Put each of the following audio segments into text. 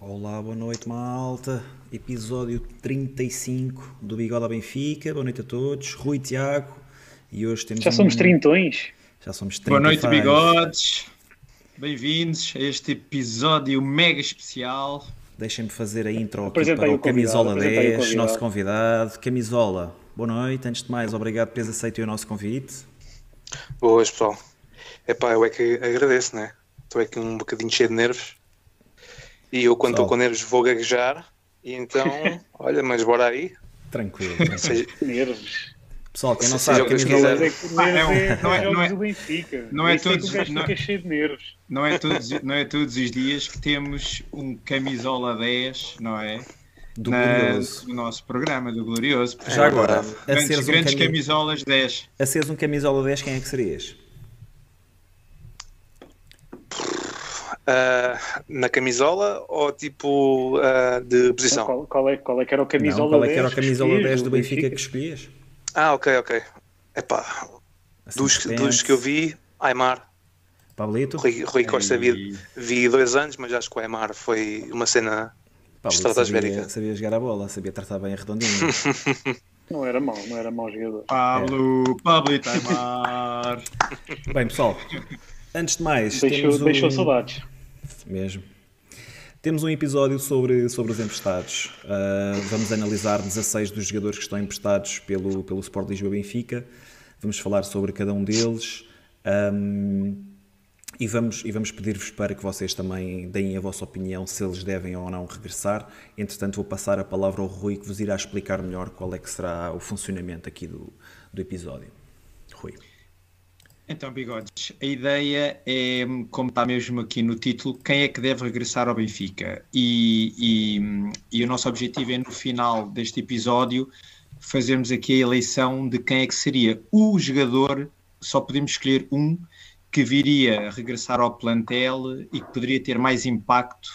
Olá, boa noite, malta. Episódio 35 do Bigode ao Benfica. Boa noite a todos. Rui Tiago. E hoje temos. Já somos um- trintões. Já somos 35. Boa noite, bigodes. Bem-vindos a este episódio mega especial. Deixem-me fazer a intro aqui Apresenta para o o Camisola apresenta aí o 10, convidado. nosso convidado. Camisola, boa noite. Antes de mais, obrigado por teres aceito o nosso convite. Boas, pessoal. Epá, eu é que agradeço, né? Estou aqui um bocadinho cheio de nervos. E eu, quando estou com nervos, vou gaguejar. E então, olha, mas bora aí. Tranquilo. Nervos. Pessoal, quem não sabe, Camisola. É que é um- é, não é- é não é- do Benfica. não é Isso que todos- não- fica cheio de nervos. Não é, todos, os dias que temos um camisola 10, não é? do Na- Glorioso. no nosso programa do Glorioso. Já agora, Grandes, um grandes cami- camisolas 10. a seres um Camisola 10, quem é que serias? Ah, na camisola ou tipo ah, de posição? Qual, qual é, qual é que era o Não, camisola qual é que 10? era o Camisola escolhias 10 do Benfica que escolhias? Ah, ok, ok. Epá, Assim, dos, dos que eu vi, Aymar. Pablito? Rui, Rui Costa E- vi, vi dois anos, mas acho que o Aymar foi uma cena. Pablito estratosférica. sabia, sabia jogar a bola, sabia tratar bem a redondinha. Não era mau, não era mau jogador. Pablo, Pablo e Taimar. bem, pessoal, antes de mais, Deixou, temos um... deixou saudades. Mesmo. Temos um episódio sobre, sobre os emprestados. Ah, vamos analisar 16 dos jogadores que estão emprestados pelo, pelo Sport Lisboa Benfica. Vamos falar sobre cada um deles. Ahm, e vamos, e vamos pedir-vos para que vocês também deem a vossa opinião se eles devem ou não regressar. Entretanto, vou passar a palavra ao Rui que vos irá explicar melhor qual é que será o funcionamento aqui do, do episódio. Rui. Então, bigodes, a ideia é, como está mesmo aqui no título, quem é que deve regressar ao Benfica? E, e- e o nosso objetivo é, no final deste episódio, fazermos aqui a eleição de quem é que seria o jogador, só podemos escolher um, que viria a regressar ao plantel e que poderia ter mais impacto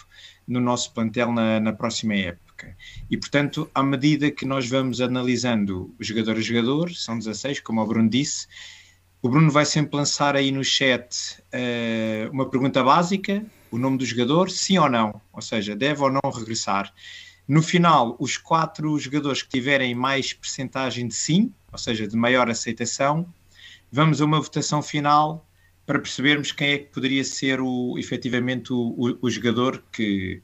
no nosso plantel na, na próxima época. E, portanto, à medida que nós vamos analisando jogador a jogador, são 16, como o Bruno disse, o Bruno vai sempre lançar aí no chat eh, uma pergunta básica, o nome do jogador, sim ou não, ou seja, deve ou não regressar. No final, os quatro jogadores que tiverem mais percentagem de sim, ou seja, de maior aceitação, vamos a uma votação final para percebermos quem é que poderia ser o, efetivamente o, o- o jogador que,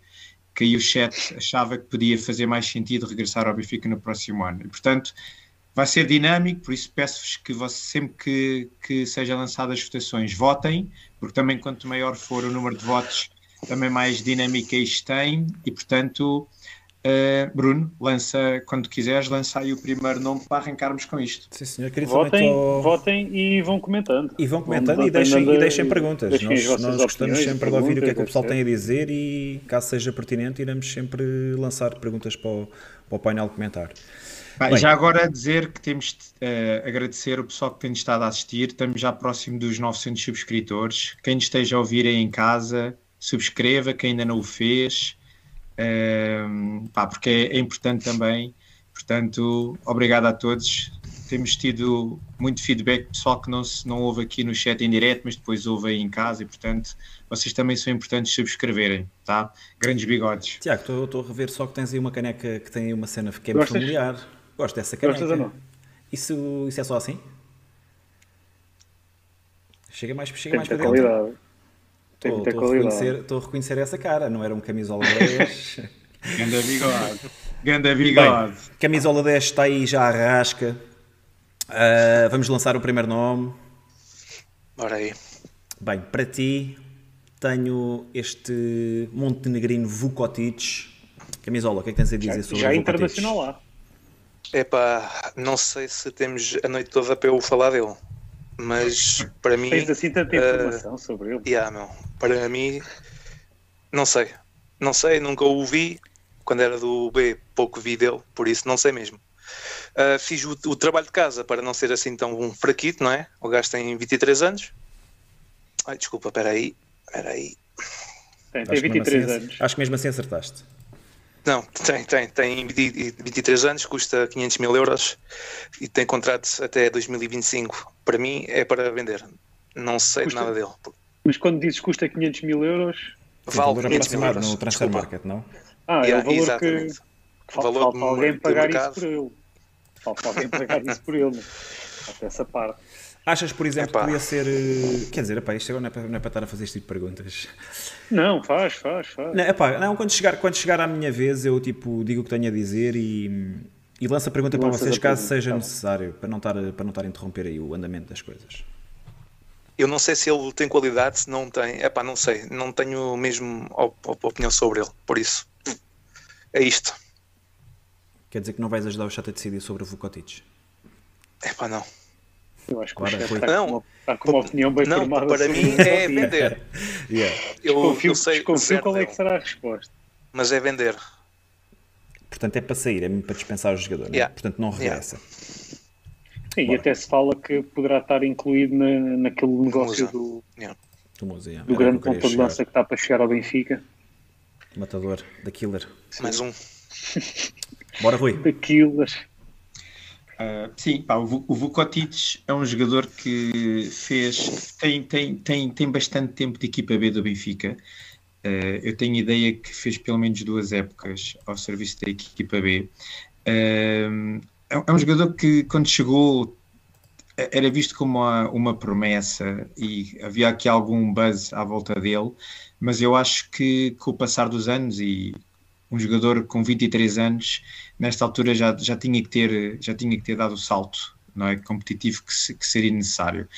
que aí o chat achava que podia fazer mais sentido regressar ao Benfica no próximo ano. E, portanto, vai ser dinâmico, por isso peço-vos que vocês, sempre que, que sejam lançadas as votações, votem, porque também quanto maior for o número de votos, também mais dinâmica isto tem, e portanto, eh, Bruno, lança, quando quiseres, lança aí o primeiro nome para arrancarmos com isto. Sim, senhor. Querido, Votem, votem e vão comentando. E vão comentando e Vão deixem, mandando- e deixem perguntas. deixem nós nós gostamos sempre de ouvir o que é que o pessoal tem a dizer e, caso seja pertinente, iremos sempre lançar perguntas para o, para o painel comentar. Bem. já agora dizer que temos de eh, agradecer o pessoal que tem estado a assistir, estamos já próximo dos 900 subscritores. Quem nos esteja a ouvir aí em casa, subscreva, quem ainda não o fez, Ehm, pá, porque é, é importante também. Portanto, obrigado a todos. Temos tido muito feedback, pessoal que não, se, não ouve aqui no chat em direto, mas depois ouve aí em casa e, portanto, vocês também são importantes subscreverem, tá? Grandes bigodes. Tiago, estou, estou a rever só que tens aí uma caneca que tem aí uma cena que é muito Gostas? familiar. Gosto dessa caneca. Gostas ou não? Isso, isso é só assim? Chega mais, chega Tem mais muita para dentro. Estou, estou, a reconhecer, estou a reconhecer essa cara, não era um camisola 10. Ganda bigode. Ganda bigode. Bem, camisola 10 está aí já à rasca. Ah, vamos lançar o primeiro nome. Bora aí. Bem, para ti tenho este montenegrino Vukotic. Camisola, o que é que tens a dizer Já, sobre já o Vukotic? internacional lá. Epá, não sei se temos a noite toda para eu falar dele. Mas para mim. Tens assim tanta eh, informação sobre ele. Yeah, meu. Para mim, não sei. Não sei, nunca o vi. Quando era do B, pouco vi dele, por isso não sei mesmo. Ah, fiz o, o trabalho de casa para não ser assim tão um fraquito, não é? O gajo tem 23 anos. Ai, desculpa, espera aí. Espera aí. Tem, tem que mesmo 23 assim- anos. Acho que mesmo assim acertaste. Não, tem, tem, tem 20 23 anos, custa 500 mil euros e tem contrato até 2025. Para mim é para vender. Não sei Custa- nada dele. Mas quando dizes custa 500 mil euros, vale valor 500 mil aproximado euros. no transfer Desculpa. market, não? Ah, é o Yeah, valor que exatamente. fal- valor falta alguém pagar isso por ele. Falta alguém pagar isso por ele. Falta essa parte. Achas, por exemplo, Epá. que podia ser. eh, Quer dizer, epá, isto agora não é, para, não é para estar a fazer este tipo de perguntas. Não, faz, faz, faz. Não, epá, não quando, chegar, quando chegar à minha vez, eu tipo, digo o que tenho a dizer e, e lanço a pergunta para vocês caso seja tá necessário, para não, estar, para não estar a interromper aí o andamento das coisas. Eu não sei se ele tem qualidade, se não tem. Epá, não sei. Não tenho mesmo op- op- opinião sobre ele. Por isso, é isto. Quer dizer que não vais ajudar o chat a decidir sobre o Vukotic? Epá, não. Eu acho que está, Não. com uma, está com uma opinião bem Não, formada. para mim é vender. Yeah. Eu, Desconfio, eu sei desconfio qual é que será a resposta. mas é vender. Portanto, é para sair, é mesmo para dispensar o jogador. Yeah. Portanto, não regressa. Sim, e até se fala que poderá estar incluído na, naquele negócio do, Yeah. Do Musa, yeah. do grande ponta de lança que está para chegar ao Benfica. Matador, da Killer. Mais um. Bora, Rui. Daquilas. Uh, sim, pá, o, o Vukotic é um jogador que fez tem, tem, tem, tem bastante tempo de equipa B do Benfica. Uh, eu tenho ideia que fez pelo menos duas épocas ao serviço da equipa B. Uh, é, é um jogador que quando chegou era visto como uma, uma promessa e havia aqui algum buzz à volta dele, mas eu acho que com o passar dos anos e um jogador com 23 anos nesta altura já, já, tinha que ter, já tinha que ter dado o salto não é? competitivo que, se- que seria necessário.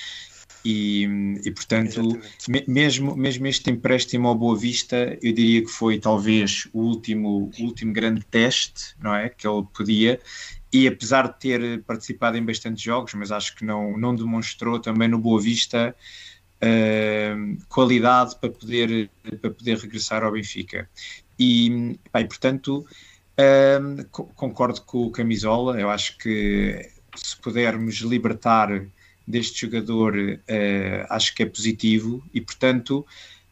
E, e portanto, me- mesmo, mesmo este empréstimo ao Boa Vista, eu diria que foi talvez o último, o último grande teste não é? que ele podia. E apesar de ter participado em bastantes jogos, mas acho que não, não demonstrou também no Boa Vista eh, qualidade para poder, para poder regressar ao Benfica. E, portanto, co- concordo com o Camisola, eu acho que se pudermos libertar deste jogador, eh, acho que é positivo e, portanto,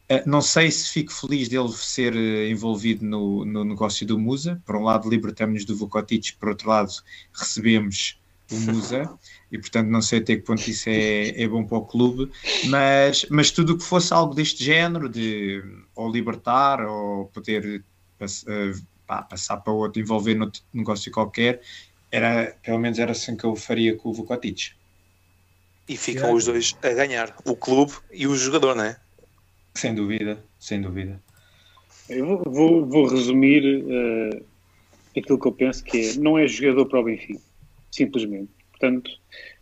eh, não sei se fico feliz dele ser eh, envolvido no, no negócio do Musa. Por um lado, libertamos-nos do Vukotic, por outro lado, recebemos o Musa e, portanto, não sei até que ponto isso é, é bom para o clube, mas, mas tudo o que fosse algo deste género, de ou libertar ou poder pass- eh, pá, passar para outro, envolver noutro negócio qualquer, era, pelo menos era assim que eu faria com o Vukotic. E ficam os dois a ganhar. O clube e o jogador, não é? Sem dúvida, sem dúvida. Eu vou, vou- vou resumir eh, aquilo que eu penso que é, não é jogador para o Benfica, simplesmente. Portanto,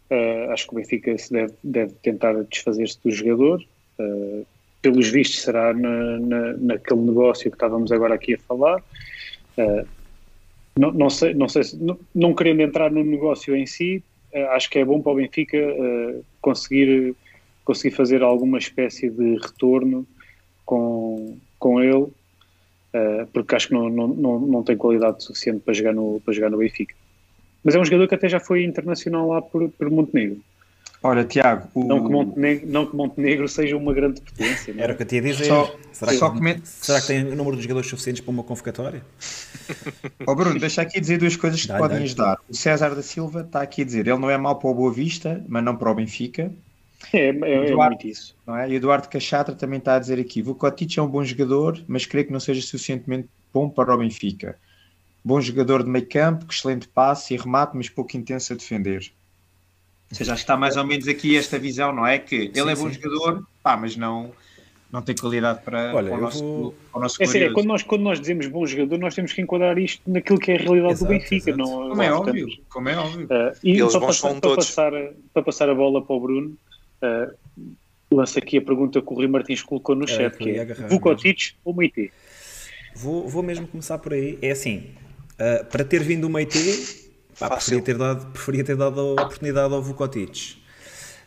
eh, acho que o Benfica se deve, deve tentar desfazer-se do jogador. eh, pelos vistos será na, na- naquele negócio que estávamos agora aqui a falar. Eh, não, não sei, não sei se, não, não querendo entrar no negócio em si, acho que é bom para o Benfica conseguir, conseguir fazer alguma espécie de retorno com, com ele, porque acho que não, não, não, não tem qualidade suficiente para jogar, no, para jogar no Benfica. Mas é um jogador que até já foi internacional lá por, por Montenegro. Ora, Tiago, o... Não, que Montenegro. não que Montenegro seja uma grande potência. não é? Era o que eu tinha a dizer. Só- será, só que, será que tem o número de jogadores suficientes para uma convocatória? Ó Bruno, deixa aqui dizer duas coisas que te Dá, podem dá. ajudar. O César da Silva está aqui a dizer, ele não é mau para o Boa Vista, mas não para o Benfica. É, é, é Eduardo. muito isso. Não é? E o Eduardo Cachatra também está a dizer aqui: Vukotic é um bom jogador, mas creio que não seja suficientemente bom para o Benfica. Bom jogador de meio campo, excelente passe e remate, mas pouco intenso a defender. Ou seja, acho que está mais ou menos aqui esta visão, não é? Que ele Sim, é bom sim. jogador, pá, mas não, não tem qualidade para, Olha, para o eu nosso, vou- para o nosso É, sério, é glorioso. quando, nós, quando nós dizemos bom jogador, nós temos que enquadrar isto naquilo que é a realidade Exato, do Benfica. exato. Não, Como é óbvio, como é óbvio. Uh, e Eles para passar, para, passar, para passar a bola para o Bruno, uh, lança aqui a pergunta que o Rui Martins colocou no chat, que é Vukotic ou Meite? Vou, vou mesmo começar por aí. É assim, ah, para ter vindo o Meite, pá, preferia, ter dado, preferia ter dado a oportunidade ao Vukotic.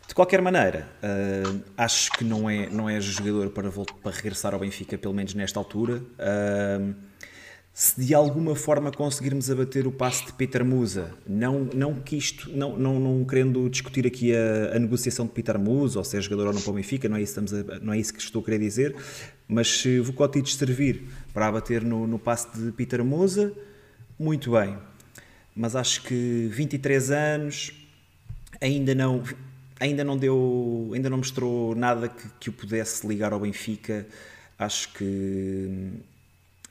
De qualquer maneira, ah, acho que não é, não é jogador para, vol- para regressar ao Benfica, pelo menos nesta altura. Ah, se de alguma forma conseguirmos abater o passe de Peter Musa, não, não que isto, não, não, não querendo discutir aqui a, a negociação de Peter Musa, ou se é jogador ou não para o Benfica, não é isso, a- não é isso que estou a querer dizer, mas se Vukotic servir para abater no, no passe de Peter Musa, muito bem. Mas acho que 23 anos ainda não ainda não deu ainda não mostrou nada que, que o pudesse ligar ao Benfica Acho que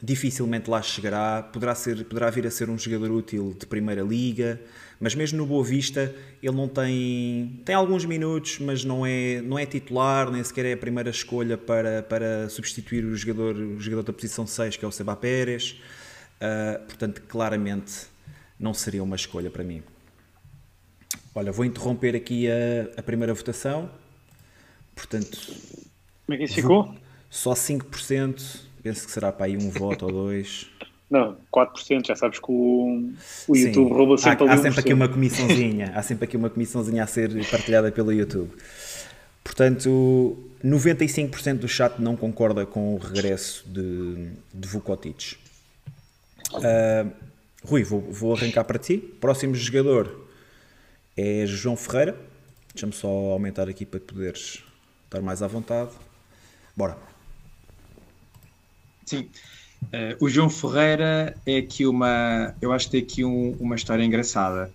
dificilmente lá chegará. Poderá, ser, poderá vir a ser um jogador útil de primeira liga, mas mesmo no Boa Vista ele não tem. tem alguns minutos, mas não é, não é titular, nem sequer é a primeira escolha para, para substituir o jogador, o jogador da posição 6, que é o Seba Pérez. Uh, portanto, claramente não seria uma escolha para mim. Olha, vou interromper aqui a, a primeira votação. Portanto. Como é que isso ficou? Só 5%. Penso que será para aí um voto ou dois. Não, 4%, já sabes que o, o YouTube Sim. rouba sempre há, há sempre aqui uma comissãozinha, há sempre aqui uma comissãozinha a ser partilhada pelo YouTube. Portanto, 95% do chat não concorda com o regresso de, de Vukotic. Uh, Rui, vou, vou arrancar para ti. Próximo jogador é João Ferreira. Deixa-me só aumentar aqui para poderes estar mais à vontade. Bora. Sim. Uh, o João Ferreira é aqui uma. Eu acho que tem aqui um, uma história engraçada.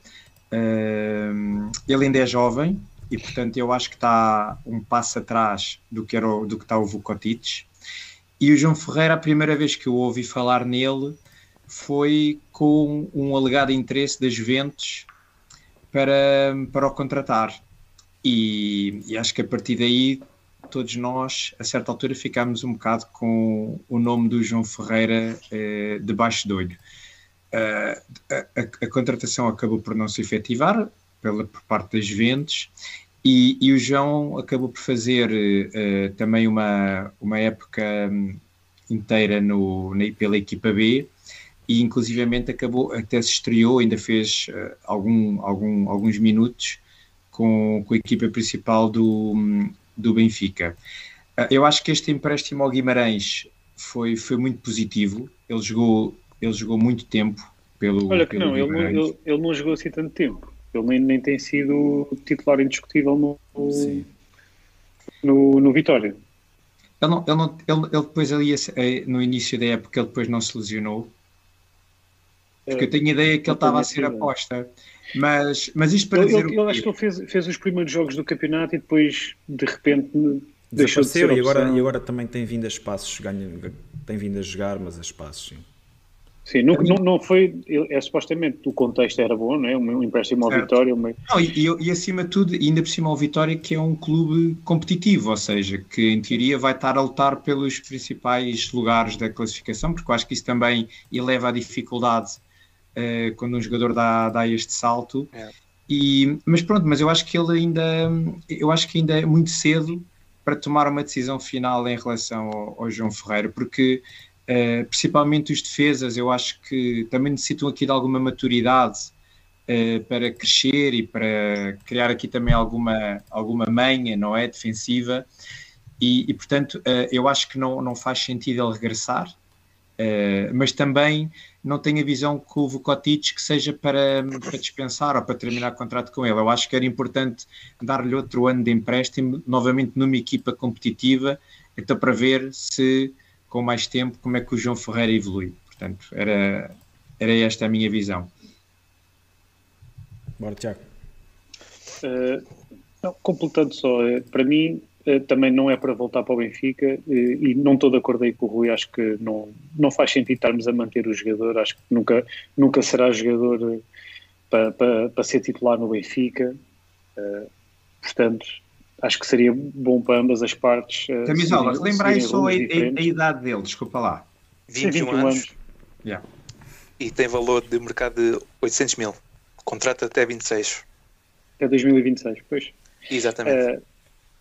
Uh, ele ainda é jovem e, portanto, eu acho que está um passo atrás do que, era o, do que está o Vukotic. E o João Ferreira, a primeira vez que eu ouvi falar nele foi com um alegado interesse das Juventus para, para o contratar. E, e acho que a partir daí todos nós, a certa altura, ficámos um bocado com o nome do João Ferreira eh, debaixo do olho. Uh, a, a, a, contratação acabou por não se efetivar pela, por parte das Juventus e, e o João acabou por fazer uh, também uma, uma época hum, inteira no, na, pela equipa B e inclusivamente acabou, até se estreou, ainda fez uh, algum, algum, alguns minutos com, com a equipa principal do, do Benfica. Ah, eu acho que este empréstimo ao Guimarães foi, foi muito positivo. Ele jogou, ele jogou muito tempo pelo. Olha que pelo não, ele, ele, ele, não jogou assim tanto tempo. Ele nem, nem tem sido titular indiscutível no, no, no, Vitória. Ele, não, ele, não, ele, ele depois ali eh, no início da época ele depois não se lesionou. Porque eu tenho a ideia que ele estava a ser aposta. Mas, mas isto para ele, dizer. Eu acho que ele fez, fez os primeiros jogos do campeonato e depois, de repente, deixou de ser e agora, e agora também tem vindo a espaços, ganha, tem vindo a jogar, mas a espaços, sim. Sim, não, não, não foi. É, supostamente o contexto era bom, não é? Um empréstimo ao Vitória. Uma... Não, e, e, acima de tudo, ainda por cima ao Vitória, que é um clube competitivo, ou seja, que em teoria vai estar a lutar pelos principais lugares da classificação, porque eu acho que isso também eleva a dificuldade uh, quando um jogador dá, dá este salto. É. E, mas pronto, mas eu acho que ele ainda, eu acho que ainda é muito cedo para tomar uma decisão final em relação ao, ao João Ferreira, porque uh, principalmente os defesas, eu acho que também necessitam aqui de alguma maturidade uh, para crescer e para criar aqui também alguma, alguma manha, não é? Defensiva. E, e portanto, uh, eu acho que não, não faz sentido ele regressar, mas também não tenho a visão que o Vukotic que seja para, para dispensar ou para terminar o contrato com ele. Eu acho que era importante dar-lhe outro ano de empréstimo, novamente numa equipa competitiva, então para ver se com mais tempo como é que o João Ferreira evolui. Portanto, era, era esta a minha visão. Bora, Tiago. Uh, não, completando só, eh, para mim eh, também não é para voltar para o Benfica eh, e não estou de acordo aí com o Rui, acho que não, não faz sentido estarmos a manter o jogador, acho que nunca, nunca será jogador eh, para, para, para ser titular no Benfica, portanto acho que seria bom para ambas as partes. Camisola, lembrai só a, a, a, idade dele, desculpa lá. 21, Sim, 21 anos. anos. Yeah. E tem valor de mercado de 800 mil. Contrato até 26. Até 2026, pois. Exatamente. Uh,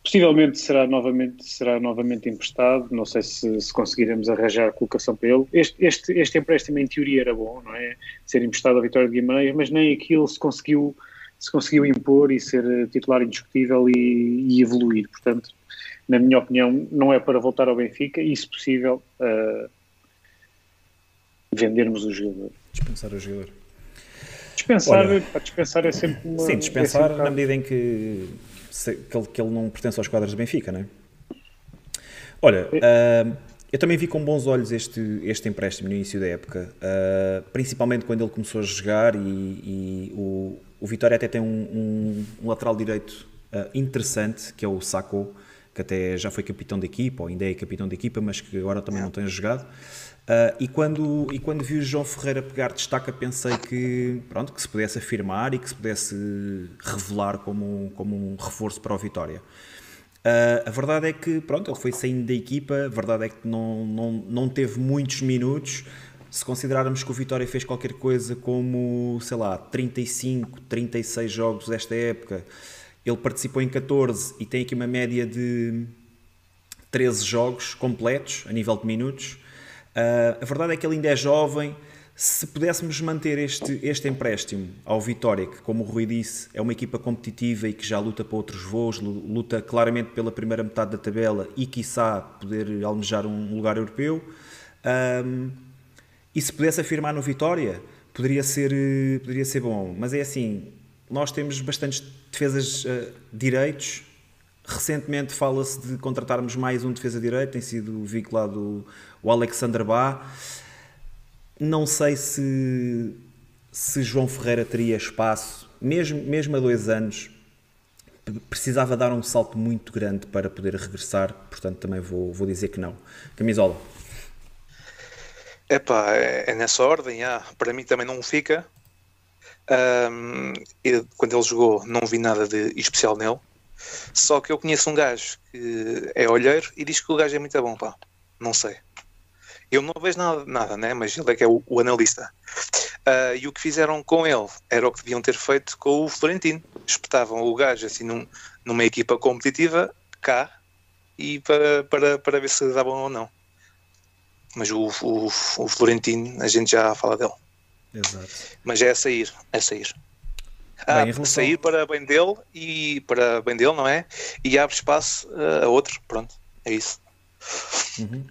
Possivelmente será novamente, será novamente emprestado, não sei se, se conseguiremos arranjar colocação para ele. Este, este, este empréstimo em teoria era bom, não é? Ser emprestado à Vitória de Guimarães, mas nem aquilo se conseguiu, se conseguiu impor e ser eh, titular indiscutível e, e evoluir. Portanto, na minha opinião, não é para voltar ao Benfica e, se possível, uh, vendermos o jogador. Dispensar o jogador. Dispensar, Olha, para dispensar é sempre uma. Sim, dispensar é na medida em que que ele, que ele não pertence aos quadros do Benfica, não é? Olha, uh, eu também vi com bons olhos este, este empréstimo no início da época, uh, principalmente quando ele começou a jogar e, e o, o Vitória até tem um, um, um lateral direito uh, interessante, que é o Sacco, que até já foi capitão de equipa, ou ainda é capitão de equipa, mas que agora também não tem jogado. Uh, e, quando, e quando vi o João Ferreira pegar destaca, pensei que, pronto, que se pudesse afirmar e que se pudesse revelar como, como um reforço para o Vitória. Uh, a verdade é que, pronto, ele foi saindo da equipa, a verdade é que não, não, não teve muitos minutos. Se considerarmos que o Vitória fez qualquer coisa como, sei lá, 35, 36 jogos desta época, ele participou em 14 e tem aqui uma média de 13 jogos completos a nível de minutos. Uh, a verdade é que ele ainda é jovem. Se pudéssemos manter este, este empréstimo ao Vitória, que, como o Rui disse, é uma equipa competitiva e que já luta para outros voos, luta claramente pela primeira metade da tabela e, quiçá, poder almejar um lugar europeu. Um, e se pudesse afirmar no Vitória, poderia ser, poderia ser bom. Mas é assim, nós temos bastantes defesas uh, direitos. Recentemente fala-se de contratarmos mais um defesa direito, tem sido vinculado o Alexander Bá. Não sei se, se João Ferreira teria espaço, mesmo, mesmo a dois anos, precisava dar um salto muito grande para poder regressar, portanto também vou, vou dizer que não. Camisola. Epá, é, é nessa ordem, ah, para mim também não fica, um, quando ele jogou, não vi nada de especial nele. Só que eu conheço um gajo que é olheiro e diz que o gajo é muito bom, pá. Não sei. Eu não vejo nada, nada né? mas ele é que é o, o analista. Uh, e o que fizeram com ele era o que deviam ter feito com o Florentino. Espetavam o gajo assim num, numa equipa competitiva cá e para, para, para ver se davam ou não. Mas o, o, o Florentino, a gente já fala dele. Exato. Mas é a sair, é a sair. Ah, bem, relação... sair para bem dele e para bem dele, não é? E abre espaço uh, a outro, pronto, é isso. Uhum.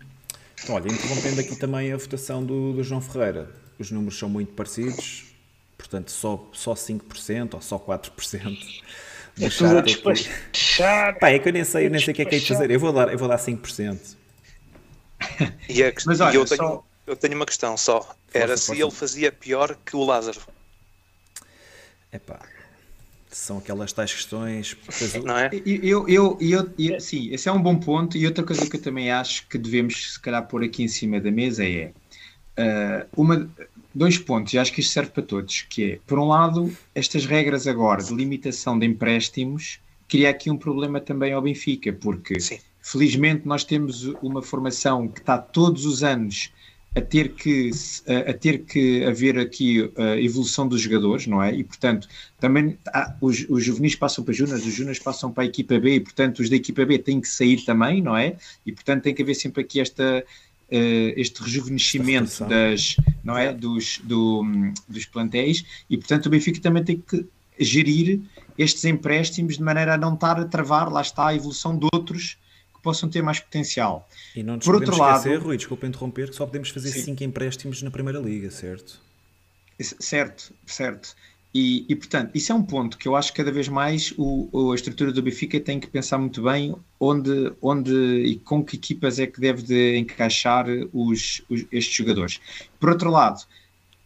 Então, olha, interrompendo aqui também a votação do, do João Ferreira, os números são muito parecidos, portanto, só, só 5% ou só 4%. É tudo a despachar. Pá, é que eu nem sei, eu nem sei o que é que é de fazer. Eu vou dar, eu vou dar 5%. E, é, Mas olha, eu tenho, só... eu tenho uma questão só. Era se ele fazia pior que o Lázaro. Epá, são aquelas tais questões. Não é? Eu, eu, eu, eu, sim, esse é um bom ponto. E outra coisa que eu também acho que devemos, se calhar, pôr aqui em cima da mesa é uh, uma, dois pontos, e acho que isto serve para todos, que é, por um lado, estas regras agora de limitação de empréstimos cria aqui um problema também ao Benfica, porque sim. felizmente nós temos uma formação que está todos os anos a ter que a, ter que haver aqui a evolução dos jogadores, não é? E portanto também há, os, os juvenis passam para júniores, os júniores passam para a equipa B e portanto os da equipa B têm que sair também, não é? E portanto tem que haver sempre aqui esta Uh, este rejuvenescimento das, não é, dos, do, dos plantéis e portanto o Benfica também tem que gerir estes empréstimos de maneira a não estar a travar, lá está a evolução de outros possam ter mais potencial. E não nos Por outro esquecer, lado, Rui, desculpa interromper, que só podemos fazer 5 empréstimos na Primeira Liga, certo? Certo, certo. E, e, portanto, isso é um ponto que eu acho que cada vez mais o, a estrutura do Benfica tem que pensar muito bem onde, onde e com que equipas é que deve de encaixar os, os estes jogadores. Por outro lado,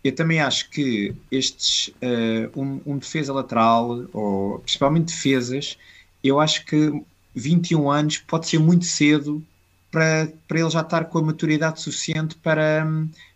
eu também acho que estes, uh, um, um defesa lateral, ou principalmente defesas, eu acho que 21 anos pode ser muito cedo para, para ele já estar com a maturidade suficiente para,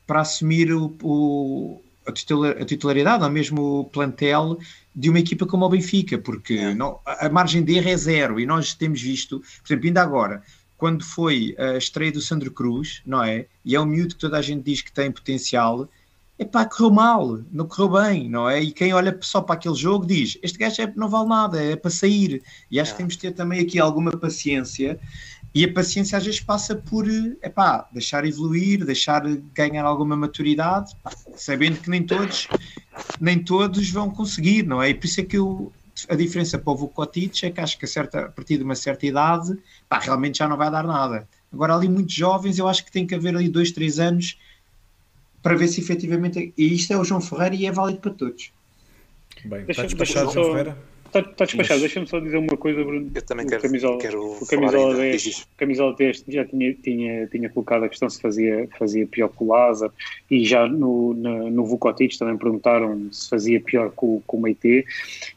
para assumir o, o a, titular, a titularidade ou mesmo o plantel de uma equipa como o Benfica, porque é. não, a margem de erro é zero e nós temos visto, por exemplo, ainda agora, quando foi a estreia do Sandro Cruz, não é? E é um miúdo que toda a gente diz que tem potencial, epá, correu mal, não correu bem, não é? E quem olha só para aquele jogo diz: este gajo é, não vale nada, é para sair. E acho é. que temos de ter também aqui alguma paciência. E a paciência às vezes passa por epá, deixar evoluir, deixar ganhar alguma maturidade, sabendo que nem todos, nem todos vão conseguir, não é? E por isso é que eu, a diferença para o Vukotic é que acho que a, certa, a partir de uma certa idade pá, realmente já não vai dar nada. Agora, ali muitos jovens, eu acho que tem que haver ali dois, três anos para ver se efetivamente. E isto é o João Ferreira e é válido para todos. Bem, está despachado, João Ferreira? Está, está despachado. Deixa-me só dizer uma coisa, Bruno. Eu também quero, o camisola, quero o camisola 10, o camisola 10 já tinha, tinha, tinha colocado a questão se fazia, fazia pior que o Lázaro e já no, no, no Vukotic também perguntaram se fazia pior com, com o Meite.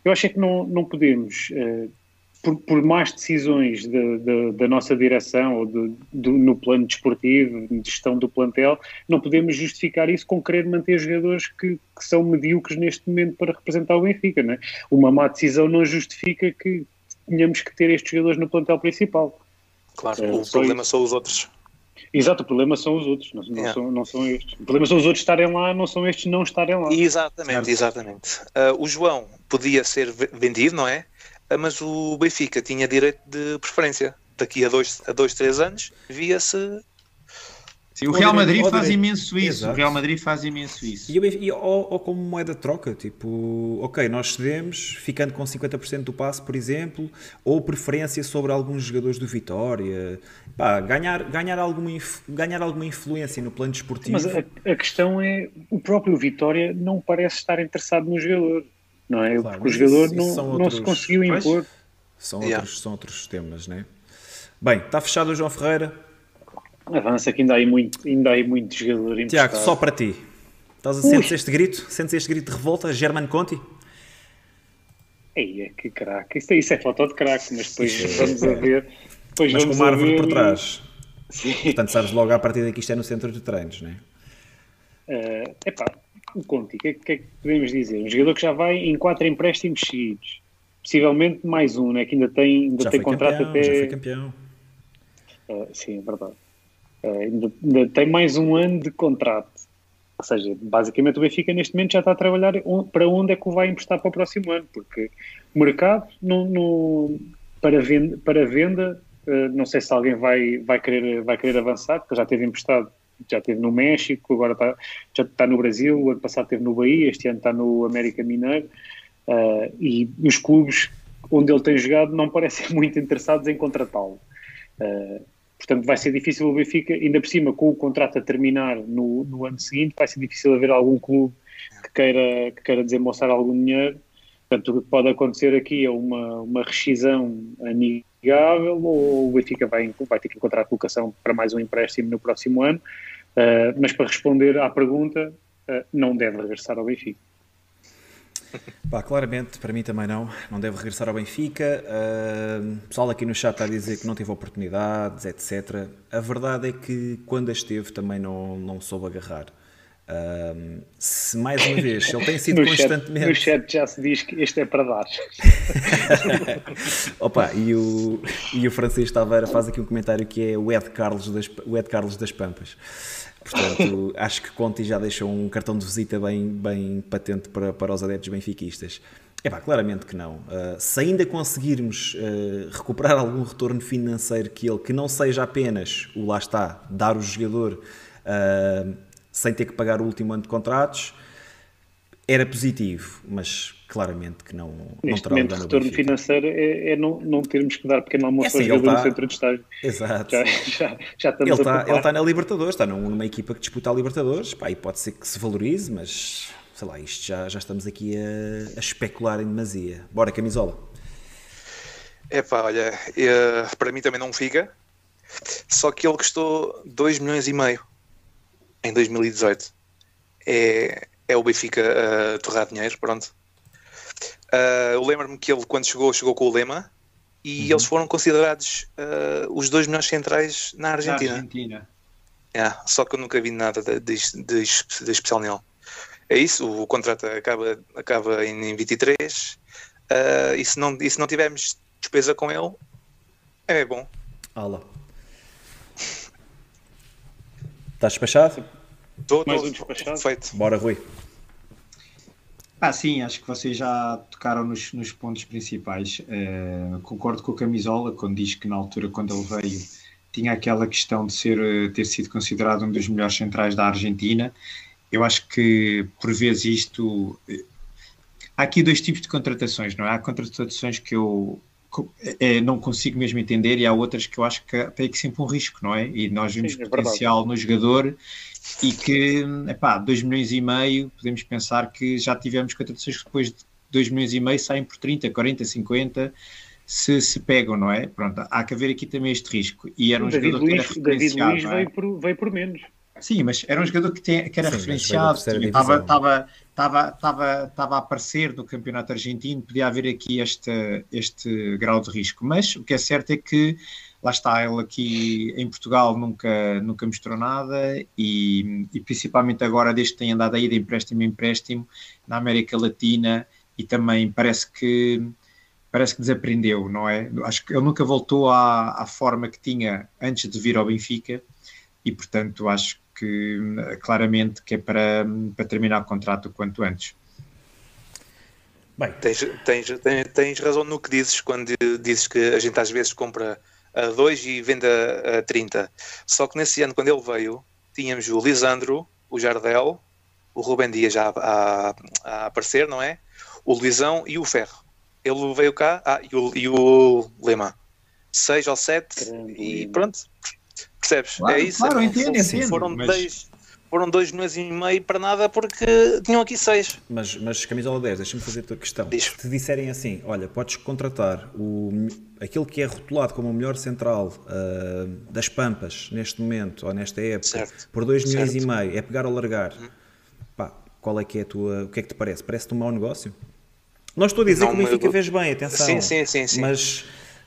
Eu acho é que não, não podemos uh, por, por más decisões de, de, da nossa direção ou de, no plano desportivo, de gestão do plantel, não podemos justificar isso com querer manter jogadores que, que são medíocres neste momento para representar o Benfica. Não é? Uma má decisão não justifica que tenhamos que ter estes jogadores no plantel principal. Claro, é, o problema isso. são os outros. Exato, o problema são os outros, não, não, yeah. são, não, são, estes. O problema são os outros estarem lá, não são estes não estarem lá. Exatamente, certo. exatamente. Uh, o João podia ser vendido, não é? Uh, mas o Benfica tinha direito de preferência. Daqui a dois, a dois três anos, via-se Sim, o Real Madrid faz imenso isso. Exato. O Real Madrid faz imenso isso. E, e ou, ou, como moeda de troca, tipo, ok, nós cedemos, ficando com 50% do passe, por exemplo, ou preferência sobre alguns jogadores do Vitória. Pá, ganhar, ganhar, alguma, ganhar alguma influência no plano desportivo. Mas a, a, questão é, o próprio Vitória não parece estar interessado no jogador, não é? Claro, Porque o jogador isso, isso não, outros, não se conseguiu impor. São, yeah. outros, são outros temas, né? Bem, está fechado o João Ferreira. Avança que ainda há aí muito, ainda há aí muito jogador Tiago, só para ti. Estás a sentes este grito? Sentes este grito de revolta? German Conti? Ei, é que craque. Isso, é, isso é foto de craque, mas depois é. vamos a ver. Depois mas com uma árvore por trás. Sim. Portanto, sabes logo à partida que isto é no centro de treinos, não é? Uh, epá, o Conti, o que, é, que, é, que podemos dizer? Um jogador que já vai em quatro empréstimos seguidos. Possivelmente mais um, né? que ainda tem, ainda tem contrato campeão, até. Já foi campeão. Uh, sim, é verdade. Uh, ainda, ainda, tem mais um ano de contrato. Ou seja, basicamente o Benfica neste momento já está a trabalhar para onde é que o vai emprestar para o próximo ano, porque o mercado no, no, para venda, para venda uh, não sei se alguém vai, vai, querer, vai querer avançar, porque já teve emprestado, já teve no México, agora está, já está no Brasil, o ano passado esteve no Bahia, este ano está no América Mineiro, uh, e os clubes onde ele tem jogado não parecem muito interessados em contratá-lo. Uh, Portanto, vai ser difícil o Benfica, ainda por cima, com o contrato a terminar no, no ano seguinte, vai ser difícil haver algum clube que queira, que queira desembolsar algum dinheiro. Portanto, o que pode acontecer aqui é uma, uma rescisão amigável ou o Benfica vai, vai ter que encontrar colocação para mais um empréstimo no próximo ano. Uh, mas para responder à pergunta, uh, não deve regressar ao Benfica. Claramente, para mim também não. Não deve regressar ao Benfica. Uh, pessoal aqui no chat está a dizer que não teve oportunidades, etc. A verdade é que quando as teve também não, não soube agarrar. Uh, se mais uma vez, ele tem sido no constantemente. Chat, no chat já se diz que este é para dar. Opa, e o, e o Francisco Taveira faz aqui um comentário que é o Ed Carlos das, o Ed Carlos das Pampas. Portanto, acho que Conti já deixou um cartão de visita bem, bem patente para, para os adeptos benfiquistas. É pá, claramente que não. Uh, se ainda conseguirmos uh, recuperar algum retorno financeiro que ele, que não seja apenas o lá está, dar o jogador uh, sem ter que pagar o último ano de contratos, era positivo, mas claramente que não, Neste não momento, o retorno financeiro é, é, não, não termos que dar pequeno almoço é assim, ao jogador tá... no centro de estágio. Exato. Já, já, já estamos ele está, ele está na Libertadores, está numa equipa que disputa a Libertadores, pá, e pode ser que se valorize, mas sei lá, isto já, já estamos aqui a, a especular em demasia. Bora, camisola. É pá, olha, é, para mim também não fica, só que ele custou 2 milhões e meio em 2018. É, é o Benfica a torrar dinheiro, pronto. Uh, eu lembro-me que ele, quando chegou, chegou com o lema e uhum. eles foram considerados uh, os dois melhores centrais na Argentina. Na Argentina. Yeah, só que eu nunca vi nada de, de, de, de especial nele. É isso, o contrato acaba, acaba em 23 uh, ah, e, se não, e se não tivermos despesa com ele, é bom. Olá. Estás despachado? Estou, Mais um despachado. Feito. Bora, Rui. Ah, sim, acho que vocês já tocaram nos, nos pontos principais. Uh, concordo com a camisola quando diz que na altura, quando ele veio, tinha aquela questão de ser, eh, ter sido considerado um dos melhores centrais da Argentina. Eu acho que, por vezes, isto. Eh, há aqui dois tipos de contratações, não é? Há contratações que eu é, não consigo mesmo entender e há outras que eu acho que tem que sempre um risco, não é? E nós vimos Sim, é potencial verdade. no jogador e que, epá, 2 milhões e meio, podemos pensar que já tivemos contratações que depois de 2 milhões e meio saem por 30, 40, 50 se, se pegam, não é? Pronto, há que haver aqui também este risco. E era um David jogador Luiz, que era David Luiz é? veio, por, veio por menos. Sim, mas era um jogador que, tem, que era Sim, referenciado, estava, estava, estava, estava, estava a aparecer no campeonato argentino, podia haver aqui este, este grau de risco. Mas o que é certo é que lá está, ele aqui em Portugal nunca, nunca mostrou nada e, e principalmente agora, desde que tem andado aí de empréstimo em empréstimo, na América Latina e também parece que parece que desaprendeu, não é? Acho que ele nunca voltou à, à forma que tinha antes de vir ao Benfica e, portanto, acho que claramente que é para, para terminar o contrato o quanto antes. Bem, tens, tens, tens, tens, razão no que dizes quando dizes que a gente às vezes compra a 2 e vende a, a 30. Só que nesse ano, quando ele veio, tínhamos o Lisandro, o Jardel, o Rubem Dias já a, a, a aparecer, não é? O Luizão e o Ferro. Ele veio cá, ah, e o, e o Lema. 6 ou 7 e pronto. Percebes? Claro, é isso. Claro, é, entendo, entendo, foram mas... dois, foram dois meses e meio para nada porque tinham aqui seis. Mas, mas camisola 10, deixa-me fazer a tua questão. Diz. Se te disserem assim, olha, podes contratar o, aquele que é rotulado como o melhor central uh, das Pampas neste momento ou nesta época certo. por 2 milhões certo. e meio, é pegar ou largar. Hum. Pá, qual é que é a tua. O que é que te parece? Parece-te um mau negócio? Não estou a dizer não, que o Benfica vês bem, atenção. Sim, sim, sim. sim. Mas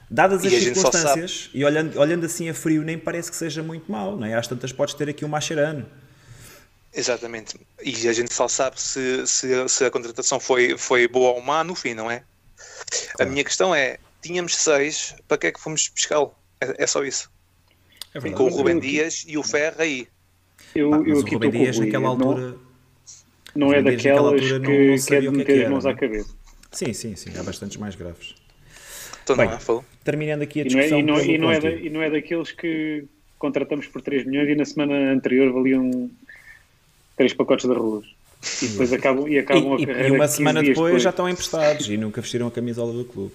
dadas as circunstâncias e olhando, olhando assim a frio, nem parece que seja muito mau, não é? Às tantas podes ter aqui um Mascherano. Exatamente. E a gente só sabe se, se, se, a contratação foi, foi boa ou má no fim, não é? Claro. A minha questão é: tínhamos seis, para que é que fomos pescá-lo? É, é, só isso. É Com o Rubem Dias e o Ferro aí. Eu, Pá, eu aqui o Rubem Dias naquela altura. Não, não é daquelas que, não, que é de meter as mãos à cabeça. Sim, sim, sim. Há bastantes mais graves. Bem, não é, falou. Terminando aqui a discussão. E não é, e, não é, e, não é e não é daqueles que contratamos por 3 milhões e na semana anterior valiam 3 pacotes de arroz. E depois acabam, e acabam e, a carreira. E uma semana depois, depois, já estão emprestados e nunca vestiram a camisola do clube.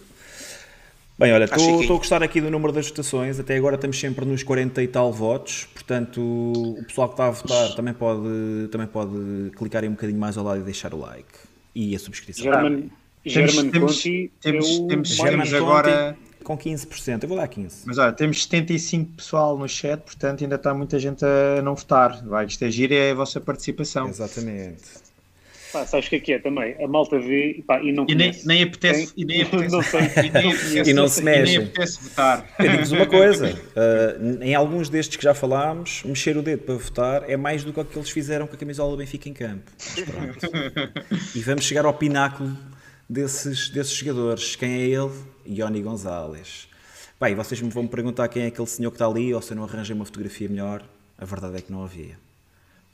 Bem, olha, estou a gostar aqui do número das votações. Até agora estamos sempre nos 40 e tal votos. Portanto, o pessoal que está a votar também pode, também pode clicar aí um bocadinho mais ao lado e deixar o like e a subscrição. German, German temos, Conti temos, é temos, temos agora com 15%. Eu vou dar 15%. Mas olha, temos 75 pessoal no chat, portanto ainda está muita gente a não votar. Vai, isto é giro, é a vossa participação. Exatamente. Pá, sabes o que é que é também? A malta vê pá, e não e nem, nem apetece, e nem apetece, não sei, e nem apetece, e não se mexe. E nem apetece votar. Eu digo-vos uma coisa: uh, em alguns destes que já falámos, mexer o dedo para votar é mais do que o que eles fizeram com a camisola do Benfica em campo. e vamos chegar ao pináculo desses, desses jogadores. Quem é ele? Ioni Gonzalez. Bem, vocês me vão perguntar quem é aquele senhor que está ali ou se eu não arranjei uma fotografia melhor. A verdade é que não havia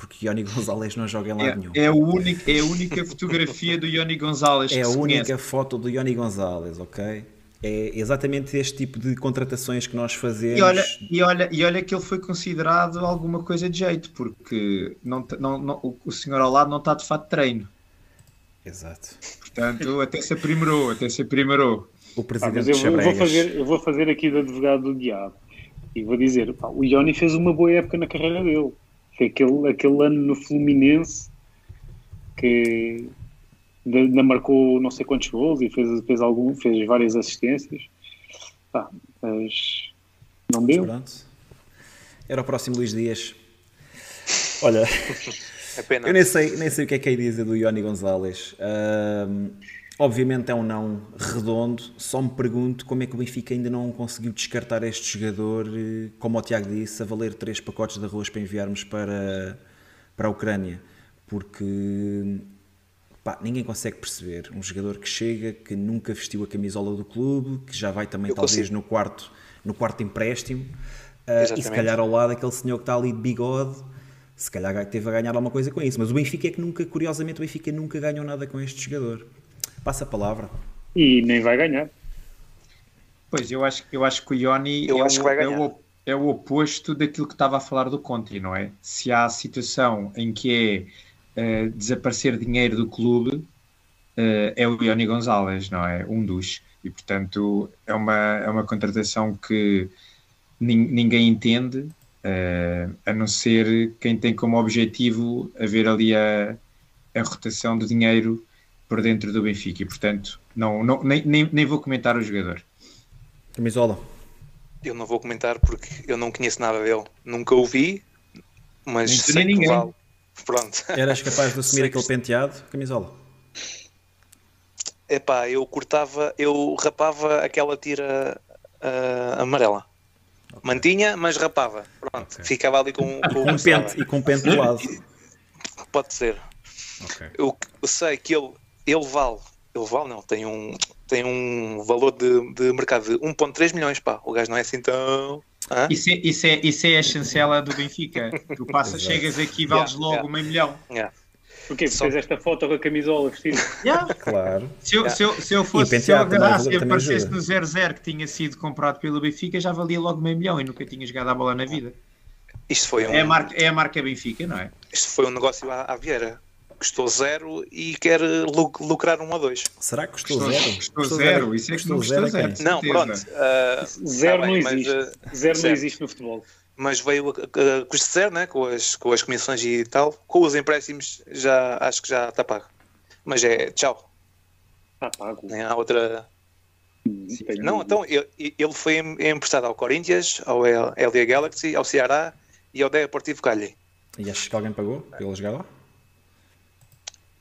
porque Ioni Gonzalez não joga em lado é, nenhum. É a, única, é a única fotografia do Ioni Gonzalez. É a única conhece. foto do Ioni Gonzalez, ok? É exatamente este tipo de contratações que nós fazemos. E olha, e olha, e olha que ele foi considerado alguma coisa de jeito, porque não, não, não, o senhor ao lado não está de fato treino. Exato. Portanto, até se aprimorou, até se aprimorou. O presidente ah, eu, vou, vou fazer, eu vou fazer aqui de advogado do diabo e vou dizer: pá, o Ioni fez uma boa época na carreira dele foi aquele, aquele ano no Fluminense que ainda marcou não sei quantos gols e fez, fez, algum, fez várias assistências. Pá, mas não deu. Pronto. Era o próximo Luís Dias. Olha, é eu nem sei, nem sei o que é que é dizer do Ioni Gonzalez. Obviamente é um não redondo, só me pergunto como é que o Benfica ainda não conseguiu descartar este jogador, eh, como o Tiago disse, a valer três pacotes de arroz para enviarmos para, para a Ucrânia. Porque pá, ninguém consegue perceber um jogador que chega, que nunca vestiu a camisola do clube, que já vai também Eu talvez consigo. no quarto, no quarto empréstimo, uh, e se calhar ao lado aquele senhor que está ali de bigode, se calhar teve a ganhar alguma coisa com isso. Mas o Benfica é que nunca, curiosamente, o Benfica nunca ganhou nada com este jogador. Passa a palavra. E nem vai ganhar. Pois, eu acho, eu acho que o Ioni é, o, é, o, é o oposto daquilo que estava a falar do Conti, não é? Se há a situação em que é uh, desaparecer dinheiro do clube, uh, é o Ioni Gonzalez, não é? Um dos. E, portanto, é uma, é uma contratação que ninguém entende, uh, a não ser quem tem como objetivo haver ali a, a rotação de dinheiro por dentro do Benfica e, portanto, não, não, nem, nem, nem vou comentar o jogador. Camisola. Eu não vou comentar porque eu não conheço nada dele. Nunca o vi, mas Nem sei ninguém. vale. Pronto. Eras capaz de assumir Sei aquele que- penteado, camisola? Epá, eu cortava, eu rapava aquela tira ah, amarela. Mantinha, mas rapava. Pronto, Ok. ficava ali com, com o Com um pente e com um pente do lado. Pode ser. Ok. Eu, eu sei que ele, ele vale, ele vale não, tem um, tem um valor de, de mercado de 1.3 milhões, pá. O gajo não é assim tão... Hã? Isso é, isso, é, isso é a chancela do Benfica. Tu passas, chegas aqui e vales Yeah, logo yeah. meio milhão. Yeah. Porquê? Só- Fez esta foto com a camisola vestida. Yeah. Claro. Se, eu, se, eu, se eu fosse, E se eu agarrasse e também aparecesse ajuda. no 0-0 que tinha sido comprado pelo Benfica, já valia logo meio milhão e nunca tinha jogado a bola na vida. Isto foi um, É a marca, é a marca Benfica, não é? isto foi um negócio à, à Vieira. Custou zero e quer lu- lucrar um a dois. Será que custou, Custou- zero? custou zero, isso é que não custou a quem? zero. Não, pronto. ah, Zero tá bem, não mas, existe. ah, Zero não existe no futebol. Mas veio a, a, zero, né? com, as, com as comissões e tal. Com os empréstimos, já acho que já está pago. Mas é tchau. Está pago. Nem há outra. Tenho- Não, então ele, ele foi em- emprestado ao Corinthians, ao LA Galaxy, ao Ceará e ao Deportivo Cali. E achas que alguém pagou pelo jogar lá?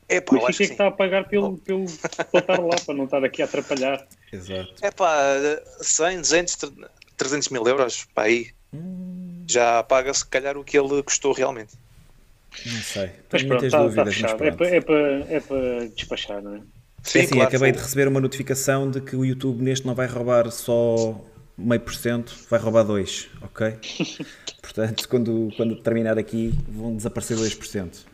É pá, é que que sim. está a pagar pelo, pelo, para estar lá, para não estar aqui a atrapalhar. Exato. É pá, 100, 200, 300 mil euros, pá, aí. Já paga se calhar o que ele custou realmente. Não sei. Mas Tenho pronto, muitas está, dúvidas, mas fechado. É pronto. para, é, para, é despachar, não é? É assim, claro, acabei de foi. receber uma notificação de que o YouTube neste não vai roubar só meio por cento, vai roubar 2, ok? Portanto, quando, quando terminar aqui, vão desaparecer 2%.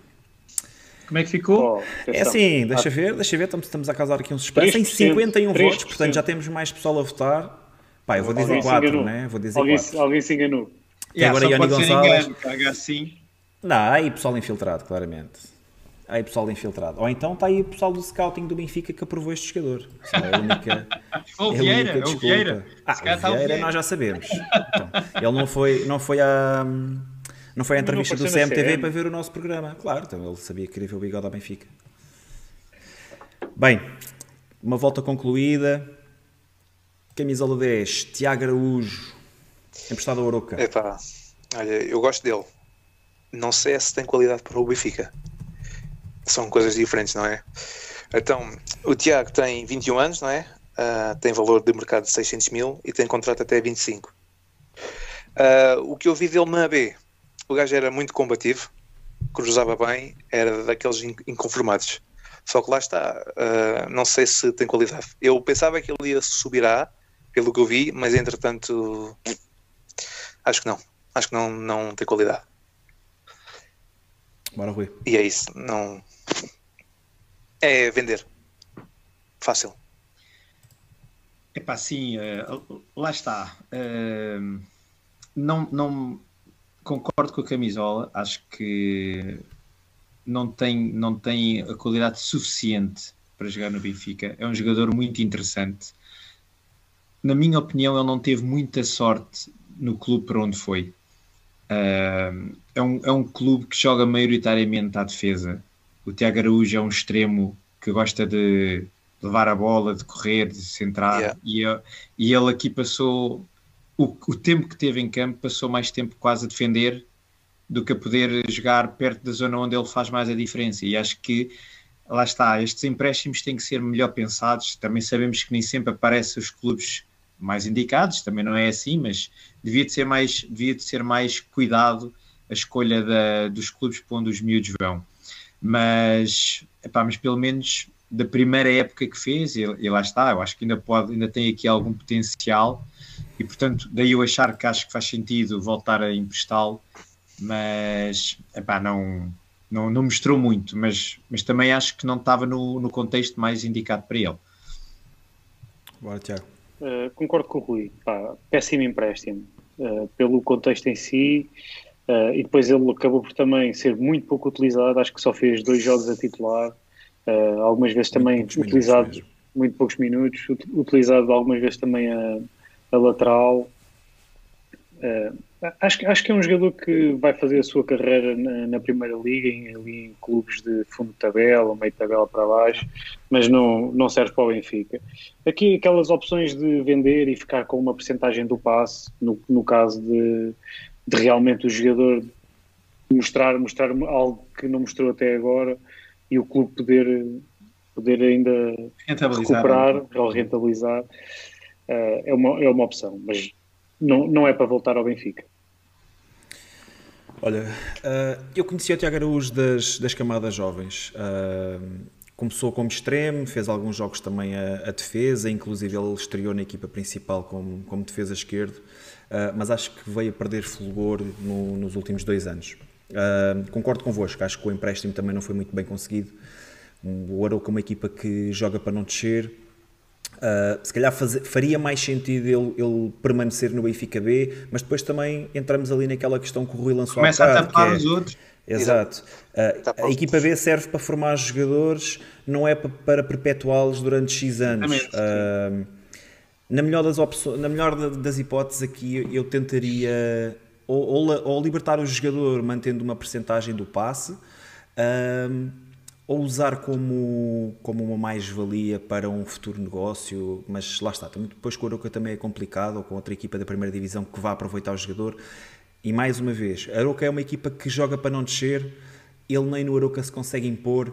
Como é que ficou? Oh, É assim, deixa Ah, ver, deixa ver, estamos, estamos a causar aqui um suspense. Tem 3%, 51 votos, 3%. portanto já temos mais pessoal a votar. Pá, eu vou dizer Alguém se 4, enganou. né? Vou dizer alguém, 4. alguém se enganou. Yeah, agora só Ioni pode ser Gonçalves. engano, caga assim. Não, há aí pessoal infiltrado, claramente. Há aí pessoal infiltrado. Ou então está aí o pessoal do scouting do Benfica que aprovou este jogador. É a única. Ou é a Vieira, única ou. Vieira. Ah, está o Vieira, Vieira. nós já sabemos. Então, ele não foi, não foi à. Não foi à entrevista do CMTV CM. para ver o nosso programa. Claro, então ele sabia que queria ver o bigode ao Benfica. Bem, uma volta concluída. Camisola 10, Tiago Araújo, emprestado ao Oroca. É pá, olha, eu gosto dele. Não sei se tem qualidade para o Benfica. São coisas diferentes, não é? Então, o Tiago tem 21 anos, não é? Ah, tem valor de mercado de 600 mil e tem contrato até 25. Ah, o que eu vi dele na B, o gajo era muito combativo, cruzava bem, era daqueles in- inconformados. Só que lá está, ah, não sei se tem qualidade. Eu pensava que ele ia subir A, pelo que eu vi, mas entretanto, acho que não. Acho que não, não tem qualidade. Bora, Rui. E é isso. Não. É vender. Fácil. Epá, sim, eh, lá está. Eh, não, não concordo com a camisola. Acho que não tem, não tem a qualidade suficiente para jogar no Benfica. É um jogador muito interessante. Na minha opinião, ele não teve muita sorte no clube para onde foi. Eh, é, um, é um clube que joga maioritariamente à defesa. O Tiago Araújo é um extremo que gosta de levar a bola, de correr, de centrar. Yeah. E, eu- e ele aqui passou o, o tempo que teve em campo, passou mais tempo quase a defender do que a poder jogar perto da zona onde ele faz mais a diferença. E acho que lá está, estes empréstimos têm que ser melhor pensados. Também sabemos que nem sempre aparecem os clubes mais indicados, também não é assim, mas devia de ser mais, devia de ser mais cuidado a escolha da- dos clubes para onde os miúdos vão. Mas, epá, mas pelo menos da primeira época que fez, e, e lá está, eu acho que ainda pode, ainda tem aqui algum potencial e portanto daí eu achar que acho que faz sentido voltar a emprestá-lo, mas epá, não, não, não mostrou muito, mas, mas também acho que não estava no, no contexto mais indicado para ele. Bora, Tiago. Uh, concordo com o Rui. Pá, péssimo empréstimo. Uh, pelo contexto em si, uh, e depois ele acabou por também ser muito pouco utilizado. Acho que só fez dois jogos a titular. Algumas vezes também utilizado, muito poucos minutos. ut- Utilizado algumas vezes também a, a lateral. Acho, que- acho que é um jogador que vai fazer a sua carreira na, na Primeira Liga, em, ali em clubes de fundo de tabela, meio de tabela para baixo, mas não, não serve para o Benfica. Aqui aquelas opções de vender e ficar com uma porcentagem do passe, no, no caso de, de realmente o jogador mostrar, mostrar algo que não mostrou até agora e o clube poder, poder ainda recuperar ou rentabilizar uh, é, uma, é uma opção, mas não, não é para voltar ao Benfica. Olha, uh, eu conheci o Tiago Araújo das, das camadas jovens. Uh, começou como extremo, fez alguns jogos também a, a, defesa, inclusive ele estreou na equipa principal como, como defesa esquerdo, uh, mas acho que veio a perder fulgor no, nos últimos dois anos. Uh, concordo convosco, acho que o empréstimo também não foi muito bem conseguido. O Arouca é uma equipa que joga para não descer. Uh, se calhar faz, faria mais sentido ele, ele, permanecer no Benfica B, mas depois também entramos ali naquela questão que o Rui lançou Começa a tapar é, os outros. Exato. Uh, a equipa B serve para formar jogadores, não é para, para perpetuá-los durante X anos. Uh, na melhor, das na melhor das hipóteses, aqui eu tentaria ou, ou, ou libertar o jogador mantendo uma percentagem do passe, um, ou usar como, como uma mais-valia para um futuro negócio, mas lá está, depois com o Aroca também é complicado, ou com outra equipa da primeira divisão que vá aproveitar o jogador, e mais uma vez, a Aroca é uma equipa que joga para não descer, ele nem no Aroca se consegue impor,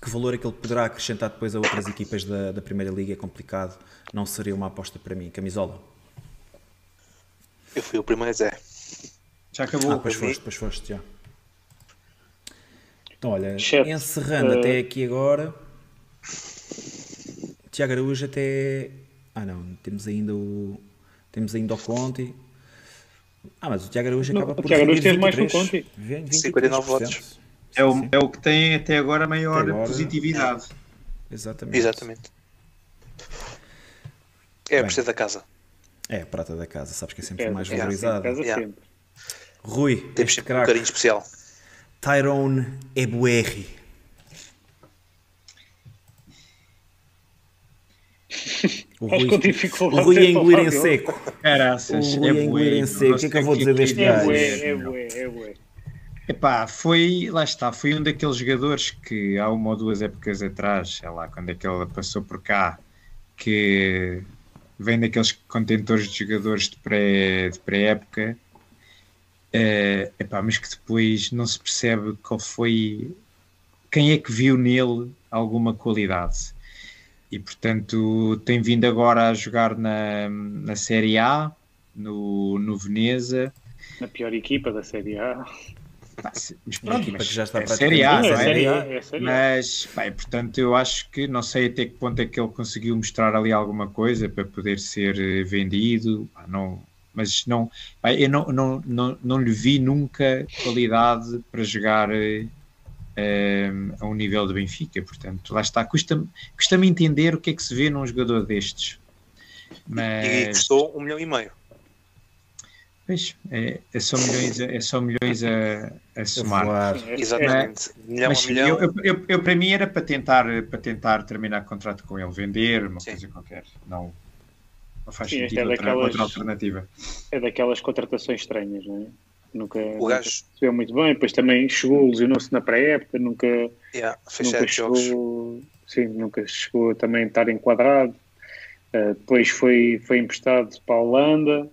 que valor é que ele poderá acrescentar depois a outras equipas da, da Primeira Liga é complicado, não seria uma aposta para mim. Camisola? Eu fui o primeiro Zé. Já acabou. Ah, depois foste, depois foste, já. Então, olha, Chat, encerrando uh... até aqui agora. Tiago Araújo até. Ah, não, temos ainda o. Temos ainda o Conte. Ah, mas o Tiago Araújo acaba não, por. O Tiago Araújo teve mais que o Conte. 59 votos. É o, é o que tem até agora maior agora, positividade. É. Exatamente. Exatamente. É a presta da casa. É a prata da casa, sabes que é sempre é, mais valorizada. É, sempre. Rui, temos sempre um carinho especial. Tyrone Ebuerri. O Rui, o Rui a engolir em seco. Caraças, o Rui a engolir em seco. O que é que eu vou dizer deste gajo? É bué, é bué. Epá, foi, lá está, foi um daqueles jogadores que há uma ou duas épocas atrás, sei lá, quando é que ele passou por cá, que vem daqueles contentores de jogadores de pré-época, pré Uh, epá, mas que depois não se percebe qual foi quem é que viu nele alguma qualidade e portanto tem vindo agora a jogar na, na Série A no, no Veneza na pior equipa da Série A mas pronto, mas já está é série A, não é? Série A, é série A. Mas, bem, portanto, eu acho que não sei até que ponto é que ele conseguiu mostrar ali alguma coisa para poder ser eh, vendido. Não, mas não, eu não, não, não, não lhe vi nunca qualidade para jogar um, eh, a um nível de Benfica, portanto, lá está, custa-me custa entender o que é que se vê num jogador destes. Mas... E custou um milhão e meio. Pois, é, é só milhões, é só milhões a, a somar. Exatamente. É, milhão mas, milhão. Eu, eu, eu, para mim era para tentar, para tentar terminar o contrato com ele, vender, uma Sim. coisa qualquer. Não, não faz Sim, sentido é daquelas, outra alternativa. É daquelas contratações estranhas, não é? Nunca, o gajo... nunca muito bem, depois também chegou, lesionou-se na pré-época, nunca, yeah, nunca chegou, jogos. sim, nunca chegou também a estar enquadrado. Uh, depois foi, foi emprestado para a Holanda,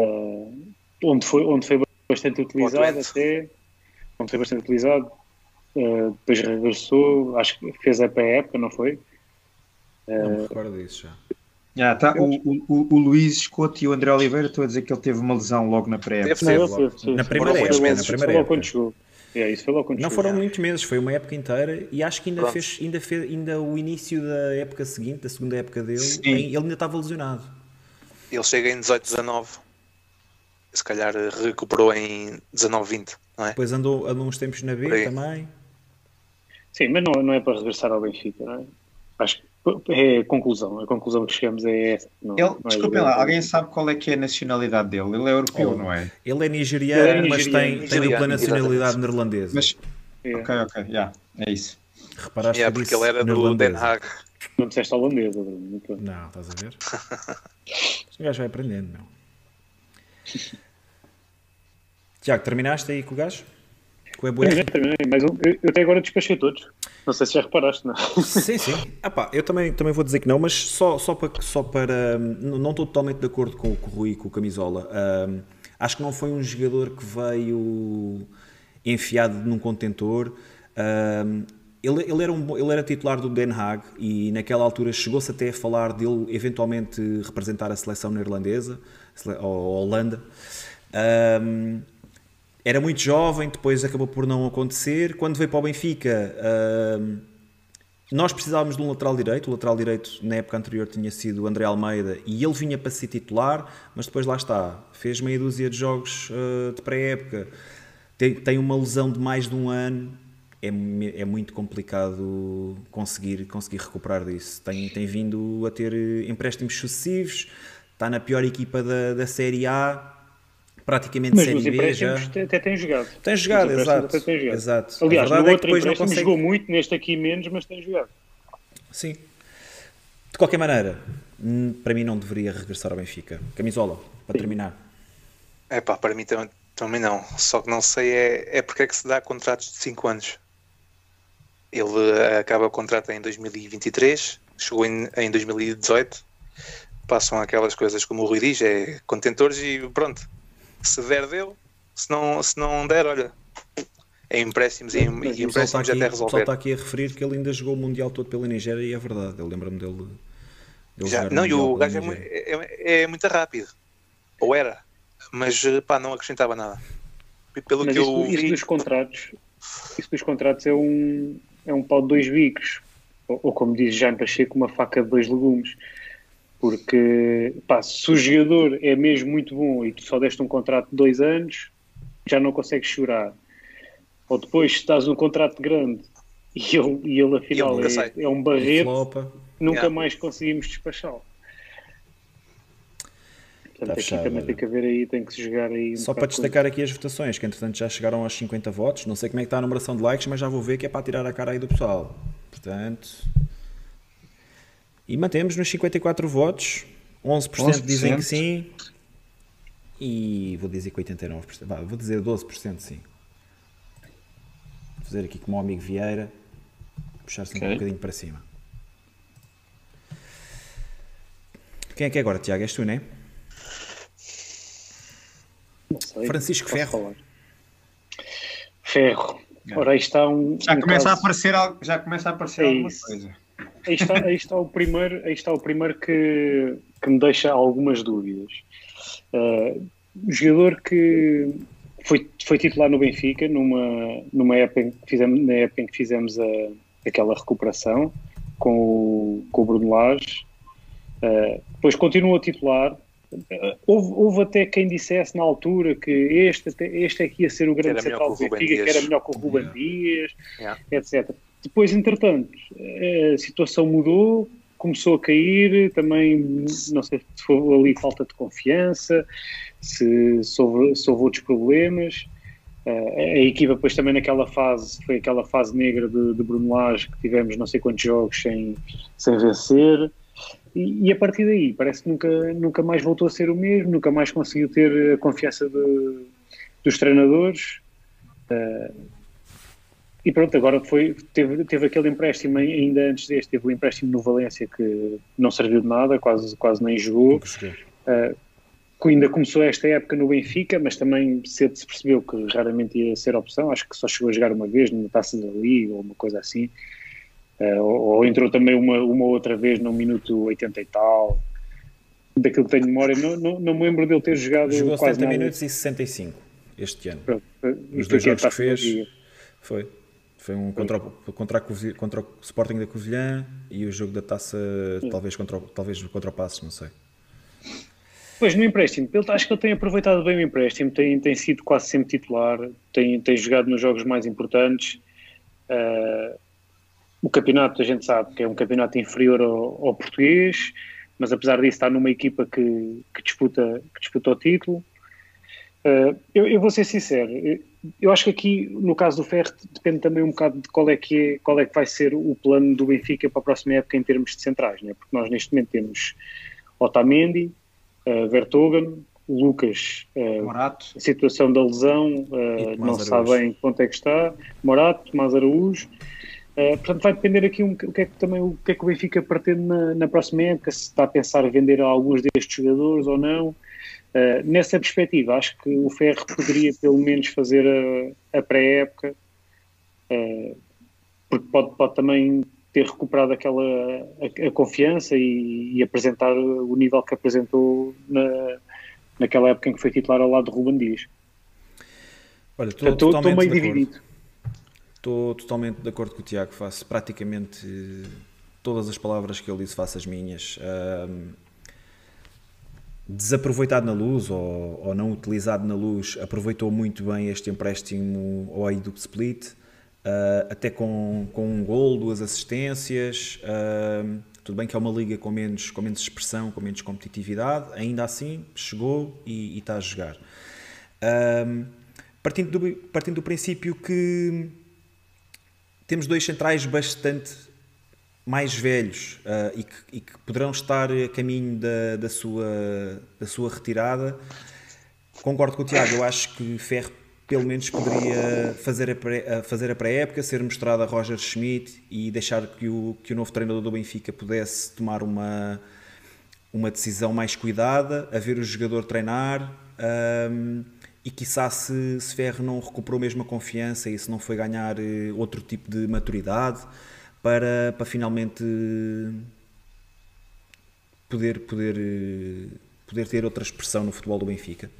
uh, onde, foi, onde foi bastante utilizado até, onde foi bastante utilizado. Uh, depois regressou, acho que fez a pré-época, não foi? não me recordo disso já. Ah, tá. o, o, o, Luís Escoto e o André Oliveira estão a dizer que ele teve uma lesão logo na pré-época. Na primeira época. Na primeira época. Quando chegou. É, isso foi logo quando Não foram muitos meses, foi uma época inteira e acho que ainda fez, ainda fez ainda o início da época seguinte, da segunda época dele, em, ele ainda estava lesionado. Ele chega em 18, 19. Se calhar recuperou em 19, 20, não é? Depois andou, andou uns tempos na B também. Sim, mas não, não é para regressar ao Benfica, não é? Acho que é a conclusão, a conclusão que chegamos é essa. Não, ele, não é desculpem lá, alguém sabe qual é que é a nacionalidade dele? Ele é europeu, oh, não é? Ele é nigeriano, ele é nigeriano mas tem, nigeriano, tem dupla nacionalidade neerlandesa. Mas, é. Ok, ok, já, yeah, é isso. Reparaste yeah, porque ele era do Den Haag. Não disseste holandesa, Bruno. Não, estás a ver? o gajo vai aprendendo, meu. Tiago, terminaste aí com o gajo? A terminei, terminei, mas eu, eu até agora despachei todos. Não sei se já reparaste, não? Sim, sim. Epá, eu também, também vou dizer que não, mas só, só para. Só para não estou totalmente de acordo com, com o Rui e com o Camisola. Um, Acho que não foi um jogador que veio enfiado num contentor. Um, ele, ele, era um, ele era titular do Den Haag e naquela altura chegou-se até a falar dele eventualmente representar a seleção neerlandesa, a Holanda. Um, era muito jovem, depois acabou por não acontecer. Quando veio para o Benfica, um, nós precisávamos de um lateral direito. O lateral direito na época anterior tinha sido o André Almeida e ele vinha para ser titular, mas depois lá está, fez meia dúzia de jogos uh, de pré-época. Tem, tem uma lesão de mais de um ano é, é muito complicado conseguir, conseguir recuperar disso. Tem, tem vindo a ter empréstimos sucessivos, está na pior equipa da, da Série A, praticamente Mas Série B já. até tem jogado. Tem jogado, exato. Tem jogado. exato. Aliás, no é outro depois não consegue... jogou muito, neste aqui menos, mas tem jogado. Sim. De qualquer maneira, para mim não deveria regressar ao Benfica. Camisola, para Sim. terminar. É pá, para mim também, também não. Só que não sei é, é porque é que se dá contratos de 5 anos. Ele eh, acaba o contrato em 2023, chegou em, em 2018. Passam aquelas coisas como o Rui diz, é contentores e pronto. Se der, deu. Se não, se não der, olha, é empréstimos e, e empréstimos aqui, até resolver. O pessoal está aqui a referir que ele ainda jogou o Mundial todo pela Nigéria e é verdade, eu lembro-me dele. dele Já, não, e o gajo é, é, é, muito rápido. Ou era. Mas pá, não acrescentava nada. Pelo mas que isso, eu vi... isso dos contratos, isso dos contratos é um, é um pau de dois bicos, ou, ou como diz Jean Pacheco, uma faca de dois legumes. Porque pá, se o jogador é mesmo muito bom e tu só deste um contrato de dois anos, já não consegues chorar. Ou depois, se estás num contrato grande e ele, e ele afinal é, é, um barreto, nunca yeah. mais conseguimos despachá-lo. Portanto, aqui fechado, também tem que haver aí, tem que se jogar aí. Um Só para destacar aqui as votações, que entretanto já chegaram aos 50 votos. Não sei como é que está a numeração de likes, mas já vou ver que é para tirar a cara aí do pessoal. Portanto. E mantemos nos 54 votos. 11%, 11%. dizem que sim. E vou dizer que 89%. Bah, vou dizer 12% sim. Vou fazer aqui como o amigo Vieira. Puxar-se okay. um bocadinho para cima. Quem é que é agora, Tiago? És tu, não é? Sei, Francisco Ferro. Falar. Ferro. Ora, aí está um. Já um começa caso... a aparecer, já começa a aparecer é alguma coisa. Aí está, aí está o primeiro, aí está o primeiro que, que me deixa algumas dúvidas. Uh, jogador que foi, foi titular no Benfica numa, numa época em que fizemos, na época em que fizemos a, aquela recuperação com o, com o Bruno Lage. Uh, depois continua titular, Houve, houve, até quem dissesse na altura que este, este é que ia ser o grande central do Benfica, que era melhor que o Ruben yeah. Dias, yeah. etc. Depois, entretanto, a situação mudou, começou a cair, também não sei se foi ali falta de confiança, se, se, houve, se houve outros problemas. a equipa depois também naquela fase, foi aquela fase negra de, de Bruno Lage, que tivemos não sei quantos jogos sem, sem vencer. E, e, a partir daí parece que nunca, nunca mais voltou a ser o mesmo, nunca mais conseguiu ter a confiança de, dos treinadores. Uh, e pronto, agora foi, teve, teve aquele empréstimo ainda antes deste, teve o empréstimo no Valência que não serviu de nada, quase, quase nem jogou. Uh, ainda começou esta época no Benfica, mas também cedo se percebeu que raramente ia ser opção. Acho que só chegou a jogar uma vez numa taça da Liga ou uma coisa assim. Uh, ou, ou, entrou também uma, uma outra vez no minuto 80 e tal. Daquilo que tenho memória, não, não, não me lembro dele ter jogado. Jogou quase 70 nada. minutos e 65 este ano. Pronto, Os dois jogos que fez. Foi. Foi um contra, contra, a, contra o Sporting da Covilhã e o jogo da taça, talvez contra, talvez contra o Passos, não sei. Pois, no empréstimo, ele, acho que ele tem aproveitado bem o empréstimo, tem, tem sido quase sempre titular, tem, tem jogado nos jogos mais importantes. Uh, o campeonato a gente sabe que é um campeonato inferior ao, ao português, mas apesar disso está numa equipa que, que disputa, que disputa o título. Uh, eu, eu, vou ser sincero, eu acho que aqui, no caso do Ferro, depende também um bocado de qual é que, é, qual é que vai ser o plano do Benfica para a próxima época em termos de centrais, né? porque nós neste momento temos Otamendi, uh, Vertogen, Lucas, uh, a situação da lesão, uh, não se sabe bem quanto é que está, Morato, Tomás Araújo, Uh, portanto, vai depender aqui um, o que é que também o que é que o Benfica pretende na, na próxima época, se está a pensar vender alguns destes jogadores ou não. Uh, nessa perspectiva, acho que o Ferro poderia pelo menos fazer a, a pré-época, uh, porque pode, pode também ter recuperado aquela a, a confiança e, e, apresentar o nível que apresentou na, naquela época em que foi titular ao lado de Ruben Dias. Olha, estou meio dividido. Estou totalmente de acordo com o Tiago, faço praticamente todas as palavras que ele disse, faço as minhas. Um, desaproveitado na luz ou, ou, não utilizado na luz, aproveitou muito bem este empréstimo ao do Split, uh, até com, com um gol, duas assistências. Uh, tudo bem que é uma liga com menos, com menos expressão, com menos competitividade, ainda assim chegou e, e está a jogar. Um, partindo, do, partindo do princípio que temos dois centrais bastante mais velhos uh, e, que, e, que, poderão estar a caminho da, da, sua, da sua retirada. Concordo com o Tiago, eu acho que Ferro pelo menos poderia fazer a, pré, fazer a pré-época, ser mostrado a Roger Schmidt e deixar que o, que o novo treinador do Benfica pudesse tomar uma, uma decisão mais cuidada, a ver o jogador treinar. Um, e quiçá se, se Ferro não recuperou mesmo a confiança e se não foi ganhar eh, outro tipo de maturidade para, para finalmente poder, poder, poder ter outra expressão no futebol do Benfica.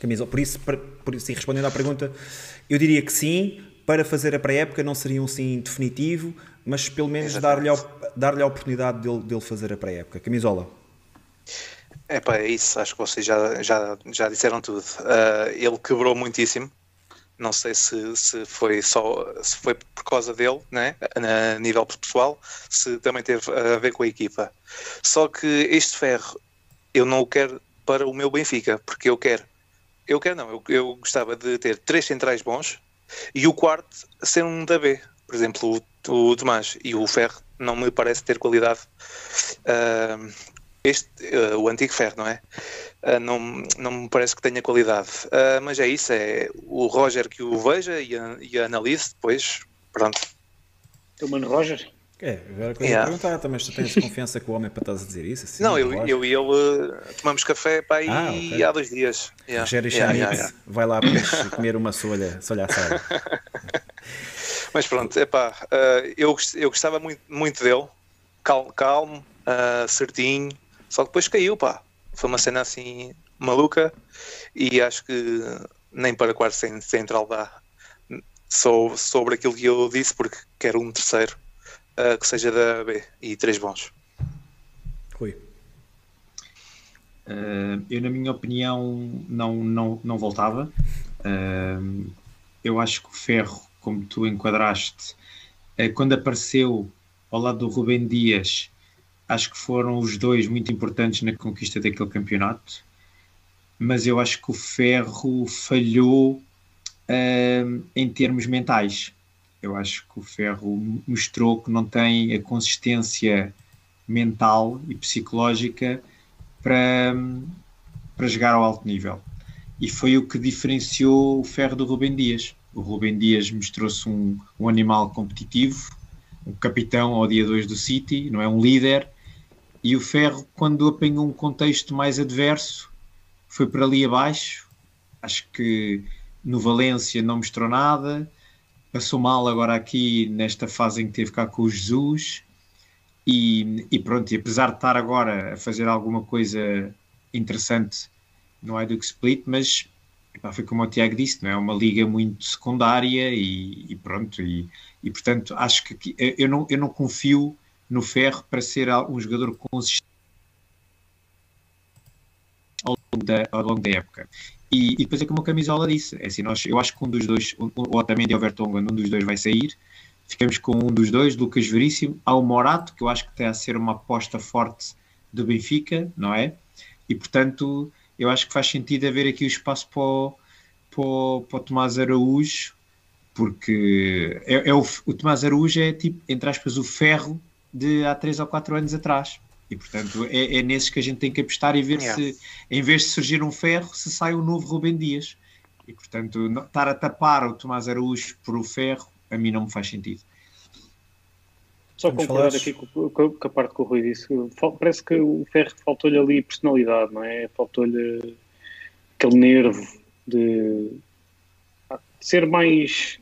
Camisa, por isso, por isso, respondendo à pergunta, eu diria que sim, para fazer a pré-época não seria um sim definitivo, mas pelo menos dar-lhe dar a oportunidade dele, dele fazer a pré-época. Camisola. É pá, é isso, acho que vocês já, já, já disseram tudo. Uh, ele quebrou muitíssimo. Não sei se, se foi só se foi por causa dele, né, a nível pessoal, se também teve a ver com a equipa. Só que este ferro eu não o quero para o meu Benfica, porque eu quero, eu quero não, eu, eu gostava de ter três centrais bons e o quarto ser um da B, por exemplo, o, o Tomás e o Ferro não me parece ter qualidade uh, este, uh, o antigo ferro, não é? Uh, não, não me parece que tenha qualidade. Uh, mas é isso, é o Roger que o veja e, e analise depois, pronto. O Mano Roger? É, agora coisa yeah. perguntar, também tu tens confiança com o homem para estás a dizer isso? Assim, não, eu, eu e ele tomamos café para aí ah, okay. há dois dias. Yeah. Rogério yeah, yeah, yeah, vai lá para comer uma solha, solha assada. Mas pronto, epá, uh, eu, eu gostava muito, muito dele, calmo, calmo certinho, só que depois caiu, pá. Foi uma cena assim maluca e acho que nem para quarto central dá sou sobre aquilo que eu disse, porque quero um terceiro uh, que seja da B e três bons. Rui. Uh, eu, na minha opinião, não, não, não voltava. Uh, eu acho que o Ferro, como tu enquadraste, quando apareceu ao lado do Rubem Dias, acho que foram os dois muito importantes na conquista daquele campeonato, mas eu acho que o Ferro falhou uh, em termos mentais. Eu acho que o Ferro mostrou que não tem a consistência mental e psicológica para, para jogar ao alto nível. E foi o que diferenciou o Ferro do Rubem Dias. O Rubem Dias mostrou-se um, um animal competitivo, um capitão ao dia 2 do City, não é um líder, e o Ferro, quando apanhou um contexto mais adverso, foi por ali abaixo. Acho que no Valência não mostrou nada, passou mal agora aqui nesta fase em que teve cá com o Jesus. E, e pronto, e apesar de estar agora a fazer alguma coisa interessante no iDuke Split, mas epá, foi como o Tiago disse, não é uma liga muito secundária e, e pronto, e, e portanto acho que eu não, eu não confio no ferro para ser um jogador consistente ao longo da, ao longo da época. E, e, depois é como a camisola disse, é assim, nós, eu acho que um dos dois, Otamendi ou Vertonghen, um dos dois vai sair, ficamos com um dos dois, Lucas Veríssimo, há o Morato, que eu acho que está a ser uma aposta forte do Benfica, não é? E portanto, eu acho que faz sentido haver aqui o espaço para o, para o, para o Tomás Araújo, porque é, é o, o Tomás Araújo é tipo, entre aspas, o ferro de há 3 ou 4 anos atrás. E portanto é, é nesses que a gente tem que apostar e ver yeah. se, em vez de surgir um ferro, se sai o um novo Rubem Dias. E portanto, estar a tapar o Tomás Araújo por o ferro, a mim não me faz sentido. Só concordar aqui com, com, a parte que o Rui disse. Parece que o Ferro faltou-lhe ali personalidade, não é? Faltou-lhe aquele nervo de ser mais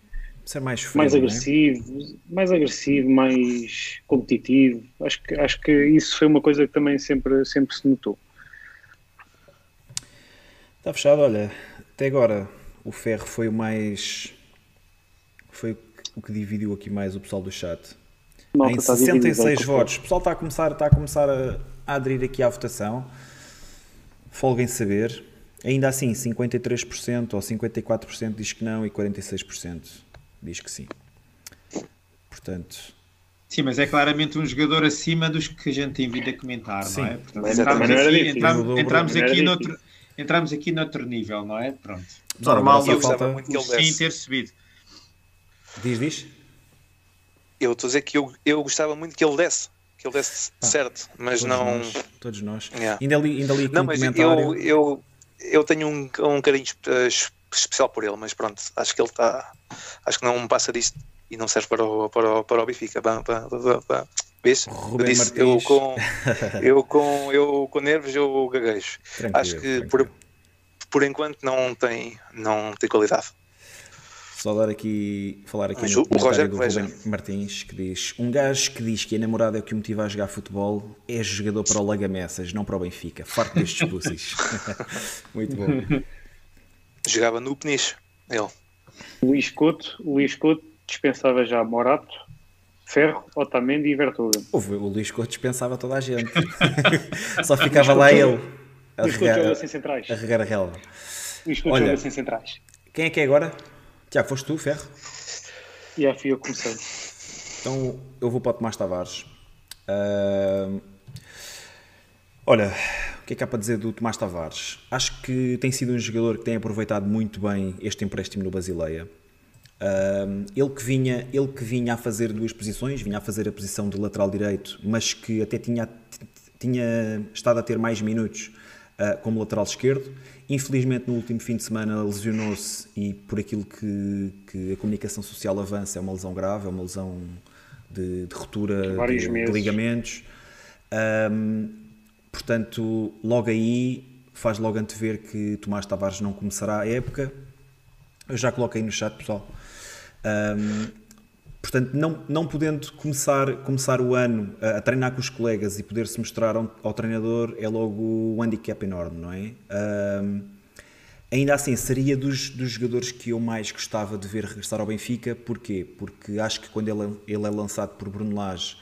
ser mais frio, mais é? agressivo, é? mais agressivo, mais competitivo. Acho que acho que isso foi uma coisa que também sempre sempre se notou. Está fechado, olha. Até agora o Ferro foi o mais foi o que dividiu aqui mais o pessoal do chat. Malta em 66 votos. O pessoal está a começar, está a, começar a, a aderir aqui à votação. Folguem saber. Ainda assim, 53% ou 54% diz que não e 46% diz que sim. Portanto. Sim, mas é claramente um jogador acima dos que a gente tem vindo a comentar, sim. não é? Portanto, entramos aqui, entramos, entramos, aqui noutro, entramos aqui noutro nível, não é? Pronto. Normal, eu gostava muito que ele sim ter subido. Diz, diz? Eu estou a dizer que eu, eu gostava muito que ele desse, que ele desse ah, certo, mas todos não. Nós, todos nós. Yeah. Ainda li, ainda li não, um mas comentário. Eu, eu, eu tenho um, um carinho especial por ele, mas pronto, acho que ele está. Acho que não me passa disto e não serve para o, para o, para o Benfica. Para, para, para, Vês? Eu, disse, eu, com, eu, com, eu com nervos eu gaguejo. Tranquilo, acho que por, por enquanto não tem, não tem qualidade. Só dar aqui, falar aqui Mas no o Roger do Rubem Martins, que diz um gajo que diz que a namorada é o que o motiva a jogar futebol é jogador para o Lagamessas, não para o Benfica. Farto destes pussies. Muito bom. Jogava no Peniche, ele. Luís Couto, Luís Couto dispensava já Morato, Ferro, Otamendi e Vertuga. O, o Luís Couto dispensava toda a gente. Só ficava lá ele. A Luís Couto joga sem centrais. A regar a relva. Luís Couto joga sem centrais. Quem é que é agora? Tiago, foste tu, Ferro? E fui eu comecei. Então eu vou para o Tomás Tavares. Uh, olha, o que é que há para dizer do Tomás Tavares? Acho que tem sido um jogador que tem aproveitado muito bem este empréstimo no Basileia. Uh, ele, que vinha, ele que vinha a fazer duas posições, vinha a fazer a posição de lateral direito, mas que até tinha, tinha estado a ter mais minutos uh, como lateral esquerdo Infelizmente, no último fim de semana lesionou-se e, por aquilo que, que, a comunicação social avança, é uma lesão grave, é uma lesão de, de ruptura de, de, ligamentos. Um, portanto, logo aí faz logo antever que Tomás Tavares não começará a época. Eu já coloquei no chat, pessoal. Um, portanto, não, não podendo começar, começar o ano a, a treinar com os colegas e poder-se mostrar ao, ao, treinador é logo um handicap enorme, não é? Um, ainda assim, seria dos, dos jogadores que eu mais gostava de ver regressar ao Benfica. Porquê? Porque acho que quando ele, ele é lançado por Bruno Lage,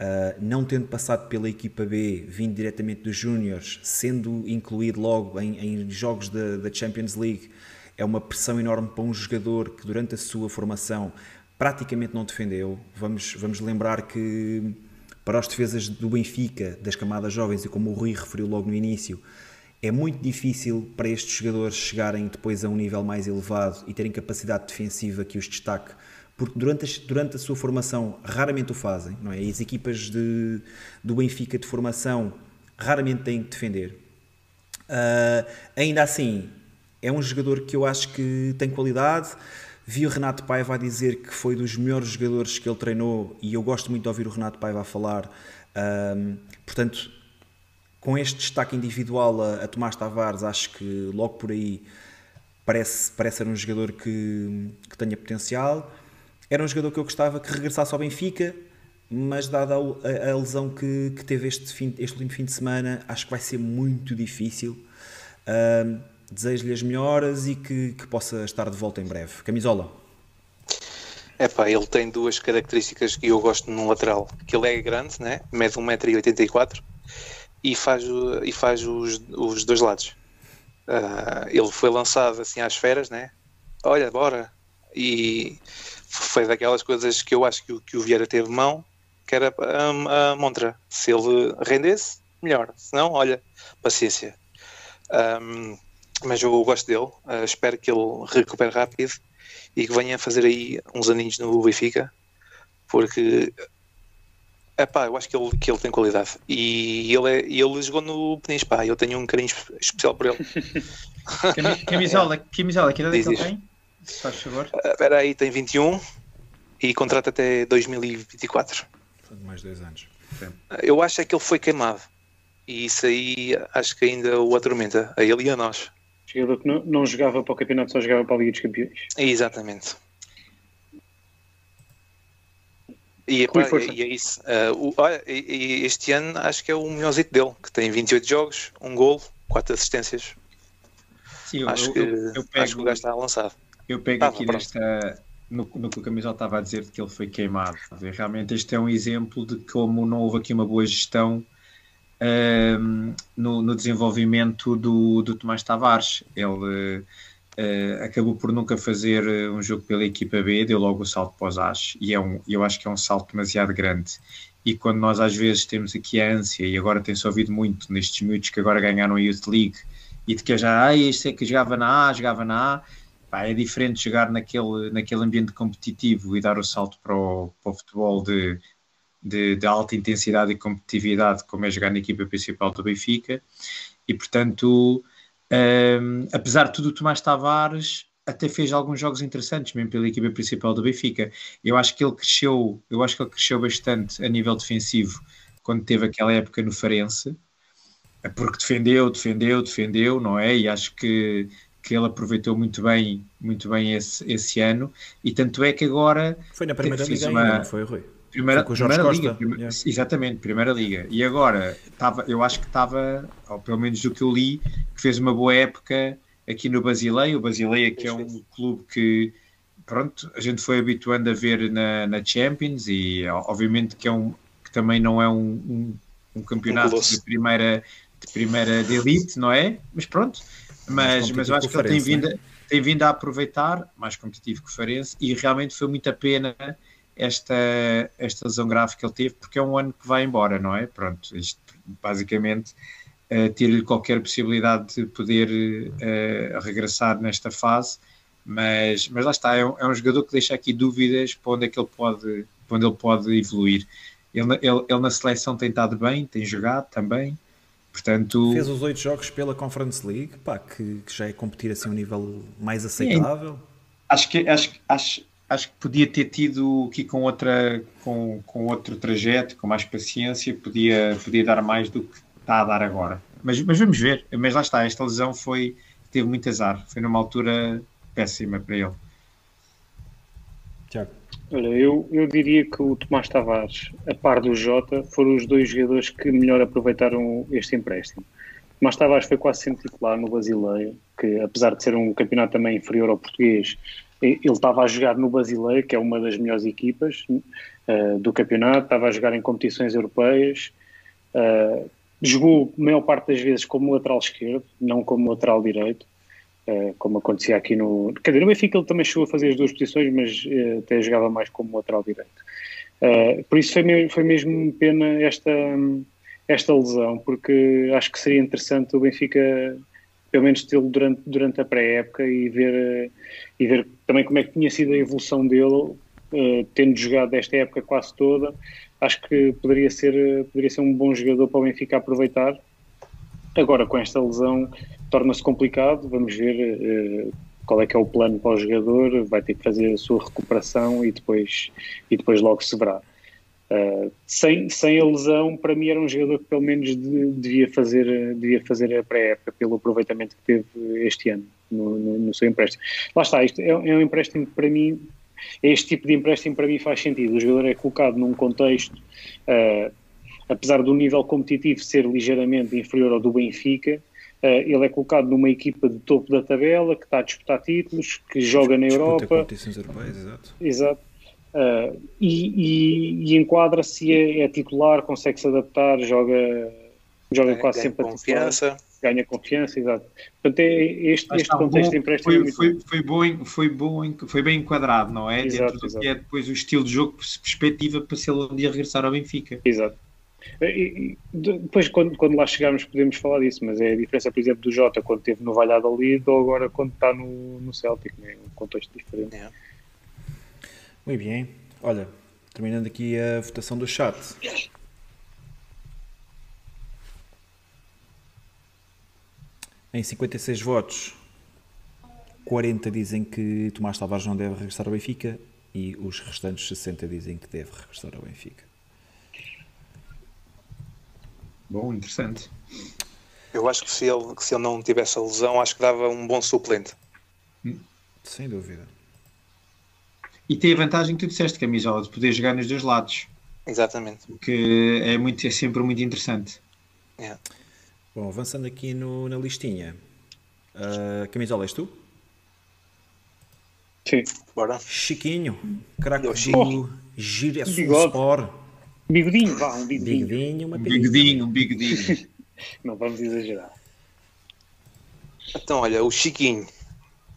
uh, não tendo passado pela equipa B, vindo diretamente dos Júniores, sendo incluído logo em, em jogos da, Champions League, é uma pressão enorme para um jogador que durante a sua formação praticamente não defendeu. Vamos, vamos lembrar que para as defesas do Benfica, das camadas jovens, e como o Rui referiu logo no início, é muito difícil para estes jogadores chegarem depois a um nível mais elevado e terem capacidade defensiva que os destaque, porque durante durante a sua formação raramente o fazem, não é? As equipas de, do Benfica de formação raramente têm que defender. Uh, ainda assim, é um jogador que eu acho que tem qualidade, Vi o Renato Paiva a dizer que foi dos melhores jogadores que ele treinou e eu gosto muito de ouvir o Renato Paiva a falar. Um, portanto, com este destaque individual a, a, Tomás Tavares, acho que logo por aí parece, parece ser um jogador que, que tenha potencial. Era um jogador que eu gostava que regressasse ao Benfica, mas dada a, a, a lesão que, que teve este, fim, este último fim de semana, acho que vai ser muito difícil. Um, Desejo-lhe as melhoras e que, que possa estar de volta em breve. Camisola. É pá, ele tem duas características que eu gosto no lateral. Que ele é grande, né? mede 1,84m e faz, e faz os, os dois lados. Uh, ele foi lançado assim às feras, né? Olha, bora. E foi daquelas coisas que eu acho que, que o Vieira teve mão, que era a, a montra. Se ele rendesse, melhor. Se não, olha, paciência. Um, mas eu gosto dele, uh, espero que ele recupere rápido e que venha fazer aí uns aninhos no Benfica, porque epá, eu acho que ele, que ele tem qualidade e ele, é, ele jogou no Penis, pá, eu tenho um carinho especial por ele. camisola, camisola, que idade é que ele tem? Se faz favor. Uh, espera aí, tem 21 e contrato até 2024. mais dois anos. Eu acho é que ele foi queimado. E isso aí acho que ainda o atormenta, a ele e a nós. Jogador que não, não jogava para o campeonato, só jogava para a Liga dos Campeões. Exatamente. E, epá, e é isso. Uh, o- olha, e- e este ano acho que é o melhorzito dele, que tem 28 jogos, um gol, 4 assistências. Sim, eu, acho, eu- que, eu- eu acho que o pego, gajo está lançado. Eu pego Tá, aqui pronto. nesta. No, no que o Camisola estava a dizer de que ele foi queimado. Realmente, este é um exemplo de como não houve aqui uma boa gestão ahm, no, no desenvolvimento do, do Tomás Tavares. Ele eh, acabou por nunca fazer eh, um jogo pela equipa B, deu logo o salto para os As, e é um, eu acho que é um salto demasiado grande. E quando nós às vezes temos aqui a ânsia, e agora tem-se ouvido muito nestes miúdos que agora ganharam a Youth League, e de que já, ah, este é que jogava na A, jogava na A, pá, é diferente jogar naquele, naquele ambiente competitivo e dar o salto para o, para o futebol de, de, de alta intensidade e competitividade, como é jogar na equipa principal do Benfica, e portanto, hum, apesar de tudo, o Tomás Tavares até fez alguns jogos interessantes, mesmo pela equipa principal do Benfica. Eu acho que ele cresceu, eu acho que ele cresceu bastante a nível defensivo quando teve aquela época no Farense, porque defendeu, defendeu, defendeu, não é? E acho que, que ele aproveitou muito bem, muito bem esse, esse ano, e tanto é que agora Foi na primeira liga uma- ainda, não foi, Rui? Primeira, Foi com o Jorge primeira Costa, liga, prime- yeah. exatamente, primeira liga. E agora estava, eu acho que estava, ou pelo menos do que eu li, que fez uma boa época aqui no Basileia. O Basileia que é um clube que pronto, a gente foi habituando a ver na, na Champions e obviamente que é um que também não é um, um, um campeonato colosso. de primeira de primeira de elite, não é? Mas pronto, mas, mas eu acho que ele tem vindo, a- tem vindo a aproveitar, mais competitivo que o Farense, e realmente foi muita pena esta, esta lesão grave que ele teve, porque é um ano que vai embora, não é? Pronto, isto basicamente eh, tira-lhe qualquer possibilidade de poder eh, regressar nesta fase, mas, mas lá está, é um, é um jogador que deixa aqui dúvidas para onde é que ele pode, para onde ele pode evoluir. Ele, ele, ele na seleção tem estado bem, tem jogado também, portanto... Fez os oito jogos pela Conference League, pá, que, que já é competir assim a um nível mais aceitável. acho que acho, acho, acho que podia ter tido aqui com outra com, com outro trajeto, com mais paciência, podia, podia dar mais do que está a dar agora. Mas, mas vamos ver. Mas lá está, esta lesão foi teve muito azar, foi numa altura péssima para ele. Tiago. Olha, eu, eu diria que o Tomás Tavares, a par do Jota, foram os dois jogadores que melhor aproveitaram este empréstimo. Tomás Tavares foi quase sempre titular no Basileia, que apesar de ser um campeonato também inferior ao português, ele estava a jogar no Basileia, que é uma das melhores equipas eh, do campeonato, estava a jogar em competições europeias, eh, jogou a maior parte das vezes como lateral esquerdo, não como lateral direito. Uh, como acontecia aqui no. Quer dizer, no Benfica ele também chegou a fazer as duas posições, mas uh, até jogava mais como lateral direito. Uh, por isso foi, me- foi mesmo pena esta, esta lesão, porque acho que seria interessante o Benfica, pelo menos, tê-lo durante, durante a pré-época e ver, e ver também como é que tinha sido a evolução dele, uh, tendo jogado esta época quase toda. Acho que poderia ser, poderia ser um bom jogador para o Benfica aproveitar. Agora, com esta lesão, torna-se complicado. Vamos ver eh, qual é que é o plano para o jogador. Vai ter que fazer a sua recuperação e depois, e depois logo se verá. Uh, sem, sem a lesão, para mim era um jogador que pelo menos de- devia, fazer, devia fazer a pré-época pelo aproveitamento que teve este ano no, no- no seu empréstimo. Lá está, isto é, é um empréstimo que para mim, este tipo de empréstimo para mim faz sentido. O jogador é colocado num contexto uh, apesar do nível competitivo ser ligeiramente inferior ao do Benfica, ele é colocado numa equipa de topo da tabela, que está a disputar títulos, que joga na Europa, competições europeias, exato. exato, Eh, e, e- e enquadra-se, é, é titular, consegue se adaptar, joga, joga quase Ganha sempre a titular, confiança. ganha confiança, exato. Portanto, é este, este contexto bom, de empréstimo é foi, muito foi, bom. foi, bom, foi, bom, foi bem enquadrado, não é? Exato, Dentro do exato. que é depois o estilo de jogo, perspectiva para se ele um dia regressar ao Benfica. Exato. E- depois, quando, quando lá chegarmos, podemos falar disso, mas é a diferença, por exemplo, do Jota quando esteve no Valladolid ou agora quando está no, no Celtic, né? um contexto diferente. É. Muito bem. Olha, terminando aqui a votação do chat. Em 56 votos, 40 dizem que Tomás Tavares não deve regressar ao Benfica e os restantes 60 dizem que deve regressar ao Benfica. Bom, interessante. Eu acho que se ele, que se ele não tivesse a lesão, acho que dava um bom suplente. Sem dúvida. E tem a vantagem que tu disseste, camisola, de poder jogar nos dois lados, Exatamente. que é, muito, é sempre muito interessante. Yeah. Bom, avançando aqui no- na listinha. Ah, camisola, és tu? Sim. Bora. Chiquinho, craque Eu, do. Giresunspor. Bigodinho, vá, um bigodinho. Bigodinho, uma Um bigodinho, um bigodinho. Não vamos exagerar. Então, olha, o Chiquinho.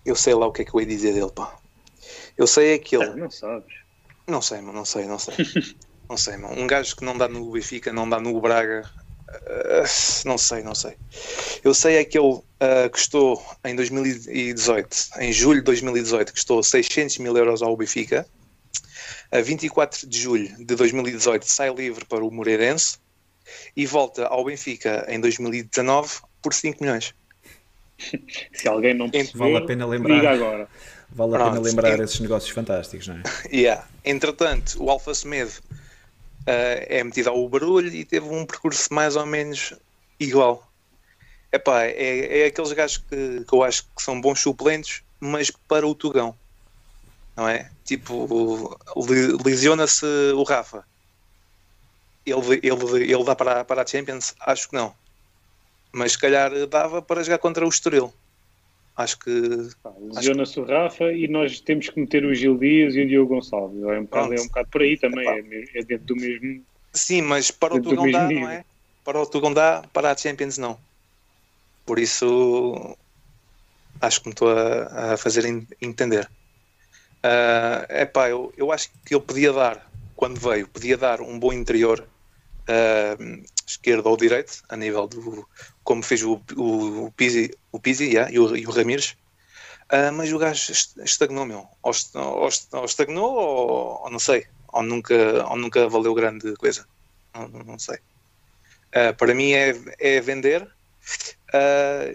Eu sei lá o que é que eu ia dizer dele, pá. Eu sei é que Ah. Não sabes. Não sei, mano, não sei, não sei. não sei, mano. Um gajo que não dá no Benfica, não dá no Braga. ah, não sei, não sei. Eu sei é que ele ah, custou em 2018, em julho de 2018, custou 600 mil euros ao Benfica. A 24 de julho de 2018 sai livre para o Moreirense e volta ao Benfica em 2019 por 5 milhões. Se alguém não percebeu, Vale a pena lembrar. diga agora. Vale a pena lembrar esses negócios fantásticos, não é? Yeah. Entretanto, o Alfa Semedo eh, é metido ao barulho e teve um percurso mais ou menos igual. Epá, é, é aqueles gajos que, que eu acho que são bons suplentes, mas para o Tugão. Não é? Tipo, lesiona-se o Rafa. Ele, ele, ele dá para, para a Champions? Acho que não. Mas se calhar dava para jogar contra o Estoril. Acho que Lesiona-se o Rafa e nós temos que meter o Gil Dias e o Diogo Gonçalves. É um bocado, é um bocado por aí também. É, é dentro do mesmo. Sim, mas para o Tugão dá, nível. não é? Para o Tugão dá, para a Champions não. Por isso, acho que me estou a, a fazer en- entender. É epá, eu, eu acho que ele podia dar, quando veio, podia dar um bom interior ah, esquerdo ou direito, a nível do. como fez o, o, o Pizzi, o Pizzi yeah, e, o, e o Ramires. Ah, mas o gajo est- estagnou, meu. Ou, ou est- ou estagnou, ou, ou não sei. Ou nunca, ou nunca valeu grande coisa. Não, não- sei. Ah, para mim é, é vender ah,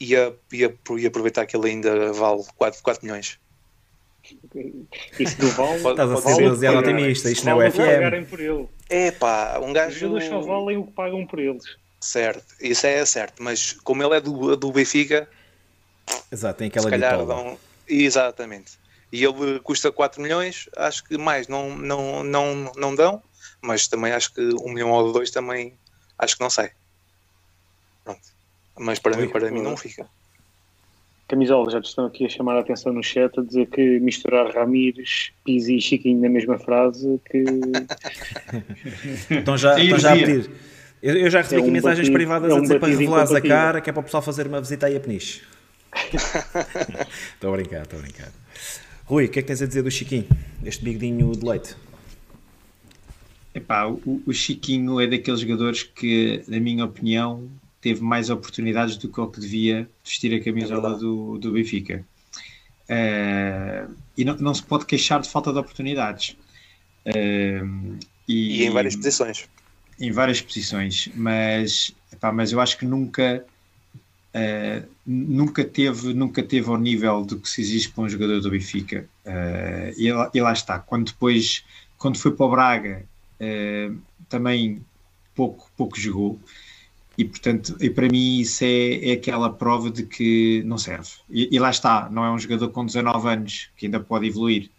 e, a- e, a- e aproveitar que ele ainda vale 4, 4 milhões. Isso do Val. Estás a ser demasiado otimista, isto não é FM. É pá, um Os gajo. jogadores só valem o que pagam por eles. Certo, isso é certo, mas como ele é do, do Benfica, Exato, tem se aquela calhar bitola. dão. Exatamente. E ele custa 4 milhões, acho que mais não, não, não, não dão, mas também acho que 1 milhão ou 2 também acho que não sai. Pronto. Mas para Oi. mim, para mim não fica. Camisola, já te estão aqui a chamar a atenção no chat a dizer que misturar Ramires, Pizzi e Chiquinho na mesma frase que Estão já, Sim, estão já a pedir. Eu, eu já recebi É aqui um mensagens batido- privadas é a um dizer para revelares a cara, que é para o pessoal fazer uma visita aí a Peniche. Estou a brincar, estou a brincar. Rui, o que é que tens a dizer do Chiquinho? Este bigodinho de leite. Epá, o, o Chiquinho é daqueles jogadores que, na minha opinião, teve mais oportunidades do que o que devia vestir a É camisola verdade. do, do Benfica. Eh, e não, não se pode queixar de falta de oportunidades. Eh, E em várias posições. em várias posições, mas, epá, mas eu acho que nunca eh, nunca teve nunca teve ao nível do que se exige para um jogador do Benfica e, lá, e lá está quando depois quando foi para o Braga também pouco pouco jogou e portanto e para mim isso é, é aquela prova de que não serve e, e lá está não é um jogador com 19 anos que ainda pode evoluir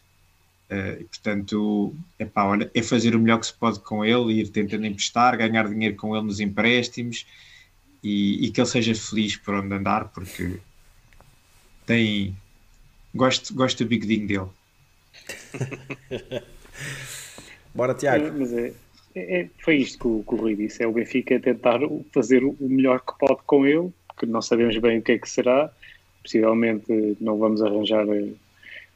Uh, e, portanto, epá, olha, é fazer o melhor que se pode com ele, ir tentando emprestar, ganhar dinheiro com ele nos empréstimos e, e que ele seja feliz por onde andar, porque tem. Gosto, gosto do bigodinho dele. Bora, Tiago. Mas é, é- é- foi isto que o, que o Rui disse: é o Benfica tentar fazer o melhor que pode com ele, que não sabemos bem o que é que será. Possivelmente não vamos arranjar, eh,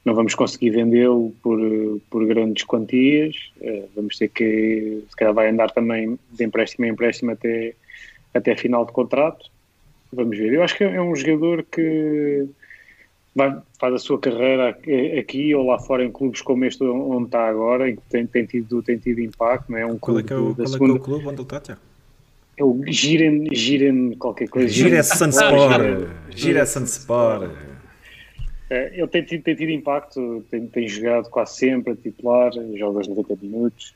não vamos conseguir vendê-lo por, eh, por grandes quantias. Eh, Vamos ter que, se calhar, vai andar também de empréstimo em empréstimo até, até final de contrato. Vamos ver. Eu acho que é um jogador que vai- faz a sua carreira aqui- ou lá fora em clubes como este onde está agora, em que tem, tem, tido, tem tido impacto, não é? Um Qual é clube que é o, qual é que é segunda. o clube onde ele está, Tiago? É o Giren, Giren qualquer coisa. Giren- Gira Sunspor. É, ele tem tido, tem tido impacto, tem, tem jogado quase sempre a titular, joga os 90 minutos.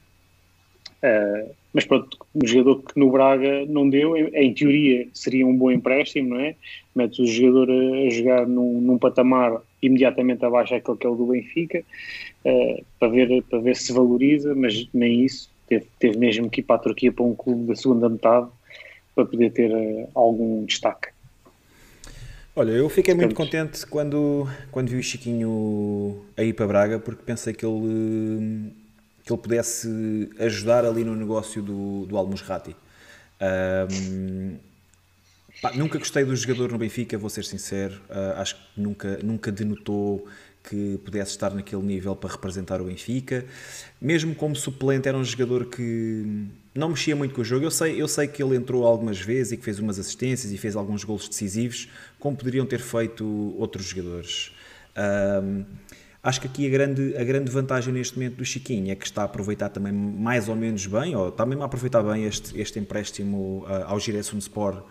Uh, mas pronto, um jogador que no Braga não deu, em, em, teoria seria um bom empréstimo, não é? Metes o jogador a, a jogar num, num, patamar imediatamente abaixo daquele que é o do Benfica, uh, para, ver, para ver se valoriza, mas nem isso. Teve, teve mesmo que ir para a Turquia para um clube da segunda metade para poder ter uh, algum destaque. Olha, eu fiquei muito contente quando, quando vi o Chiquinho a ir para Braga, porque pensei que ele que ele pudesse ajudar ali no negócio do, do Almusrati. Um, nunca gostei do jogador no Benfica, vou ser sincero. Uh, acho que nunca, nunca denotou que pudesse estar naquele nível para representar o Benfica. Mesmo como suplente, era um jogador que não mexia muito com o jogo. Eu sei, eu sei que ele entrou algumas vezes e que fez umas assistências e fez alguns golos decisivos, como poderiam ter feito outros jogadores. Um, Acho que aqui a grande, a grande vantagem neste momento do Chiquinho é que está a aproveitar também mais ou menos bem, ou está mesmo a aproveitar bem este, este empréstimo uh, ao Giresunspor.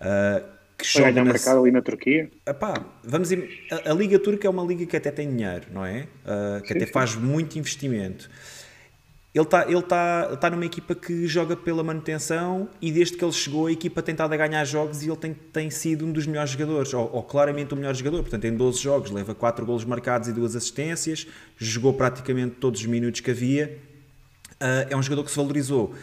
Uh, que joga na... mercado ali na Turquia. Epá, vamos a, a, Liga Turca é uma liga que até tem dinheiro, não é? Uh, que sim, até sim. faz muito investimento. Ele está ele tá, tá numa equipa que joga pela manutenção e desde que ele chegou a equipa tem estado a ganhar jogos e ele tem, tem sido um dos melhores jogadores, ou, ou claramente o melhor jogador. Portanto, em 12 jogos leva 4 golos marcados e 2 assistências, jogou praticamente todos os minutos que havia. Uh, é um jogador que se valorizou.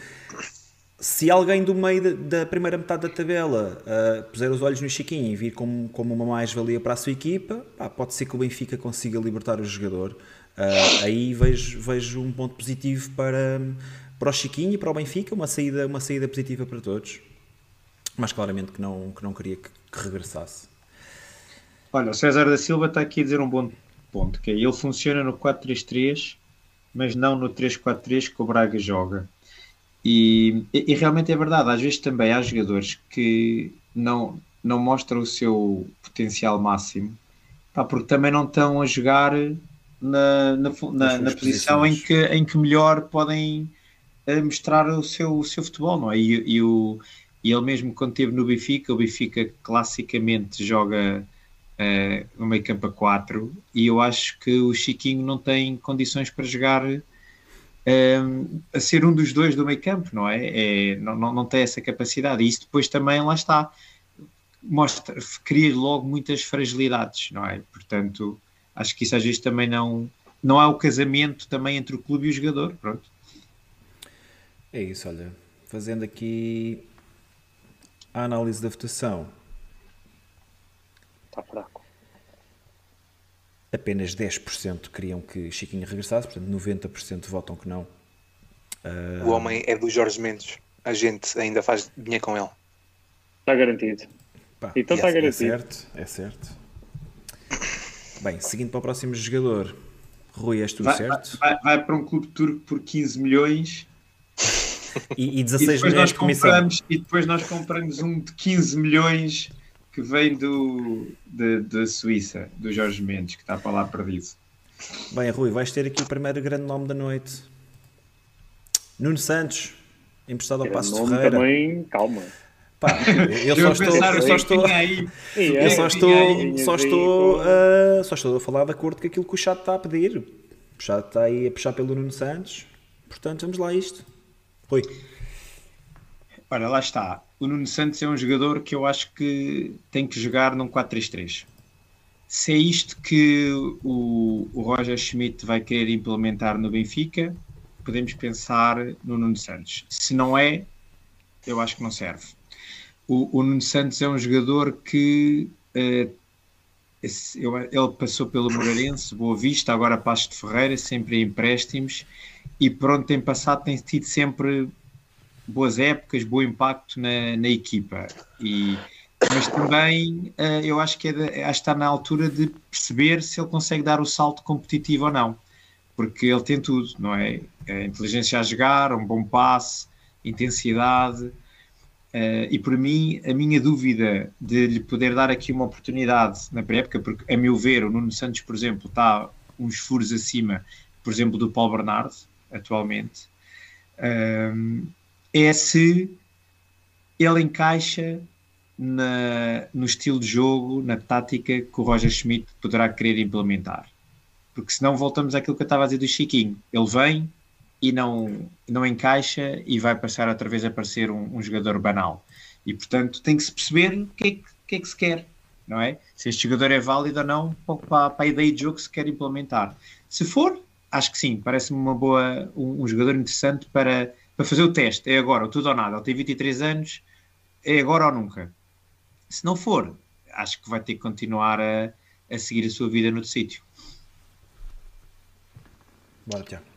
Se alguém do meio da, da primeira metade da tabela uh, puser os olhos no Chiquinho e vir como, como uma mais-valia para a sua equipa, pá, pode ser que o Benfica consiga libertar o jogador. Uh, aí vejo, vejo um ponto positivo para, para o Chiquinho e para o Benfica, uma saída, uma saída positiva para todos. Mas claramente que não, que não queria que, que regressasse. Olha, o César da Silva está aqui a dizer um bom ponto, que é, ele funciona no 4-3-3, mas não no 3-4-3 que o Braga joga. E, e, realmente é verdade, às vezes também há jogadores que não, não mostram o seu potencial máximo, pá, porque também não estão a jogar na, na, na, na posição em que, em que melhor podem uh, mostrar o seu, o seu futebol, não é? E, e, o, e ele mesmo quando esteve no Benfica, o Benfica classicamente joga uh, no meio campo a 4 e eu acho que o Chiquinho não tem condições para jogar uh, a ser um dos dois do meio campo, não é? é não, não, não tem essa capacidade e isso depois também lá está mostra, cria logo muitas fragilidades, não é? Portanto, acho que isso às vezes também não, não há o casamento também entre o clube e o jogador, pronto. É isso, olha, fazendo aqui a análise da votação. Está fraco. Apenas 10% queriam que Chiquinho regressasse, portanto 90% votam que não. O homem é do Jorge Mendes. A gente ainda faz dinheiro com ele. Está garantido. Pá, então está é, garantido. É certo, é certo. Bem, seguindo para o próximo jogador, Rui, és tu vai, certo? Vai, vai, para um clube turco por 15 milhões e, e 16 e milhões de comissão. Compramos, e depois nós compramos um de 15 milhões que vem do, da Suíça, do Jorge Mendes, que está para lá perdido. Bem, Rui, vais ter aqui o primeiro grande nome da noite. Nuno Santos, emprestado ao Passo de Ferreira. Também, calma. Pá, eu, só estou, eu só estou, eu só estou, só estou, uh, só estou a falar de acordo com aquilo que o chat está a pedir. O chat está aí a puxar pelo Nuno Santos, portanto vamos lá a isto. Rui. Ora, lá está. O Nuno Santos é um jogador que eu acho que tem que jogar num 4-3-3. Se é isto que o, o Roger Schmidt vai querer implementar no Benfica, podemos pensar no Nuno Santos. Se não é, eu acho que não serve o, o Nuno Santos é um jogador que uh, ele passou pelo Moreirense, Boa Vista, agora Passos de Ferreira, sempre em empréstimos e pronto, tem passado, tem tido sempre boas épocas, bom impacto na, na equipa e mas também uh, eu acho que, é de, acho que está na altura de perceber se ele consegue dar o salto competitivo ou não, porque ele tem tudo, não é? A inteligência a jogar, um bom passe, intensidade, Uh, e por mim, a minha dúvida de lhe poder dar aqui uma oportunidade na pré-época, porque a meu ver, o Nuno Santos, por exemplo, está uns furos acima, por exemplo, do Paulo Bernardo, atualmente, uh, é se ele encaixa na, no estilo de jogo, na tática que o Roger Schmidt poderá querer implementar. Porque senão voltamos àquilo que eu estava a dizer do Chiquinho. Ele vem e não, não encaixa e vai passar outra vez a parecer um, um jogador banal. E portanto tem que se perceber o que é que, é que se quer, não é? Se este jogador é válido ou não para, para a ideia de jogo que se quer implementar. Se for, acho que sim, parece-me uma boa, um, um, jogador interessante para, para fazer o teste. É agora, ou tudo ou nada. Ele tem 23 anos, é agora ou nunca. Se não for, acho que vai ter que continuar a, a seguir a sua vida no sítio. Bora, Tiago.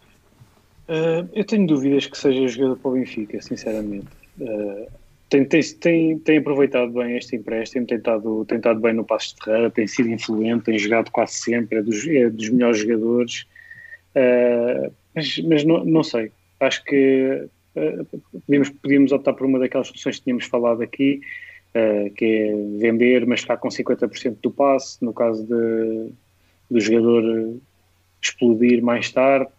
Uh, eu tenho dúvidas que seja jogador para o Benfica, sinceramente. Uh, tem, tem, tem, tem, aproveitado bem este empréstimo, tem estado, tem estado bem no Passo de Ferreira, tem sido influente, tem jogado quase sempre, é dos, é dos melhores jogadores. Uh, mas, mas não, não, sei, acho que podíamos, podíamos optar por uma daquelas soluções que tínhamos falado aqui, que é vender, mas ficar com 50% do passe, no caso de, do jogador explodir mais tarde.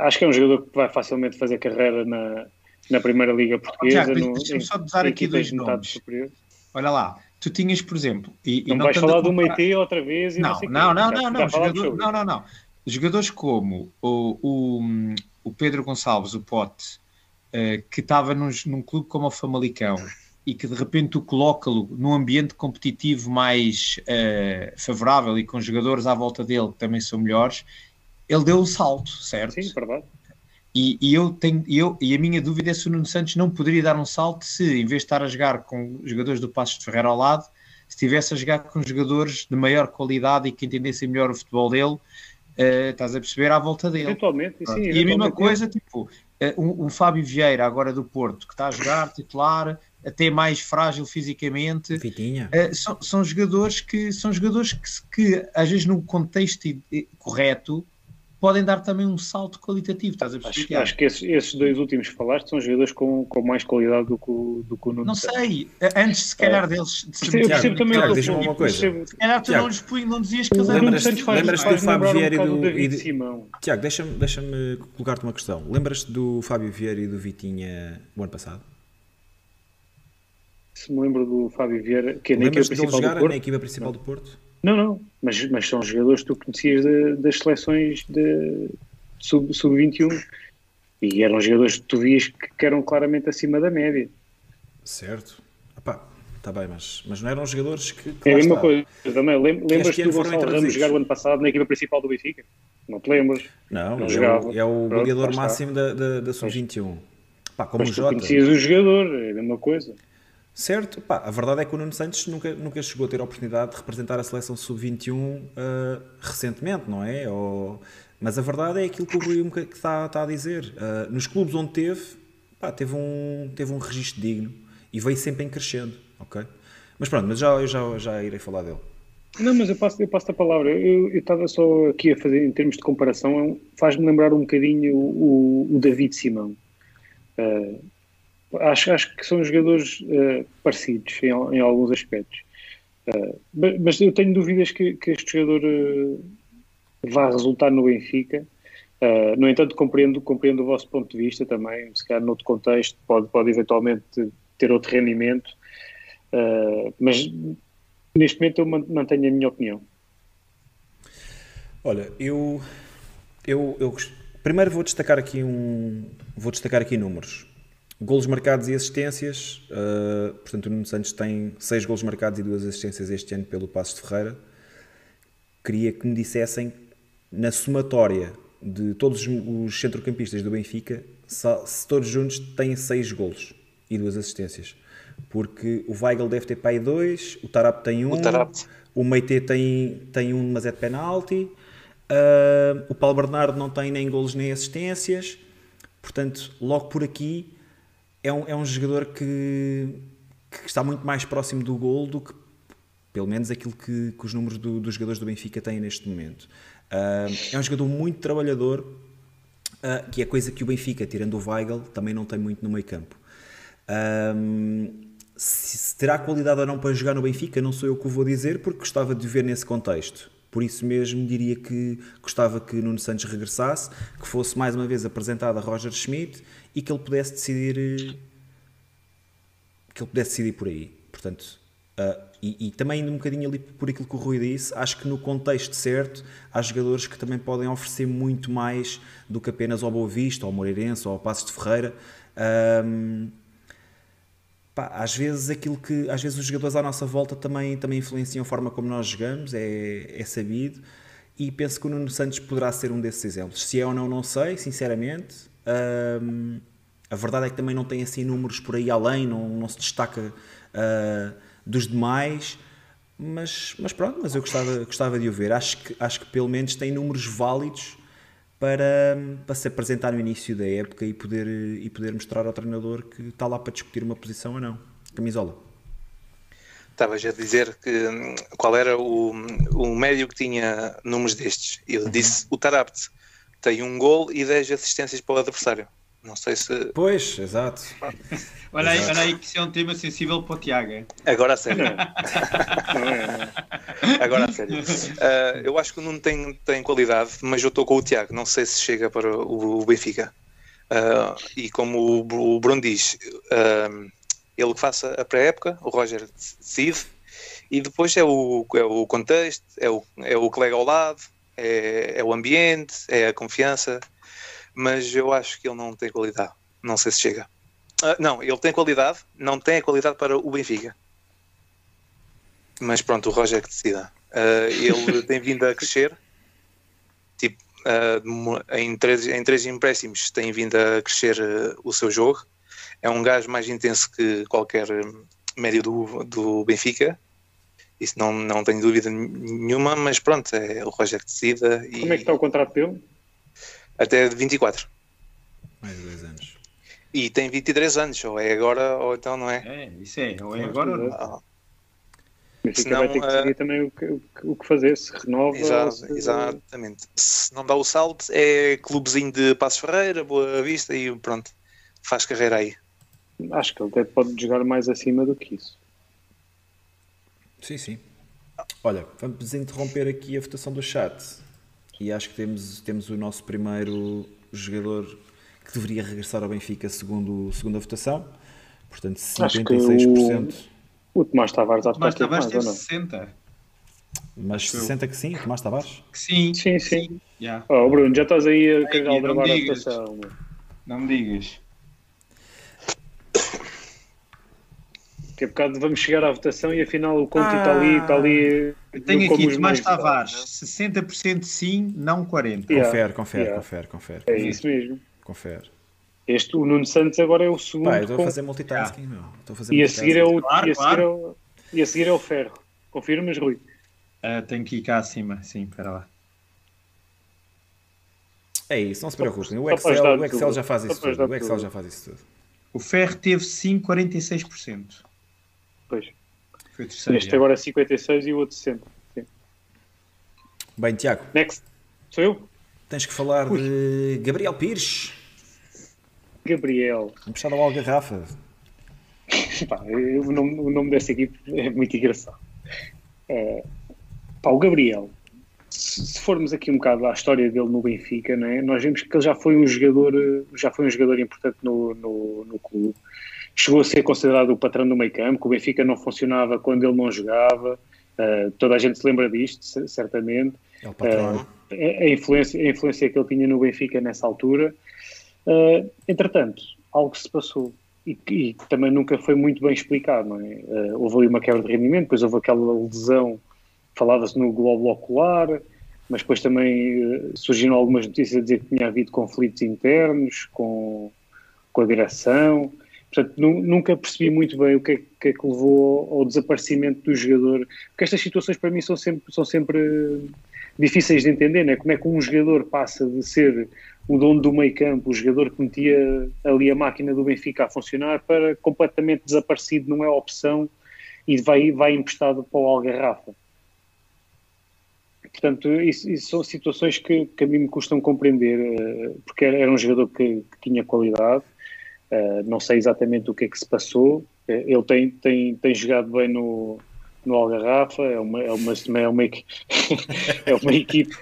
Acho que é um jogador que vai facilmente fazer carreira na, na Primeira Liga Portuguesa. Oh, Deixa-me só dar aqui dois nomes. Superior. Olha lá, tu tinhas, por exemplo. E, não, e não vais falar do Meite outra vez? não, não, não, não, não, jogador, não, não, não. Jogadores como o, o, o Pedro Gonçalves, o Pote, uh, que estava num, num clube como o Famalicão e que de repente o coloca-lo num ambiente competitivo mais uh, favorável e com jogadores à volta dele que também são melhores, ele deu um salto, certo? Sim, verdade. E, e, eu tenho, eu, e a minha dúvida é se o Nuno Santos não poderia dar um salto se, em vez de estar a jogar com jogadores do Passos de Ferreira ao lado, se estivesse a jogar com jogadores de maior qualidade e que entendessem melhor o futebol dele, uh, estás a perceber, à volta dele. Eventualmente, sim. Eventualmente. E a mesma coisa, tipo, uh, um, um, Fábio Vieira, agora do Porto, que está a jogar titular, até mais frágil fisicamente. Uh, são, são, jogadores que são jogadores que, que às vezes no contexto correto podem dar também um salto qualitativo. Estás a acho, acho que esses, esses, dois últimos que falaste são jogadores com, com mais qualidade do que o, do que o Nuno Não sei, antes se calhar é. deles. De se eu percebo também Tiago, diz uma coisa. Se calhar tu não, lhes, não dizias que eles eram. Lembras-te lembras do Fábio Vieira e do. E de... Tiago, deixa-me deixa colocar-te uma questão. Lembras-te do Fábio Vieira e do Vitinha o ano passado? Se me lembro do Fábio Vieira, que é na equipa principal do Porto. na equipa principal do Porto? Não, não, mas, mas são jogadores que tu conhecias de, das seleções de sub-21 sub e eram jogadores que tu vias que, que eram claramente acima da média. Certo. está bem, mas, mas não eram jogadores que. que é a mesma coisa também. Lembras-te do Gonçalo Ramos jogar o ano passado na equipa principal do Benfica? Não te lembras? Não, não é, o, é o goleador máximo da, da, da sub-21. Como mas o Jota. conhecias o jogador, é a mesma coisa. Certo, pá, a verdade é que o Nuno Santos nunca, nunca chegou a ter a oportunidade de representar a seleção sub-21 uh, recentemente, não é? Ou, mas a verdade é aquilo que o Rui que está, está a dizer. Uh, nos clubes onde teve, pá, teve um, teve um registro digno e veio sempre em crescendo, ok? Mas pronto, mas já, eu já, já irei falar dele. Não, mas eu passo, eu passo a palavra. Eu, estava só aqui a fazer, em termos de comparação, faz-me lembrar um bocadinho o, o David Simão. Uh, Acho, acho que são jogadores uh, parecidos em, em, alguns aspectos. Uh, mas eu tenho dúvidas que, que este jogador uh, vá resultar no Benfica. no entanto, compreendo, compreendo o vosso ponto de vista também. Se calhar, noutro contexto, pode, pode eventualmente ter outro rendimento. mas neste momento, eu mantenho a minha opinião. Olha, eu, eu, eu primeiro vou destacar aqui um vou destacar aqui números Golos marcados e assistências, uh, portanto o Nuno Santos tem 6 golos marcados e 2 assistências este ano pelo Passo de Ferreira. Queria que me dissessem, na somatória de todos os centrocampistas do Benfica, se todos juntos têm 6 golos e 2 assistências. Porque o Weigl deve ter pai 2, o Tarap tem 1, um, o, o Meite tem, tem um, mas é de penalti, uh, o Paulo Bernardo não tem nem golos nem assistências. Portanto, logo por aqui é um, é um jogador que, que está muito mais próximo do gol do que, pelo menos, aquilo que, que os números do, dos jogadores do Benfica têm neste momento. Uh, é um jogador muito trabalhador, uh, que é coisa que o Benfica, tirando o Weigl, também não tem muito no meio campo. Uh, se, se terá qualidade ou não para jogar no Benfica, não sou eu que o vou dizer, porque gostava de ver nesse contexto. Por isso mesmo diria que gostava que Nuno Santos regressasse, que fosse mais uma vez apresentado a Roger Schmidt e que ele pudesse decidir que ele pudesse decidir por aí. Portanto, Uh, e, e, também indo um bocadinho ali por aquilo que o Rui disse, acho que no contexto certo há jogadores que também podem oferecer muito mais do que apenas ao Boa Vista, ao Moreirense ou ao Passos de Ferreira. Um, pá, às vezes aquilo que às vezes os jogadores à nossa volta também, também influenciam a forma como nós jogamos, é, é sabido. E penso que o Nuno Santos poderá ser um desses exemplos. Se é ou não, não sei, sinceramente. Um, a verdade é que também não tem assim números por aí além, não, não se destaca uh, dos demais. Mas, mas pronto, mas eu gostava, gostava de o ver. Acho que, acho que pelo menos tem números válidos para, para se apresentar no início da época e poder, e poder mostrar ao treinador que está lá para discutir uma posição ou não. Camisola. Estavas a dizer que hum, qual era o, o médio que tinha números destes. Eu disse o Tarabt tem um gol e 10 assistências para o adversário. Não sei se. Pois, exato. olha, aí, olha aí que isso é um tema sensível para o Tiago. Agora a sério. Agora a sério. Uh, eu acho que o Nuno tem, tem qualidade, mas eu estou com o Tiago. Não sei se chega para o, o Benfica. Uh, e como o, o Bruno diz, uh, ele que faça a pré-época, o Roger decide, e depois é o, é o contexto, é o, é o colega ao lado, é, é o ambiente, é a confiança mas eu acho que ele não tem qualidade. Não sei se chega. Uh, não, ele tem qualidade, não tem a qualidade para o Benfica. Mas pronto, o Roger é que decida. Uh, ele tem vindo a crescer. Tipo, uh, em, três, em três empréstimos tem vindo a crescer o seu jogo. É um gajo mais intenso que qualquer médio do, do Benfica. Isso não, não tenho dúvida nenhuma, mas pronto, é o Roger que decida. E... Como é que está o contrato dele? até 24. Mais dois anos. E tem 23 anos, ou é agora ou então não é. É, isso é, ou é agora ou não. Ah. Mas Senão, vai ter que decidir uh, também o que, o que fazer, se renova. Exa se... Exatamente. Se não dá o salto, é clubezinho de Passos Ferreira, Boa Vista e pronto, faz carreira aí. Acho que ele até pode jogar mais acima do que isso. Sim, sim. Olha, vamos interromper aqui a votação do chat e acho que temos, temos o nosso primeiro jogador que deveria regressar ao Benfica segundo, segundo a votação. Portanto, 56%. O, o Tomás Tavares, o Tomás Tavares teve 60%. Mas 60 que sim, Tomás Tavares? Que sim. Sim, sim. sim. Yeah. Oh, Bruno, já estás aí a aldrabar a votação. Não me digas. Que é bocado vamos chegar à votação e afinal o Conte ah, está ali, está ali. Tenho aqui Tomás Tavares, 60% sim, não 40%. Yeah, confere, confere, yeah. confere, confere. É isso mesmo. Confere. Este, o Nuno Santos agora é o segundo. Pá, estou a fazer multitasking, meu. Estou a fazer e, a seguir é o, claro, e, a claro. seguir é o, e a seguir é o Ferro. Confirmas, Rui? Uh, tenho que ir cá acima, sim, espera lá. É isso, não se preocupem. O Excel, o Excel já faz isso tudo. O Excel já faz isso tudo. O Ferro teve 5,46%. Pois. Foi terceiro. Este agora é 56 e o outro 60. Sim. Bem, Tiago. Next. Sou eu? Tens que falar Ui. de Gabriel Pires. Gabriel. Emprestado ao Algarrafa. pá, o, nome, o nome dessa equipe é muito engraçado. É, pá, o Gabriel, se, se, formos aqui um bocado à história dele no Benfica, né, nós vemos que ele já foi um jogador, já foi um jogador importante no, no, no clube chegou a ser considerado o patrão do meio campo, que o Benfica não funcionava quando ele não jogava, uh, toda a gente se lembra disto, certamente. É o patrão. Uh, a, influência, a influência que ele tinha no Benfica nessa altura. Uh, entretanto, algo se passou e que também nunca foi muito bem explicado. Não é? houve ali uma quebra de rendimento, depois houve aquela lesão, falava-se no globo ocular, mas depois também surgiram algumas notícias a dizer que tinha havido conflitos internos com, com a direção. Portanto, nunca percebi muito bem o que é, que, é que levou ao, desaparecimento do jogador, porque estas situações para mim são sempre, são sempre difíceis de entender, né? como é que um jogador passa de ser o dono do meio campo, o jogador que metia ali a máquina do Benfica a funcionar, para completamente desaparecido, não é opção, e vai, vai emprestado para o Algarrafa. Portanto, isso, isso são situações que, que, a mim me custam compreender, eh, porque era um jogador que, que tinha qualidade, Uh, não sei exatamente o que é que se passou. Uh, ele tem, tem, tem jogado bem no, no Algarrafa, é uma, é uma, é uma, é uma equipe.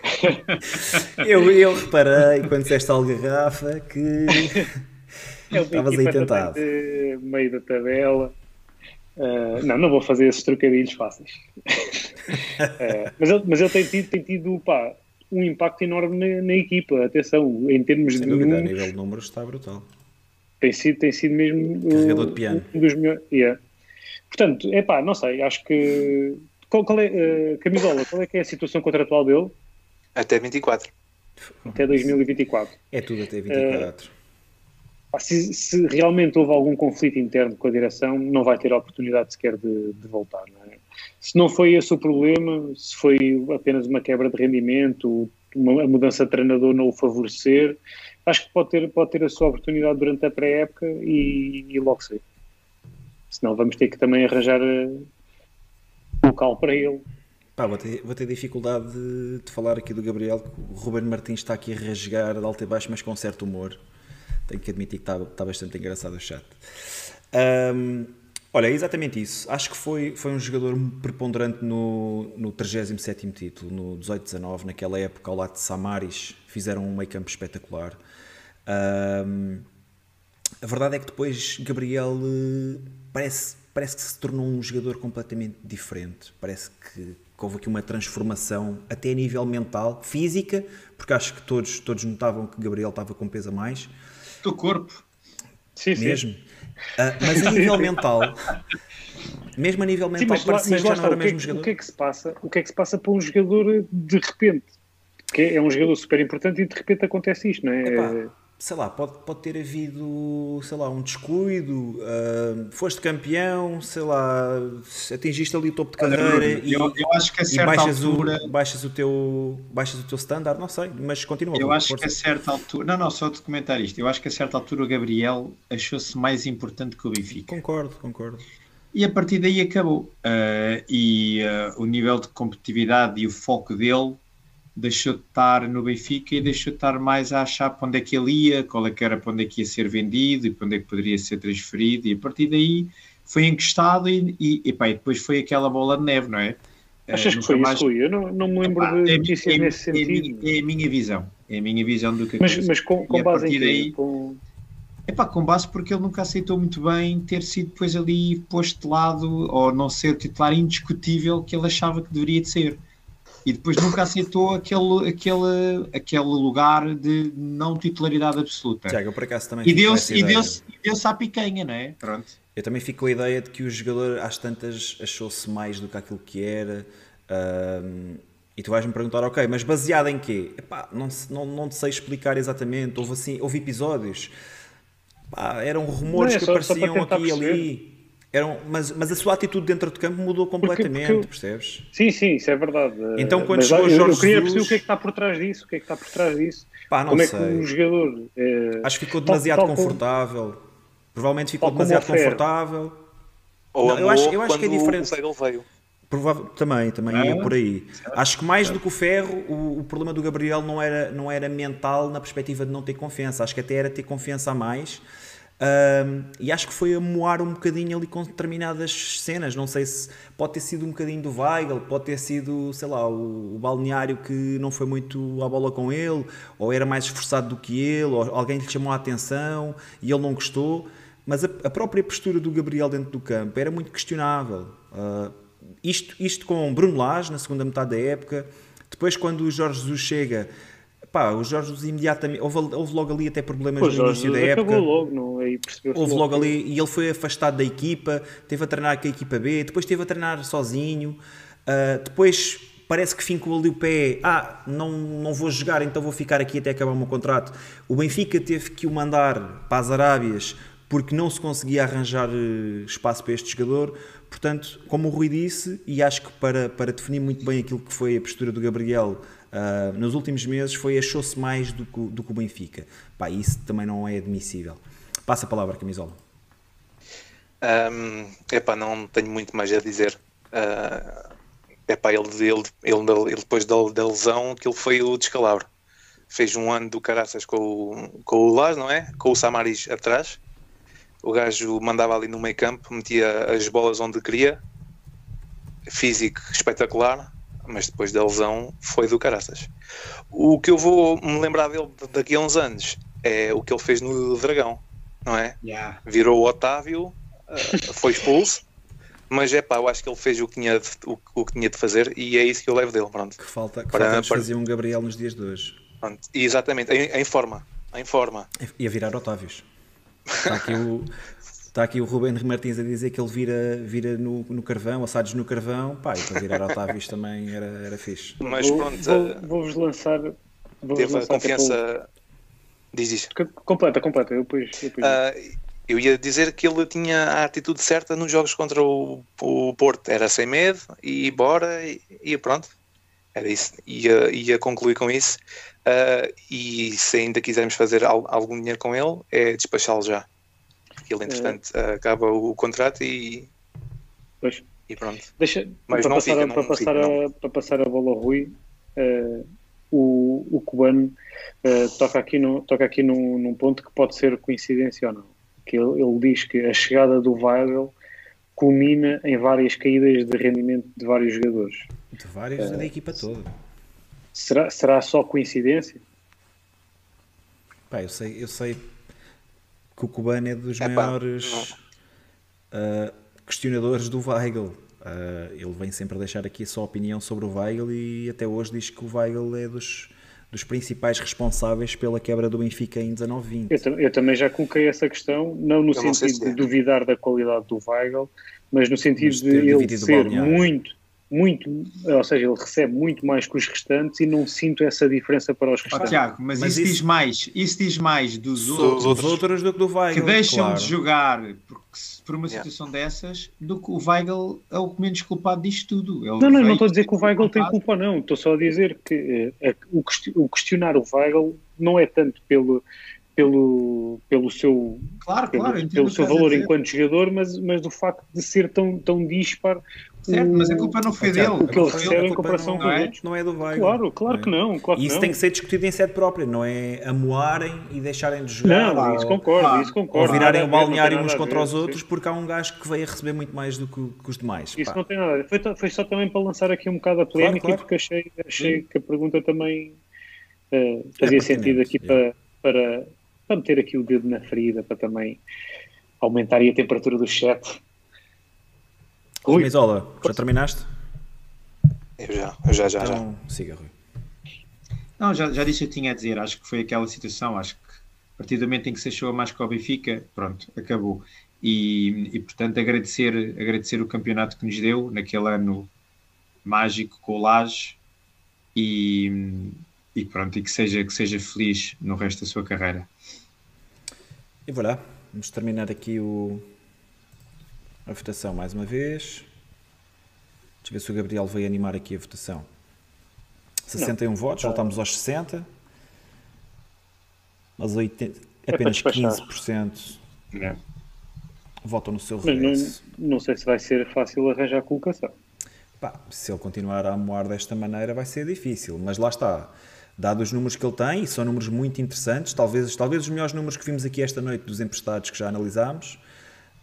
eu, eu reparei quando disseste Algarrafa que é estavas aí tentado. Meio da tabela. Uh, não, não vou fazer esses trocadilhos fáceis. uh, mas, ele, mas ele tem tido, tem tido pá, um impacto enorme na, na, equipa. Atenção, em termos Sem de. Dúvida, números, a nível de números está brutal. Tem sido, tem sido mesmo. Carregador de piano. Um dos melhores. Yeah. Portanto, é pá, não sei, acho que. Qual, qual é, uh, Camisola, qual é que é a situação contratual dele? Até 24. Até 2024. É tudo até 24. Se, se, realmente houve algum conflito interno com a direção, não vai ter a oportunidade sequer de, de voltar. Não é? Se não foi esse o problema, se foi apenas uma quebra de rendimento, uma, a mudança de treinador não o favorecer, acho que pode ter, pode ter a sua oportunidade durante a pré-época e, e logo sei. Senão vamos ter que também arranjar eh, local para ele. Pá, vou, ter, vou ter dificuldade de, de, falar aqui do Gabriel. O Ruben Martins está aqui a rasgar de alto e baixo, mas com certo humor. Tenho que admitir que está, está bastante engraçado o chat. Um, olha, é exatamente isso. Acho que foi, foi um jogador preponderante no, no 37 título, no 18-19, naquela época, ao lado de Samaris. Fizeram um meio campo espetacular. Um, a verdade é que depois Gabriel eh, parece, parece que se tornou um jogador completamente diferente. Parece que, que houve aqui uma transformação, até a nível mental, física, porque acho que todos, todos notavam que Gabriel estava com peso a mais do corpo. Sim, mesmo. Sim. Uh, mas a nível mental, mesmo a nível mental, sim, mas, parecia mas já não era o mesmo que, jogador. O que, é que se passa? o que é que se passa para um jogador de repente? Que é um jogador super importante e de repente acontece isto, não é? Epá, sei lá, pode, pode ter havido, sei lá, um descuido, uh, foste campeão, sei lá, atingiste ali o topo de carreira eu, e, eu, eu acho que a certa baixas, altura... o, baixas o teu baixas o teu standard, não sei, mas continua. Eu acho que a certa altura, não, não, só de comentar isto, eu acho que a certa altura o Gabriel achou-se mais importante que o Benfica. Concordo, concordo. E a partir daí acabou. Uh, e uh, o nível de competitividade e o foco dele deixou de estar no Benfica e deixou de estar mais a achar para onde é que ele ia, qual é que era para onde é que ia ser vendido e para onde é que poderia ser transferido e a partir daí foi encostado e, e, e, pá, e depois foi aquela bola de neve, não é? Achas que foi mais... isso, Rui? Eu não, não me lembro Epá, de é notícias é, nesse é, sentido. É, a minha visão, é a minha visão do que Mas, mas com, com base em daí, com... Epá, com base porque ele nunca aceitou muito bem ter sido depois ali posto de lado ou não ser o titular indiscutível que ele achava que deveria de ser e depois nunca aceitou aquele, aquele, aquele lugar de não titularidade absoluta. Tiago, por acaso também e deu-se e deu deu à picanha, não é? Pronto. Eu também fico com a ideia de que o jogador às tantas achou-se mais do que aquilo que era. Um, e tu vais-me perguntar, ok, mas baseado em quê? Epá, não, não, não te sei explicar exatamente. Houve, assim, houve episódios. Epá, eram rumores é, que só, apareciam só aqui e ali. Eram, mas, mas a sua atitude dentro de campo mudou completamente, porque, porque percebes? Sim, sim, isso é verdade. Então quando mas, chegou eu, Jorge eu queria Jesus... perceber o que é que está por trás disso, o que é que está por trás disso. Pá, não como sei. é que um jogador... É... Acho que ficou demasiado tal, tal confortável. Como... Provavelmente ficou demasiado confortável. Ou não, eu acho, eu acho que é diferente. O veio. Provável, também, também é, ia por aí. Acho que mais do que o Ferro, o, o, problema do Gabriel não era, não era mental na perspectiva de não ter confiança. Acho que até era ter confiança a mais um, e acho que foi a moar um bocadinho ali com determinadas cenas. Não sei se pode ter sido um bocadinho do Weigl, pode ter sido, sei lá, o, o, balneário que não foi muito à bola com ele, ou era mais esforçado do que ele, ou alguém lhe chamou a atenção e ele não gostou. Mas a, a própria postura do Gabriel dentro do campo era muito questionável. Uh, isto, isto com Bruno Lage na segunda metade da época. Depois, quando o Jorge Jesus chega, pá, o Jorge imediatamente. Houve, houve logo ali até problemas Pô, no início da época. Logo, não, aí houve logo ali e ele foi afastado da equipa, teve a treinar com a equipa B, depois teve a treinar sozinho, uh, depois parece que fincou ali o pé, ah, não, não vou jogar, então vou ficar aqui até acabar o meu contrato. O Benfica teve que o mandar para as Arábias porque não se conseguia arranjar eh, espaço para este jogador. Portanto, como o Rui disse, e acho que para, para definir muito bem aquilo que foi a postura do Gabriel uh, nos últimos meses foi achou-se mais do que, do que o Benfica. Pá, isso também não é admissível. Passa a palavra, Camisola. Um, epá, não tenho muito mais a dizer. Uh, epá, ele, ele, ele, ele depois da, da lesão, aquilo foi o descalabro. Fez um ano do caraças com o, com o Laz, não é? Com o Samaris atrás. O gajo mandava ali no meio campo, metia as bolas onde queria. Físico espetacular mas depois da lesão foi do caraças. O que eu vou me lembrar dele daqui a uns anos é o que ele fez no Dragão, não é? Yeah. Virou o Otávio, uh, foi expulso, Mas é pá, eu acho que ele fez o que tinha de, o, o que tinha de fazer e é isso que eu levo dele. Pronto. Que falta, que Para- falta fazer um Gabriel nos dias de hoje. Pronto. Exatamente, em, em forma. Em forma. E a virar Otávios. Está aqui o, está aqui o Ruben Martins a dizer que ele vira, vira no, no carvão, assados no carvão. Pá, e para virar Otávios também era, era fixe. Mas Vou- pronto, vou- Vou-vos lançar. Vou-vos teve a lançar até confiança. Diz isso. Completa, completa. Eu depois. Eu depois Ah, eu ia dizer que ele tinha a atitude certa nos jogos contra o, o Porto. Era sem medo e bora e, e pronto. Era isso. Ia, ia concluir com isso. Ah, e se ainda quisermos fazer al- algum dinheiro com ele, é despachá-lo já. Porque ele, entretanto, ah, acaba o, contrato e, Pois. e pronto. Deixa, Mas para, não passar, fica, a- não para, passar fica, a, para passar a bola ao Rui, eh, o, o cubano eh, toca aqui, no, toca aqui num, num ponto que pode ser coincidência ou não. Que ele, ele diz que a chegada do Weigl culmina em várias caídas de rendimento de vários jogadores. De vários da equipa toda. Será, será só coincidência? Pá, eu sei, eu sei que o Cubano é dos Epá, maiores ah, questionadores do Weigl. Ah, ele vem sempre a deixar aqui a sua opinião sobre o Weigl e até hoje diz que o Weigl é dos, dos principais responsáveis pela quebra do Benfica em 19-20. Eu, eu também já coloquei essa questão, não no Eu não sentido se é. de duvidar da qualidade do Weigl, mas no sentido Mas de ele ser muito, muito, ou seja, ele recebe muito mais que os restantes e não sinto essa diferença para os restantes. Tiago, mas, Mas isso, isso- diz mais, isso diz mais dos Dos outros Os outros do que do Weigl, que deixam claro. de jogar porque, por uma Yeah. situação dessas do que o Weigl é o menos culpado disto tudo. Ele Não, não, veio- não estou a dizer que o Weigl tem culpado. culpa, não. Estou só a dizer que eh, a- o, o questionar o Weigl não é tanto pelo, pelo, pelo seu, Claro, pelo, claro, pelo seu valor enquanto jogador, mas, mas do facto de ser tão, tão dispar. Certo, mas a culpa não foi dele. o que ele recebe foi em comparação não com é? os outros. Não é do Weigl. Claro, claro que não. Claro E isso não. tem que ser discutido em sede própria, não é amoarem e deixarem de jogar. Não, ou- isso concordo, claro. isso Ou concordo. virarem o balneário uns contra ver, os sim. outros porque há um gajo que veio a receber muito mais do que, que os demais. Isso Pá. não tem nada a ver. Foi, foi só também para lançar aqui um bocado a polémica claro. porque achei, achei que a pergunta também eh, fazia É sentido aqui yeah. para, para, para meter aqui o dedo na ferida, para também aumentar a temperatura do chat. Rui, Camisola, já terminaste? Eu já, eu já, já, já. Então, siga, Rui. Não, já, já disse o que tinha a dizer. Acho que foi aquela situação. Acho que a partir do momento em que se achou a mais que o Benfica, pronto, acabou. E, e, portanto, agradecer, agradecer o campeonato que nos deu naquele ano mágico com o Laje e, e pronto, e que seja, que seja feliz no resto da sua carreira. E voilà, vamos terminar aqui o, a votação mais uma vez. Deixa eu ver se o Gabriel veio animar aqui a votação. 61 votos, voltamos aos 60. Mas 80, para apenas despachar. 15% É. votam no seu mas não, regresso. não sei se vai ser fácil arranjar a colocação. Pá, se ele continuar a amoar desta maneira vai ser difícil, mas lá está. Dado os números que ele tem, e são números muito interessantes, talvez, talvez os melhores números que vimos aqui esta noite dos emprestados que já analisámos,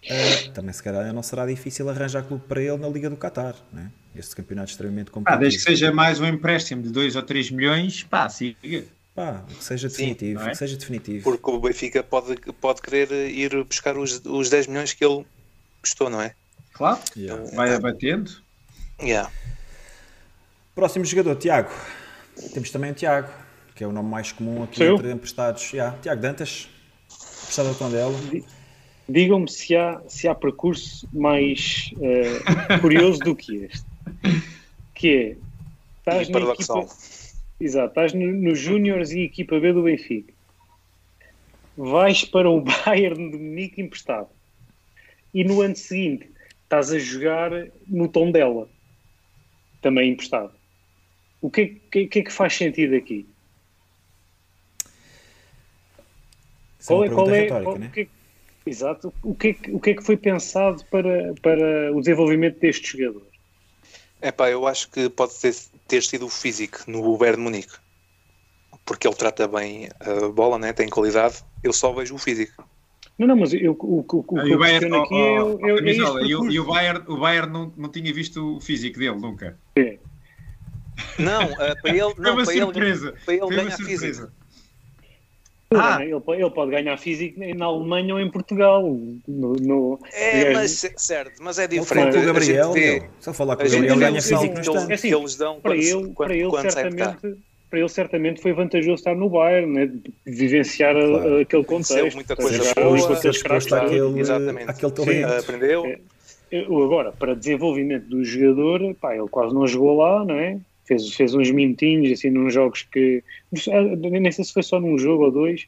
eh, também se calhar não será difícil arranjar clube para ele na Liga do Qatar. Né? Este campeonato extremamente Ah, competitivo. desde que seja mais um empréstimo de 2 ou 3 milhões, pá, siga. Pá, que seja definitivo, não é? que seja definitivo. Porque o Benfica pode, pode querer ir buscar os, os 10 milhões que ele custou, não é? Claro, Yeah. vai abatendo. Yeah. Próximo jogador, Tiago. Temos também o Tiago, que é o nome mais comum aqui eu? entre emprestados. Yeah, Tiago Dantas, emprestado ao Tondela. Digam-me se há, se há percurso mais eh, curioso do que este. Que é, estás na equipa, exato, estás no, nos Júniors e equipa B do Benfica. Vais para o Bayern de Munique emprestado. E no ano seguinte estás a jogar no tom dela, também emprestado. O que, é que- que é que faz sentido aqui? Isso é Qual é, qual é, retórica, qual- né? que é que- Exato. O que, é que, o que é que foi pensado para, para o desenvolvimento deste jogador? Epá, eu acho que pode ter, ter sido o físico no Bayern de Munique. Porque ele trata bem a bola, né? tem qualidade. Eu só vejo o físico. Não, não, mas eu, o, o, o que E o Bayern, questiono aqui é, oh, o- oh, é, é camisola, este e o, e o Bayern, o Bayern não, não tinha visto o físico dele nunca. Não, ah, para ele, Foi não, uma para ele, surpresa. para ele Foi uma ganhar surpresa. físico. Ah. Ele, ele, pode ganhar físico na Alemanha ou em Portugal. No, no... É, mas, certo, mas é diferente. Com o Gabriel, vê, eu falar com o Gabriel, ganha físico no instante. É assim, que eles dão para ele, para ele certamente, para ele certamente foi vantajoso estar no Bayern, né? vivenciar claro. aquele contexto. muita coisa exposto àquele, àquele talento. Aprendeu. É, agora, para desenvolvimento do jogador, pá, ele quase não jogou lá, não é? Fez, fez uns minutinhos assim nos jogos que nem sei se foi só num jogo ou dois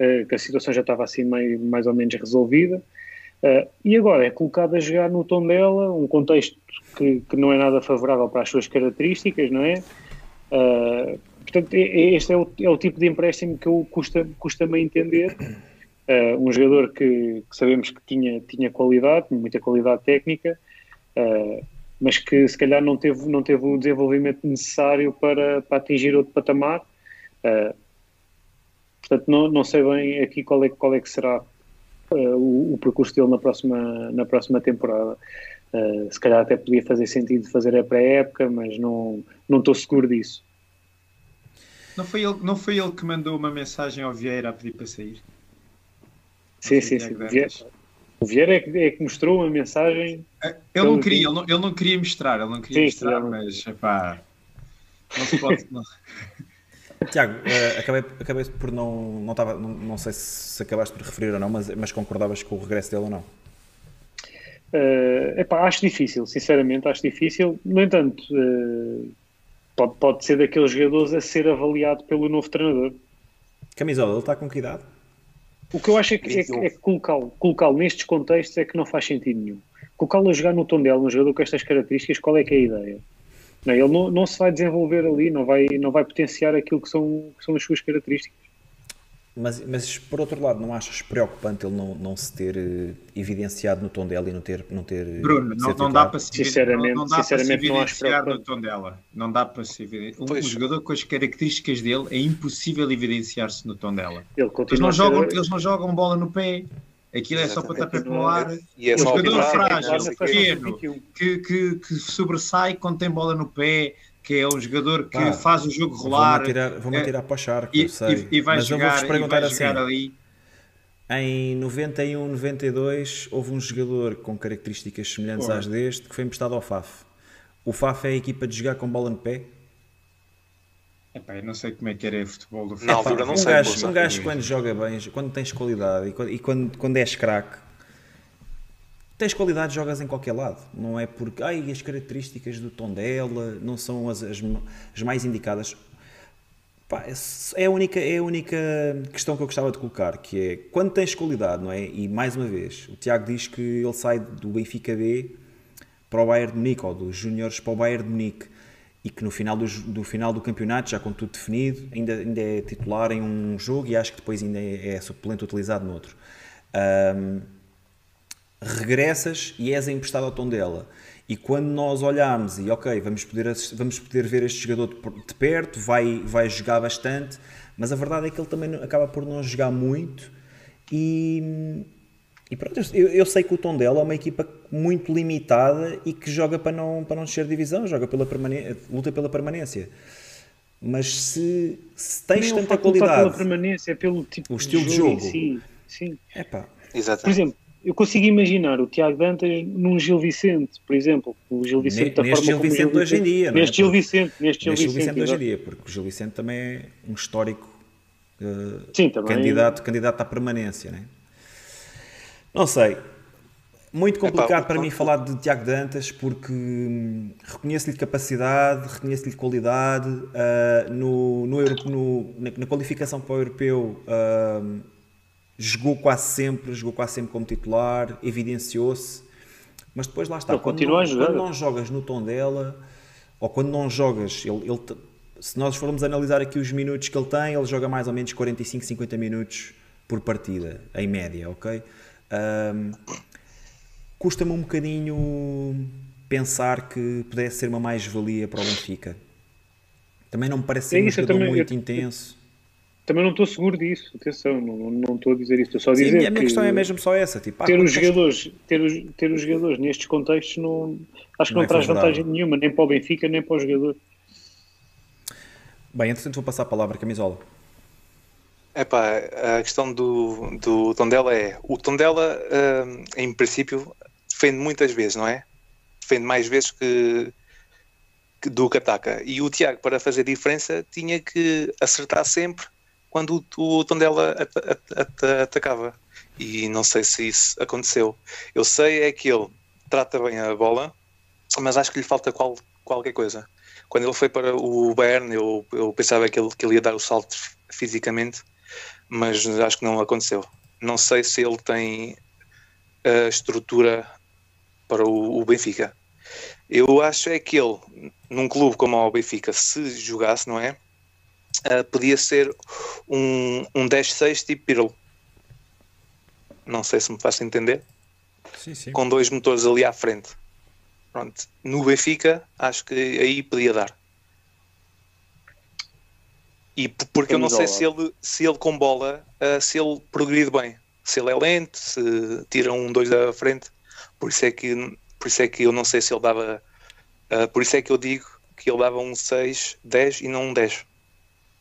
uh, que a situação já estava assim meio, mais ou menos resolvida. Uh, e agora é colocado a jogar no tom dela um contexto que, que não é nada favorável para as suas características não é? Uh, portanto este é o, é o tipo de empréstimo que eu custa, custa-me entender. Um jogador que, que, sabemos que tinha, tinha qualidade, muita qualidade técnica mas que se calhar não teve, não teve o desenvolvimento necessário para, para atingir outro patamar. Uh, portanto, não, não sei bem aqui qual é, qual é que será uh, o, o, percurso dele na próxima, na próxima temporada. Uh, se calhar até podia fazer sentido fazer a pré-época, mas não, não estou seguro disso. Não foi, ele, não foi ele que mandou uma mensagem ao Vieira a pedir para sair? Sim, sim, sim. O Vieira é que, é que mostrou uma mensagem. É, ele não queria, ele não, ele não, queria mostrar, ele não queria sim, mostrar, sim, mas epá, não se pode. Não. Tiago, uh, acabei, acabei por não. Não, tava, não, não sei se acabaste por referir ou não, mas, mas concordavas com o regresso dele ou não? Uh, epá, acho difícil, sinceramente, acho difícil. No entanto, uh, pode, pode ser daqueles jogadores a ser avaliado pelo novo treinador. Camisola, ele está com que idade? O que eu acho é que, é, é que colocá-lo colocá nestes contextos é que não faz sentido nenhum. Colocá-lo a jogar no tom dela, um jogador com estas características, qual é que é a ideia? Não, ele não, não se vai desenvolver ali, não vai, não vai potenciar aquilo que são, que são as suas características. Mas, mas por outro lado, não achas preocupante ele não, não se ter uh, evidenciado no tom dela e não ter. Não ter Bruno, não, não, dá para se, sinceramente, não, não dá sinceramente, para se evidenciar no tom dela. Não dá para se evidenciar. Um, um, jogador com as características dele é impossível evidenciar-se no tom dela. eles, não jogam, eles não jogam bola no pé. Aquilo é só para estar para o ar. E é um jogador frágil, pequeno, que, que, que sobressai quando tem bola no pé que é um jogador que faz o jogo rolar. Vou-me atirar, vou é, para o charco, e, sei. E, e vai Mas jogar, eu vou-vos perguntar assim. Ali. Em 91, 92, houve um jogador com características semelhantes Pô. às deste que foi emprestado ao FAF. O FAF é a equipa de jogar com bola no pé? Epá, eu não sei como é que era o futebol do FAF. Na altura não um sei. Gajo, um gajo quando joga bem, quando tens qualidade e quando, e quando, quando és craque, tens qualidade, jogas em qualquer lado. Não é porque ai, as características do tom dela não são as, as, as mais indicadas. Pá, é, a única, é a única questão que eu gostava de colocar, que é quando tens qualidade, não é? E mais uma vez, o Tiago diz que ele sai do Benfica B para o Bayern de Munique, ou dos Júniores para o Bayern de Munique, e que no final do, do, final do campeonato, já com tudo definido, ainda, ainda é titular em um jogo e acho que depois ainda é, é suplente utilizado no outro. Um, regressas e és emprestado ao tom dela. E quando nós olhamos e ok, vamos poder, vamos poder ver este jogador de, perto, vai, vai jogar bastante, mas a verdade é que ele também acaba por não jogar muito e, e pronto, eu, eu sei que o tom dela é uma equipa muito limitada e que joga para não, para não descer divisão, joga pela permanência, luta pela permanência. Mas se, se tens tanta qualidade. pela permanência, é pelo tipo o estilo de jogo. De jogo. Sim, sim. Epá. Exatamente. Por exemplo, eu consigo imaginar o Tiago Dantas num Gil Vicente, por exemplo. O Gil Vicente neste Gil Vicente Gil hoje em dia, não é? Neste Gil Vicente, neste Gil Vicente, Vicente hoje em dia, porque o Gil Vicente também é um histórico uh, Sim, também. candidato, candidato à permanência, não é? Não sei. Muito complicado para mim falar de Tiago Dantas porque hum, reconheço-lhe capacidade, reconheço-lhe qualidade. Uh, no, no, no, na, na, qualificação para o europeu uh, jogou quase sempre, jogou quase sempre como titular, evidenciou-se, mas depois lá está, ele quando, não, quando não jogas no tom dela, ou quando não jogas, ele, ele, se nós formos analisar aqui os minutos que ele tem, ele joga mais ou menos 45, 50 minutos por partida, em média, ok? Um, Custa-me um bocadinho pensar que pudesse ser uma mais-valia para o Benfica. Também não me parece ser é isso, um jogador também, muito eu, intenso. Também não estou seguro disso, atenção, não, não estou a dizer isso, estou só a dizer Sim, a minha que questão é mesmo só essa. Tipo, ter, os jogadores, ter, os, ter os jogadores nestes contextos não, acho que não, não é traz favorável. vantagem nenhuma, nem para o Benfica, nem para o jogador. Bem, entretanto vou passar a palavra, camisola. Epá, a questão do, do Tondela é. O Tondela, hum, em princípio, defende muitas vezes, não é? Defende mais vezes que, que do que ataca. E o Tiago, para fazer diferença, tinha que acertar sempre quando o, o Tondela at, at, at, atacava. E não sei se isso aconteceu. Eu sei é que ele trata bem a bola, mas acho que lhe falta qual, qualquer coisa. Quando ele foi para o Bayern, eu, eu pensava que ele, que ele ia dar o salto fisicamente mas acho que não aconteceu. Não sei se ele tem a estrutura para o, o Benfica. Eu acho é que ele, num clube como o Benfica, se jogasse, não é? Uh, podia ser um, um 10-6 tipo Pirlo. Não sei se me faço entender. Sim, sim. Com dois motores ali à frente. Pronto. No Benfica, acho que aí podia dar. E porque eu não sei se ele, se ele com bola, uh, se ele progride bem. Se ele é lento, se tira um, dois da frente. Por isso é que, por isso é que eu não sei se ele dava. Uh, por isso é que eu digo que ele dava um 6, 10 e não um 10.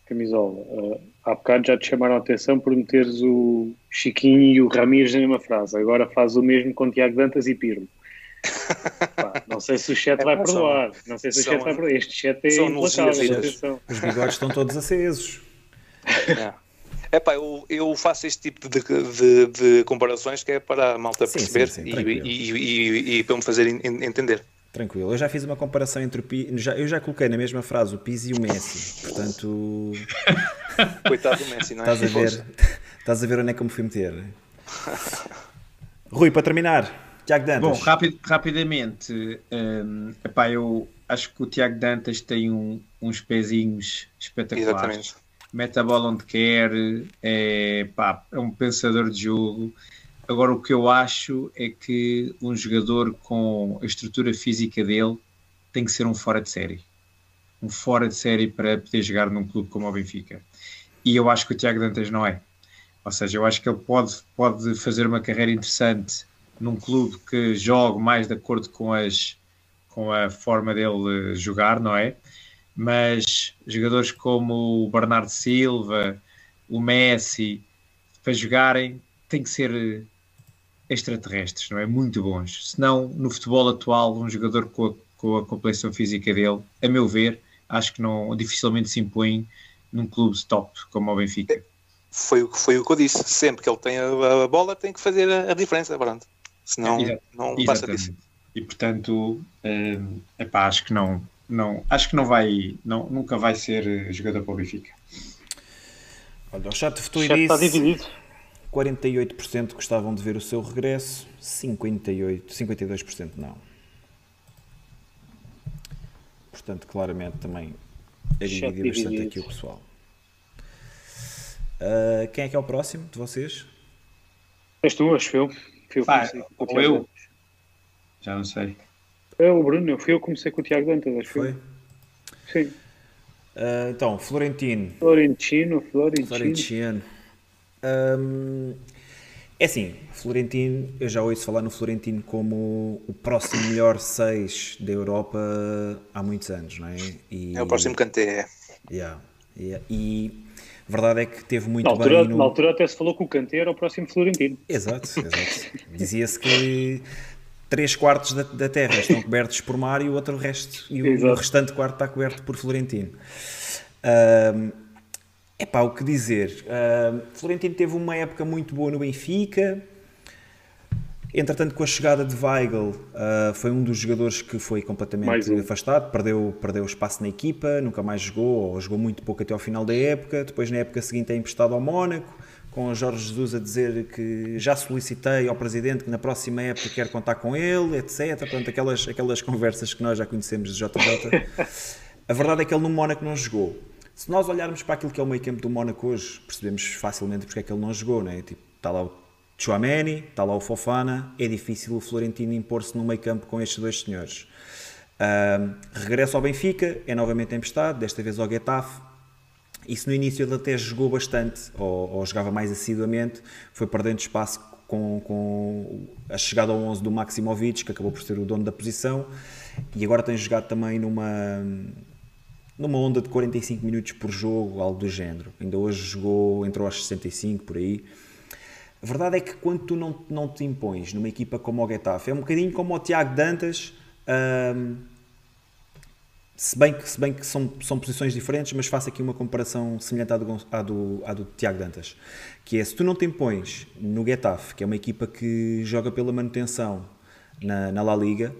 Camisola, uh, há bocado já te chamaram a atenção por meteres o Chiquinho e o Ramires na mesma frase. Agora faz o mesmo com Tiago Dantas e Pirlo. Pá, não sei se o chat é, vai perdoar. Não sei se o chat vai perdoar. Este chat é implacável. Os bigodes estão todos acesos. É. pá, eu, eu faço este tipo de, de, de, comparações que é para a malta sim, perceber sim, sim, e, e, e, e, para me fazer entender. Tranquilo, eu já fiz uma comparação entre o Pi, já, eu já coloquei na mesma frase o Pizzi e o Messi, portanto. Coitado do Messi, não é? Estás a ver, estás a ver onde é que eu me fui meter. Rui, para terminar, Tiago Dantas. Bom, rapid, rapidamente, um, epá, eu acho que o Tiago Dantas tem um, uns pezinhos espetaculares. Exatamente. Mete a bola onde quer, é, pá, é um pensador de jogo. Agora, o que eu acho é que um jogador com a estrutura física dele tem que ser um fora de série. Um fora de série para poder jogar num clube como o Benfica. E eu acho que o Tiago Dantas não é. Ou seja, eu acho que ele pode, pode fazer uma carreira interessante num clube que jogue mais de acordo com, as, com a forma dele jogar, não é? Mas jogadores como o Bernardo Silva, o Messi, para jogarem, têm que ser extraterrestres, não é? Muito bons. Senão, no futebol atual, um jogador com a, com a complexão física dele, a meu ver, acho que não dificilmente se impõe num clube top como o Benfica. Foi, foi o que eu disse. Sempre que ele tem a, a bola, tem que fazer a, a diferença, pronto senão é, não passa disso. E portanto, é, epá, acho que não, não, acho que não vai, não, nunca vai ser jogador para o Benfica. Olha, o chat futuro disse está dividido. 48% gostavam de ver o seu regresso, 58, 52% não. Portanto, claramente também é dividir bastante aqui o pessoal. Uh, quem é que é o próximo de vocês? És tu, acho eu. Fui eu Pá, ou eu? Já não sei. É o Bruno, eu fui eu que comecei com o Tiago Dantas, acho foi. Sim. Uh, então, Florentino. Florentino, Florentino. Florentino. Um, é assim, Florentino, eu já ouço falar no Florentino como o próximo melhor 6 da Europa há muitos anos, não é? E, é o próximo Kanté, é. Yeah, yeah. E a verdade é que teve muito na altura, bem. No... Na altura até se falou que o Kanté era o próximo Florentino. Exato, exato. Dizia-se que três quartos da, da, Terra estão cobertos por mar e o outro resto e o, o restante quarto está coberto por Florentino. É epá, o que dizer? Uh, Florentino teve uma época muito boa no Benfica, Entretanto, com a chegada de Weigl, uh, foi um dos jogadores que foi completamente um. afastado, perdeu, perdeu espaço na equipa, nunca mais jogou, ou jogou muito pouco até ao final da época. Depois, na época seguinte, é emprestado ao Mónaco, com o Jorge Jesus a dizer que já solicitei ao presidente que na próxima época quer contar com ele, etc. Portanto, aquelas, aquelas conversas que nós já conhecemos de JJ. a verdade é que ele no Mónaco não jogou. Se nós olharmos para aquilo que é o meio campo do Mónaco hoje, percebemos facilmente porque é que ele não jogou, né? Tipo, está lá o Chouameni, está lá o Fofana, é difícil o Florentino impor-se no meio campo com estes dois senhores. Uh, regressa ao Benfica, é novamente emprestado, desta vez ao Getafe. Isso no início ele até jogou bastante, ou, ou jogava mais assiduamente, foi perdendo espaço com, com, a chegada ao 11 do Maximovic, que acabou por ser o dono da posição, e agora tem jogado também numa, numa onda de 45 minutos por jogo, algo do género. Ainda hoje jogou, entrou aos 65 por aí. A verdade é que quando tu não, não te impões numa equipa como o Getafe, é um bocadinho como o Tiago Dantas, se bem que, se bem que são, são posições diferentes, mas faço aqui uma comparação semelhante à do, à, do, à do Tiago Dantas, que é, se tu não te impões no Getafe, que é uma equipa que joga pela manutenção na, na La Liga,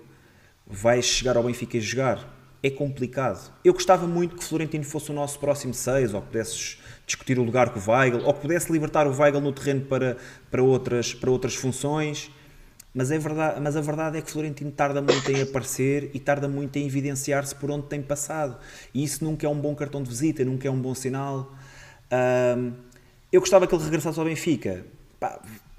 vais chegar ao Benfica e jogar. É complicado. Eu gostava muito que Florentino fosse o nosso próximo 6, ou que pudesses discutir o lugar com o Weigl, ou que pudesse libertar o Weigl no terreno para, para, outras, para outras funções. Mas, é verdade, mas a verdade é que Florentino tarda muito em aparecer e tarda muito em evidenciar-se por onde tem passado. E isso nunca é um bom cartão de visita, nunca é um bom sinal. Um, eu gostava que ele regressasse ao Benfica.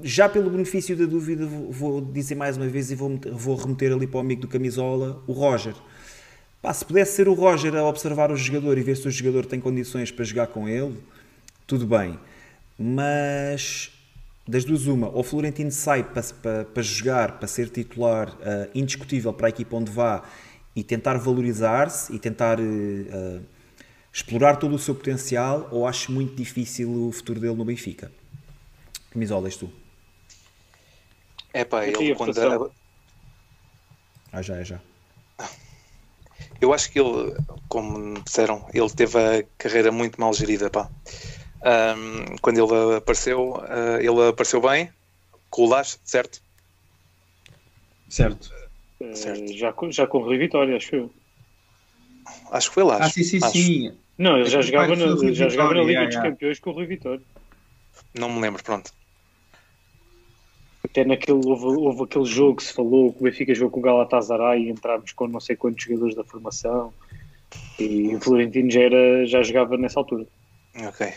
Já pelo benefício da dúvida, vou dizer mais uma vez e vou, vou remeter ali para o amigo do Camisola, o Roger. Pá, se pudesse ser o Roger a observar o jogador e ver se o jogador tem condições para jogar com ele, tudo bem. Mas das duas, uma, ou Florentino sai para, para, para jogar, para ser titular uh, indiscutível para a equipa onde vá e tentar valorizar-se e tentar uh, explorar todo o seu potencial, ou acho muito difícil o futuro dele no Benfica? Camisola, és tu? É pá, ele quando. Ah, já, é já. Eu acho que ele, como disseram, ele teve a carreira muito mal gerida, pá. Um, quando ele apareceu, uh, ele apareceu bem, com o Lage, certo? Certo. Uh, certo. Já, já com o Rui Vitória, acho eu. Acho que foi Lage. Ah, sim, sim, acho. sim. Não, ele já jogava, na, já jogava na Liga dos Campeões com o Rui Vitória. Não me lembro, pronto. Até naquele, houve, houve aquele jogo que se falou que o Benfica jogou com o Galatasaray e entramos com não sei quantos jogadores da formação e o Florentino já, era, já jogava nessa altura. Ok.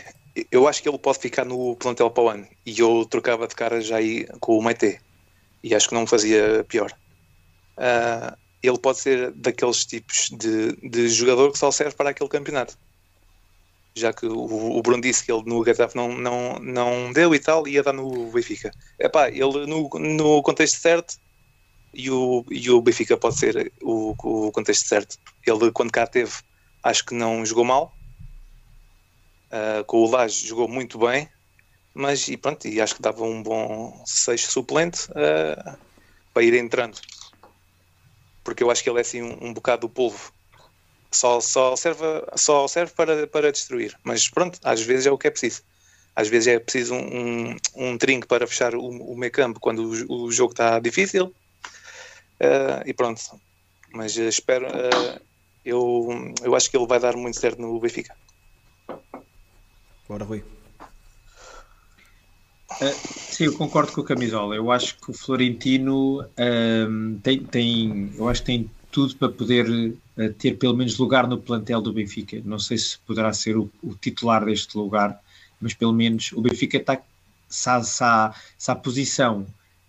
Eu acho que ele pode ficar no plantel para o ano e eu trocava de cara já aí com o Maite e acho que não fazia pior. Uh, ele pode ser daqueles tipos de, de jogador que só serve para aquele campeonato já que o, o Bruno disse que ele no Getafe não, não, não deu e tal, ia dar no Benfica. Epá, ele no, no contexto certo e o, e o Benfica pode ser o, o contexto certo. Ele, quando cá teve, acho que não jogou mal. Uh, com o Laje jogou muito bem, mas e pronto, e acho que dava um bom sexto suplente uh, para ir entrando. Porque eu acho que ele é assim um, um bocado do polvo só, só serve, só serve para, para destruir. Mas pronto, às vezes é o que é preciso. Às vezes é preciso um, um, um trinco para fechar o, o meio campo quando o, o jogo está difícil. Uh, e pronto. Mas uh, espero. Uh, eu, eu acho que ele vai dar muito certo no Benfica. Bora, Rui. Uh, sim, eu concordo com o Camisola. Eu acho que o Florentino uh, tem, tem, eu acho que tem tudo para poder uh, ter pelo menos lugar no plantel do Benfica. Não sei se poderá ser o, o titular deste lugar, mas pelo menos o Benfica está se há, se, se posição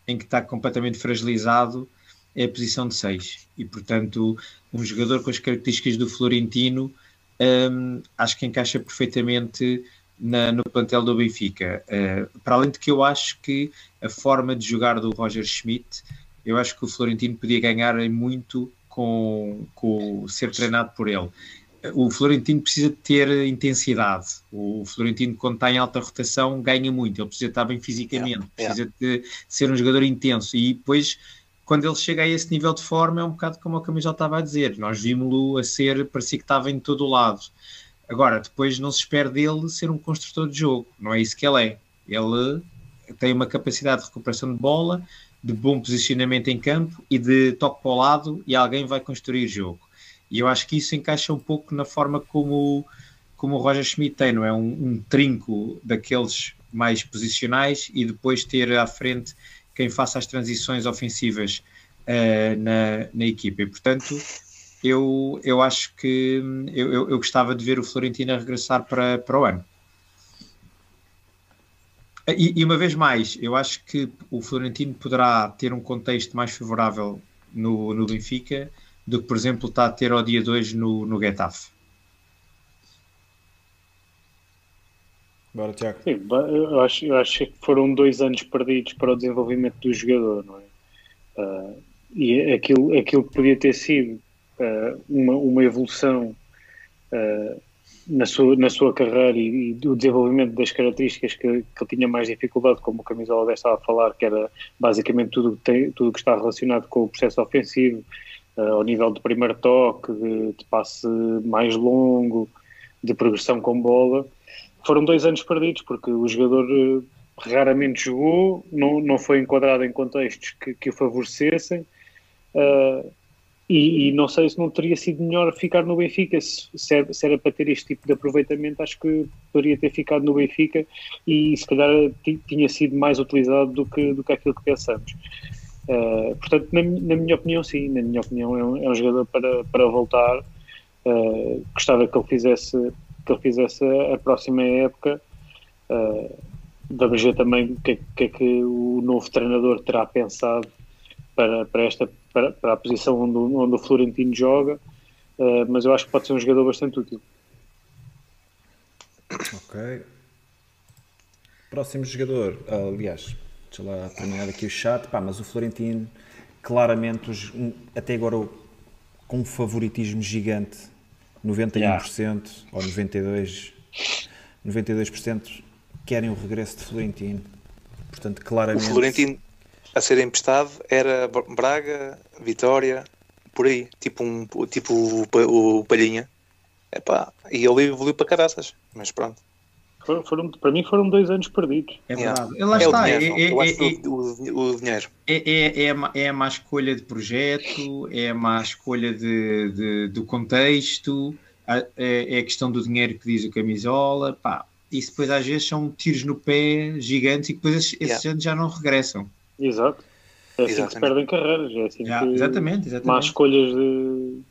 em que está completamente fragilizado é a posição de 6 e portanto um jogador com as características do Florentino um, acho que encaixa perfeitamente na, no plantel do Benfica uh, para além de que eu acho que a forma de jogar do Roger Schmidt eu acho que o Florentino podia ganhar muito com, com ser treinado por ele. O Florentino precisa de ter intensidade. O Florentino, quando está em alta rotação, ganha muito. Ele precisa estar bem fisicamente, precisa de ser um jogador intenso. E depois, quando ele chega a esse nível de forma, é um bocado como a Camisa estava a dizer. Nós vimos-lo a ser, parecia que estava em todo o lado. Agora, depois não se espera dele ser um construtor de jogo. Não é isso que ele é. Ele tem uma capacidade de recuperação de bola, de bom posicionamento em campo e de toque para o lado e alguém vai construir jogo. E eu acho que isso encaixa um pouco na forma como, como o Roger Schmidt tem, não é? Um, um trinco daqueles mais posicionais e depois ter à frente quem faça as transições ofensivas uh, na, na equipa. E, portanto, eu, eu acho que eu, eu, eu gostava de ver o Florentino regressar para, para o ano. E, e, uma vez mais, eu acho que o Florentino poderá ter um contexto mais favorável no, no Benfica do que, por exemplo, está a ter ao dia 2 no, no Getafe. Bora, Tiago. Sim, eu, acho, eu acho que foram dois anos perdidos para o desenvolvimento do jogador, não é? Uh, e aquilo, aquilo que podia ter sido uh, uma, uma evolução uh, na, sua, na sua carreira e, e do desenvolvimento das características que, que ele tinha mais dificuldade, como o Camisola 10 estava a falar, que era basicamente tudo que, tem, tudo que está relacionado com o processo ofensivo, uh, ao nível de primeiro toque, de, de passe mais longo, de progressão com bola. Foram dois anos perdidos, porque o jogador uh, raramente jogou, não, não foi enquadrado em contextos que, que o favorecessem. Uh, e, e, não sei se não teria sido melhor ficar no Benfica, se, se, era, se, era, para ter este tipo de aproveitamento, acho que poderia ter ficado no Benfica e se calhar tinha sido mais utilizado do que, do que aquilo que pensamos. Uh, portanto, na, na, minha opinião, sim, na minha opinião é um, é um jogador para, para voltar. Uh, gostava que ele fizesse, que ele fizesse a, próxima época. Uh, vamos ver também o que, que é que o novo treinador terá pensado para, para esta para, para a posição onde, onde o Florentino joga, uh, mas eu acho que pode ser um jogador bastante útil. Ok. Próximo jogador, aliás, deixa lá terminar aqui o chat, pá, mas o Florentino, claramente, os, até agora com um favoritismo gigante, 91% yeah. ou 92%, 92% querem o regresso de Florentino. Portanto, claramente. O Florentino, a ser emprestado era Braga, Vitória, por aí, tipo, um, tipo o, o Palhinha. Epá, e ele evoluiu para caraças, mas pronto. Foram, foram, para mim foram dois anos perdidos. É verdade. Yeah. Lá é está. O dinheiro, é, é, é, o, o, dinheiro. É, é, é, a, é a má escolha de projeto, é a má escolha de, de do contexto, é, é a questão do dinheiro que diz o camisola. Pá, isso depois às vezes são tiros no pé gigantes e que depois esses, yeah. anos já não regressam. Exato. É assim exatamente. que se perdem carreiras. É assim yeah, que exatamente, exatamente. Más escolhas de,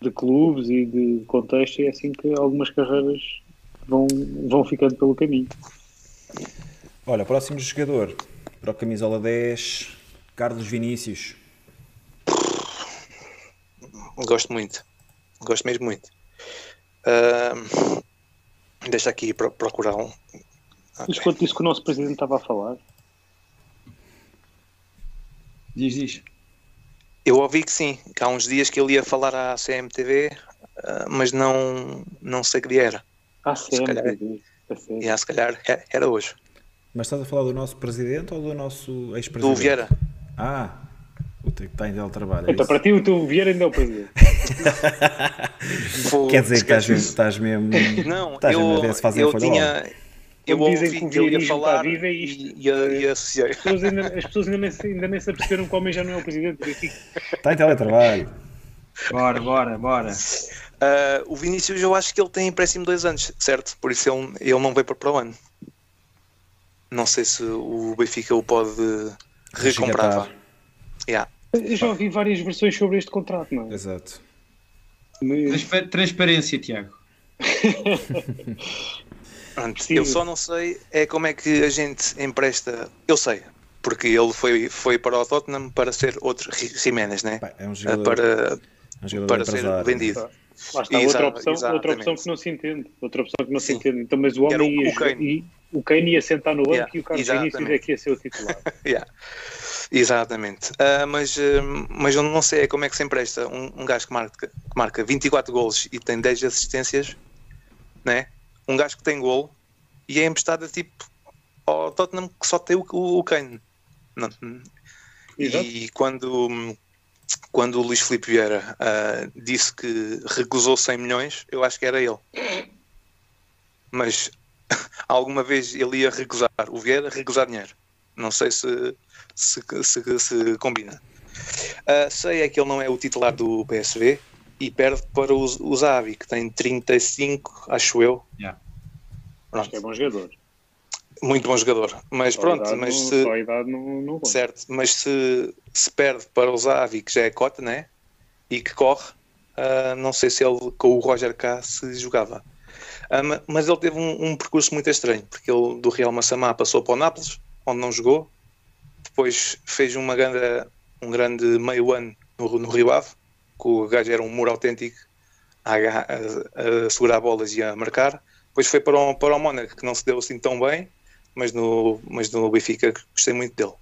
de clubes e de contexto, é assim que algumas carreiras vão, vão ficando pelo caminho. Olha, próximo jogador para o camisola 10, Carlos Vinícius. Gosto muito. Gosto mesmo muito. Uh, deixa aqui procurar um. Okay. Mas quanto isso que o nosso presidente estava a falar? Diz, diz. Eu ouvi que sim, que há uns dias que ele ia falar à CMTV, ah, mas não, não sei que dia era. Ah, CMTV. Se calhar, yeah, se calhar era hoje. Mas estás a falar do nosso presidente ou do nosso ex-presidente? Do Vieira. Ah, o que está em trabalho. É então, para ti, o teu Vieira ainda é o presidente. Quer dizer que estás mesmo, estás mesmo. Não, estás eu, mesmo a ver se fazem eu tinha, eu ouvi que, que ele ia falar vivo é isto. e, e, e associei. As pessoas, ainda, as pessoas ainda, nem, ainda nem se aperceberam que o homem já não é o presidente. Está em teletrabalho. Bora, bora, bora. Uh, o Vinícius eu acho que ele tem empréstimo dois anos, certo? Por isso ele, ele não veio para o ano. Não sei se o Benfica o pode recomprar. Yeah. Eu já ouvi várias versões sobre este contrato, não é? Exato. Transparência, Tiago. Pronto, eu só não sei é como é que a gente empresta. Eu sei, porque ele foi, foi para o Tottenham para ser outro Jiménez, né? É um jogador, para, um jogador para ser vendido. Lá está, outra opção, outra opção que não se entende. Outra opção que não Sim. se entende. Então, mas o homem o, ia, o Kane. o Kane ia sentar no banco yeah, e o Carlos Vinícius é que ia ser o titular. yeah. Exatamente. Uh, mas, uh, mas eu não sei é como é que se empresta um, um gajo que marca, que marca 24 gols e tem 10 assistências, né? Um gajo que tem golo e é emprestado tipo ao Tottenham que só tem o, o, o Kane. Não. E quando, quando o Luís Filipe Vieira uh, disse que recusou 100 milhões, eu acho que era ele. Mas alguma vez ele ia recusar, o Vieira recusar dinheiro. Não sei se, se, se, se combina. Uh, sei é que ele não é o titular do PSV, e perde para o, Zavi, que tem 35, acho eu. Yeah. Acho que é bom jogador. Muito bom jogador. Mas só pronto, mas no, se. No, no certo, mas se, se perde para o Zavi, que já é cota, né? E que corre, uh, não sei se ele com o Roger K se jogava. Uh, mas ele teve um, um, percurso muito estranho, porque ele do Real Massamá passou para o Nápoles, onde não jogou, depois fez uma grande, um grande meio ano no, no Rio Ave, que o gajo era um muro autêntico a, a, a segurar bolas e a marcar. Depois foi para o, para o Mónaco, que não se deu assim tão bem, mas no, mas no Benfica gostei muito dele.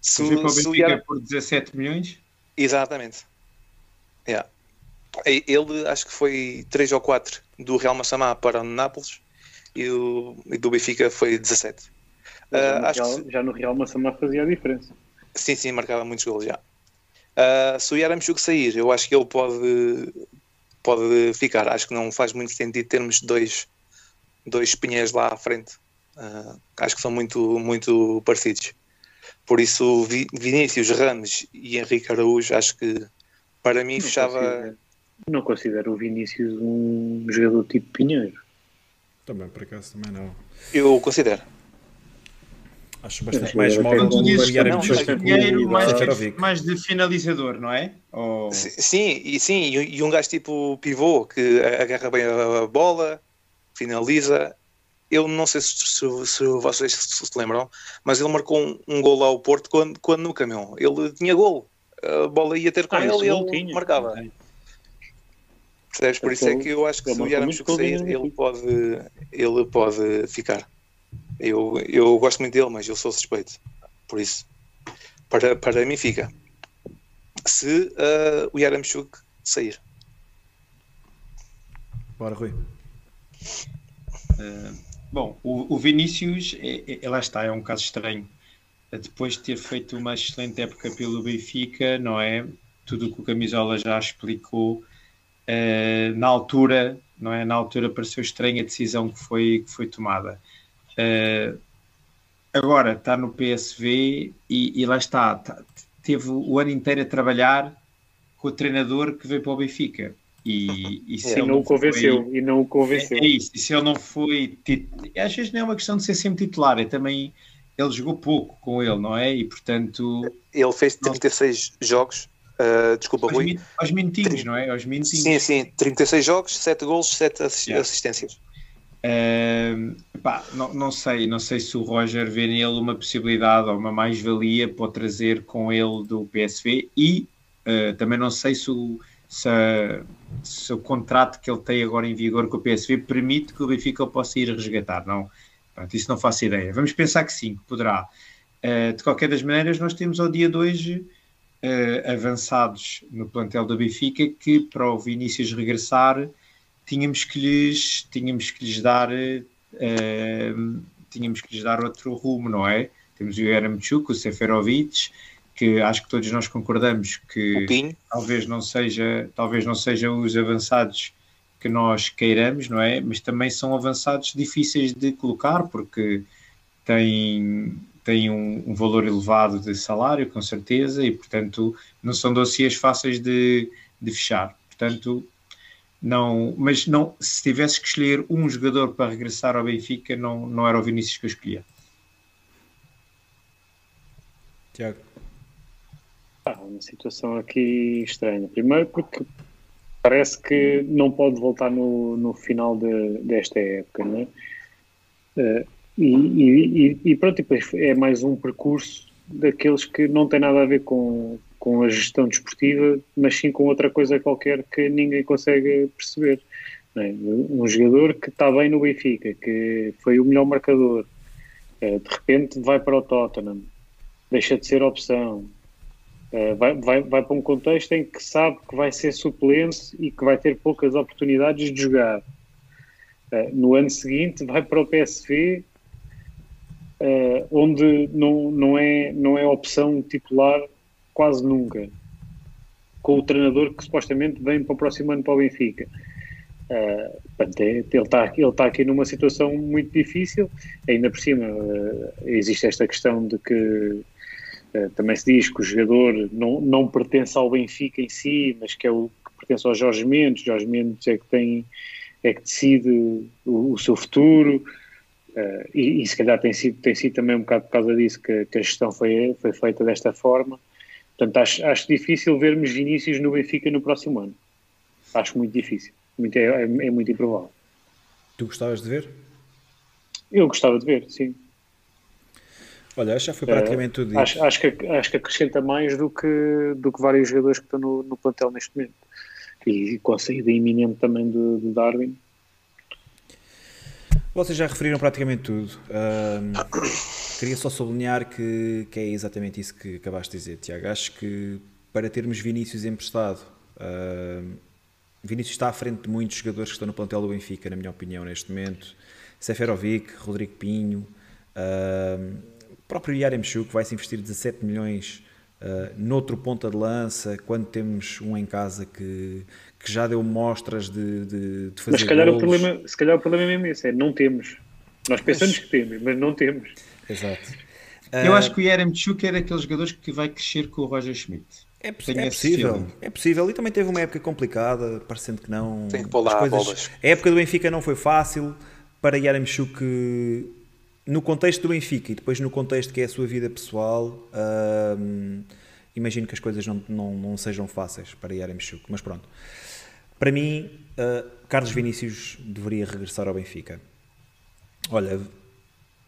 Se, foi para o Benfica era... por 17 milhões? Exatamente. Yeah. Ele acho que foi 3 ou 4 do Real Massamá para o Nápoles e, o, e do Benfica foi 17. Uh, acho Real, que, já no Real Massamá fazia a diferença. Sim, sim, marcava muitos gols já. Uh, se o Yaramchuk sair, eu acho que ele pode, pode ficar. Acho que não faz muito sentido termos dois, dois espinheiros lá à frente. Uh, acho que são muito, muito parecidos. Por isso, Vinícius, Ramos e Henrique Araújo, acho que para mim não fechava. Considero, não considero o Vinícius um jogador tipo Pinheiro. Também, por acaso, também não. Eu considero. Acho bastante mais móvel. Dizes que Pinheiro mais, mais de finalizador, não é? Ou... Sim, e sim, e um gajo tipo pivô que agarra bem a bola, finaliza eu não sei se, se, se vocês se, lembram, mas ele marcou um, um gol ao Porto quando, quando no caminhão. Ele tinha gol, a bola ia ter com ah, ele e ele tinha. marcava. Percebes? Por isso é que eu acho que se o Yaramchuk sair, ele pode, ele pode ficar. Eu, eu gosto muito dele, mas eu sou suspeito. Por isso, para, para mim fica. Se uh, o Yaramchuk sair. Bora, Rui. Uh, Bom, o, o Vinícius, é, é, lá está, é um caso estranho. Depois de ter feito uma excelente época pelo Benfica, não é? Tudo o que o Camisola já explicou, uh, na altura, não é? Na altura pareceu estranha a decisão que foi, que foi tomada. Uh, agora está no PSV e, e lá está, tá, teve o ano inteiro a trabalhar com o treinador que veio para o Benfica. E, e, se é, não o convenceu, foi, e não o convenceu. É, é, isso, e se ele não foi. Às vezes não é uma questão de ser sempre titular, é também. Ele jogou pouco com ele, não é? E portanto. Ele fez 36 não, jogos. Uh, desculpa, aos Rui. Aos minutinhos, não é? Aos minutinhos. Sim, sim, 36 jogos, 7 gols, 7 assistências. Pá, não, não, sei, não sei se o Roger vê nele uma possibilidade ou uma mais-valia para trazer com ele do PSV e uh, também não sei se o, se, se, o contrato que ele tem agora em vigor com o PSV permite que o Benfica possa ir resgatar. Não, Pronto, isso não faço ideia. Vamos pensar que sim, que poderá. Uh, de qualquer das maneiras, nós temos ao dia de hoje uh, avançados no plantel do Benfica que para o Vinícius regressar tínhamos que lhes, tínhamos que lhes dar uh, tínhamos que lhes dar outro rumo, não é? Temos o Yaramchuk, o Seferovic, que acho que todos nós concordamos que talvez não seja talvez não sejam os avançados que nós queiramos, não é? Mas também são avançados difíceis de colocar porque têm, têm um, um valor elevado de salário, com certeza, e portanto não são dossiês fáceis de, de fechar. Portanto, não, mas não, se tivesse que escolher um jogador para regressar ao Benfica, não, não era o Vinícius que eu escolhia. Tiago uma situação aqui estranha. Primeiro porque parece que não pode voltar no, no final de, desta época, não é? Uh, e, e, e, pronto, depois é mais um percurso daqueles que não tem nada a ver com, com a gestão desportiva, mas sim com outra coisa qualquer que ninguém consegue perceber. É? Um jogador que está bem no Benfica, que foi o melhor marcador, uh, de repente vai para o Tottenham, deixa de ser opção, Uh, vai, vai, vai para um contexto em que sabe que vai ser suplente e que vai ter poucas oportunidades de jogar. Uh, no ano seguinte vai para o PSV, eh, onde não, não, é, não é opção titular quase nunca, com o treinador que supostamente vem para o próximo ano para o Benfica. Uh, portanto, é, ele está ele tá aqui numa situação muito difícil, ainda por cima existe esta questão de que eh, também se diz que o jogador não, não pertence ao Benfica em si, mas que é o que pertence ao Jorge Mendes. Jorge Mendes é que tem é que decide o, o seu futuro uh, e, e, se calhar tem sido, tem sido também um bocado por causa disso que, que a gestão foi, foi feita desta forma. Portanto, acho, acho difícil vermos Vinícius no Benfica no próximo ano. Acho muito difícil. Muito, é, é, é muito improvável. Tu gostavas de ver? Eu gostava de ver, sim. Olha, já foi praticamente tudo isso. Acho, acho, que, acho que acrescenta mais do que, do que vários jogadores que estão no, no plantel neste momento. E com a saída iminente também do, do Darwin. Vocês já referiram praticamente tudo. Queria só sublinhar que, que é exatamente isso que acabaste de dizer, Tiago. Acho que para termos Vinícius emprestado, Vinícius está à frente de muitos jogadores que estão no plantel do Benfica, na minha opinião, neste momento. Seferovic, Rodrigo Pinho, uh, próprio Yaremchuk vai-se investir 17 milhões uh, noutro ponta de lança, quando temos um em casa que, que já deu mostras de, de, de fazer Mas se calhar, golos. o problema, se calhar o problema é mesmo esse, é não temos. Nós pensamos mas... que temos, mas não temos. Exato. Eu uh, acho que o Yaremchuk é daqueles jogadores que vai crescer com o Roger Schmidt. É, é possível, é possível. E também teve uma época complicada, parecendo que não. Tem que pular coisas... bolas. A época do Benfica não foi fácil para Yaremchuk no contexto do Benfica e depois no contexto que é a sua vida pessoal. Hum, imagino que as coisas não, não, não sejam fáceis para Yaremchuk, mas pronto. Para mim, uh, Carlos Vinícius deveria regressar ao Benfica. Olha,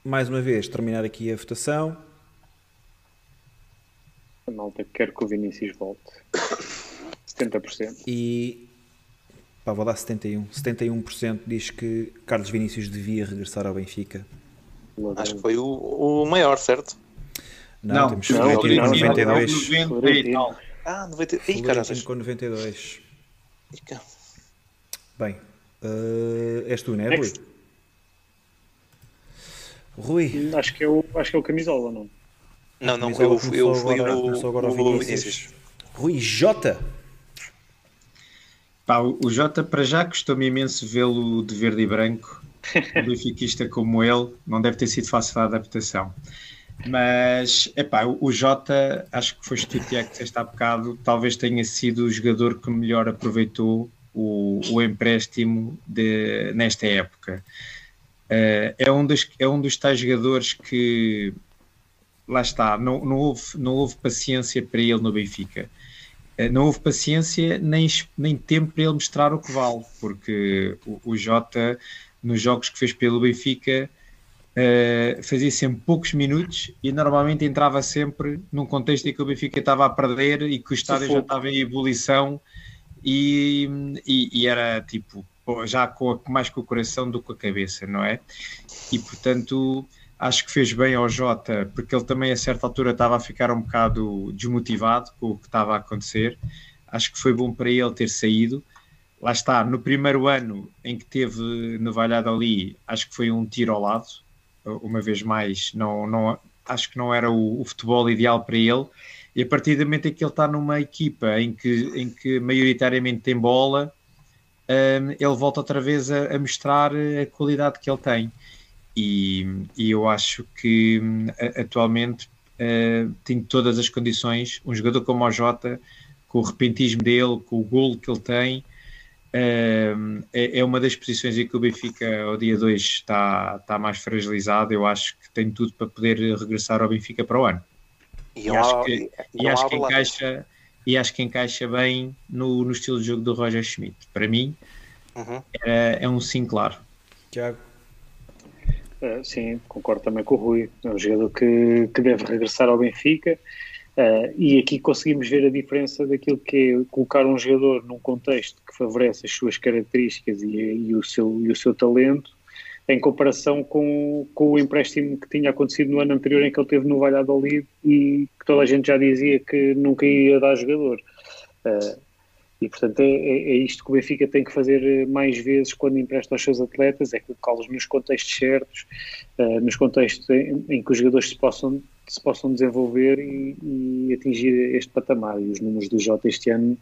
mais uma vez, terminar aqui a votação. A malta quer que o Vinícius volte. 70%. E pá, vou dar 71. 71% diz que Carlos Vinícius devia regressar ao Benfica. Acho que foi o, o maior, certo? Não, não temos Florentino com 92. 90 e tal. Ah, 90. Ih, Florentino com 92. Bem, uh, és tu, não é, Rui? Rui. Acho que, é o, acho que é o camisola, não? Não, não, eu, eu fui agora, o, agora o, Vinícius. Vinícius. Rui J. Pá, o Jota para já custou-me imenso vê-lo de verde e branco, um benfiquista como ele, não deve ter sido fácil a adaptação. Mas, epá, o Jota, acho que foste tu, Tiago, que disseste há bocado, talvez tenha sido o jogador que melhor aproveitou o, o empréstimo de, nesta época. Uh, é, um dos, é um dos tais jogadores que, lá está, não, não, houve, não houve paciência para ele no Benfica. Não houve paciência nem, nem tempo para ele mostrar o que vale, porque o, o Jota, nos jogos que fez pelo Benfica, uh, fazia sempre poucos minutos e normalmente entrava sempre num contexto em que o Benfica estava a perder e que o estádio já estava em ebulição e, e, e era tipo já com a, mais com o coração do que com a cabeça, não é? E portanto acho que fez bem ao Jota, porque ele também a certa altura estava a ficar um bocado desmotivado com o que estava a acontecer. Acho que foi bom para ele ter saído. Lá está, no primeiro ano em que teve no Valladolid, acho que foi um tiro ao lado, uma vez mais, não, não, acho que não era o, o futebol ideal para ele. E a partir do momento em que ele está numa equipa em que, em que maioritariamente tem bola, um, ele volta outra vez a, a mostrar a qualidade que ele tem. E, e eu acho que atualmente uh, tem todas as condições. Um jogador como o Jota, com o repentismo dele, com o golo que ele tem, uh, é, é, uma das posições em que o Benfica ao dia 2 está, está mais fragilizado. Eu acho que tem tudo para poder regressar ao Benfica para o ano. E, e acho que, e acho que encaixa e acho que encaixa bem no, no estilo de jogo do Roger Schmidt. Para mim, uhum. é, é um sim claro. Tiago. Uh, sim, concordo também com o Rui. É um jogador que, que deve regressar ao Benfica. Uh, e aqui conseguimos ver a diferença daquilo que é colocar um jogador num contexto que favorece as suas características e, e, o, seu, e o seu talento, em comparação com, com o empréstimo que tinha acontecido no ano anterior em que ele teve no Valladolid e que toda a gente já dizia que nunca ia dar jogador. Uh, e, portanto, é, é, é, isto que o Benfica tem que fazer eh, mais vezes quando empresta aos seus atletas, é colocá-los nos contextos certos, uh, nos contextos em, em, que os jogadores se possam, se possam desenvolver e, e, atingir este patamar. E os números do Jota este ano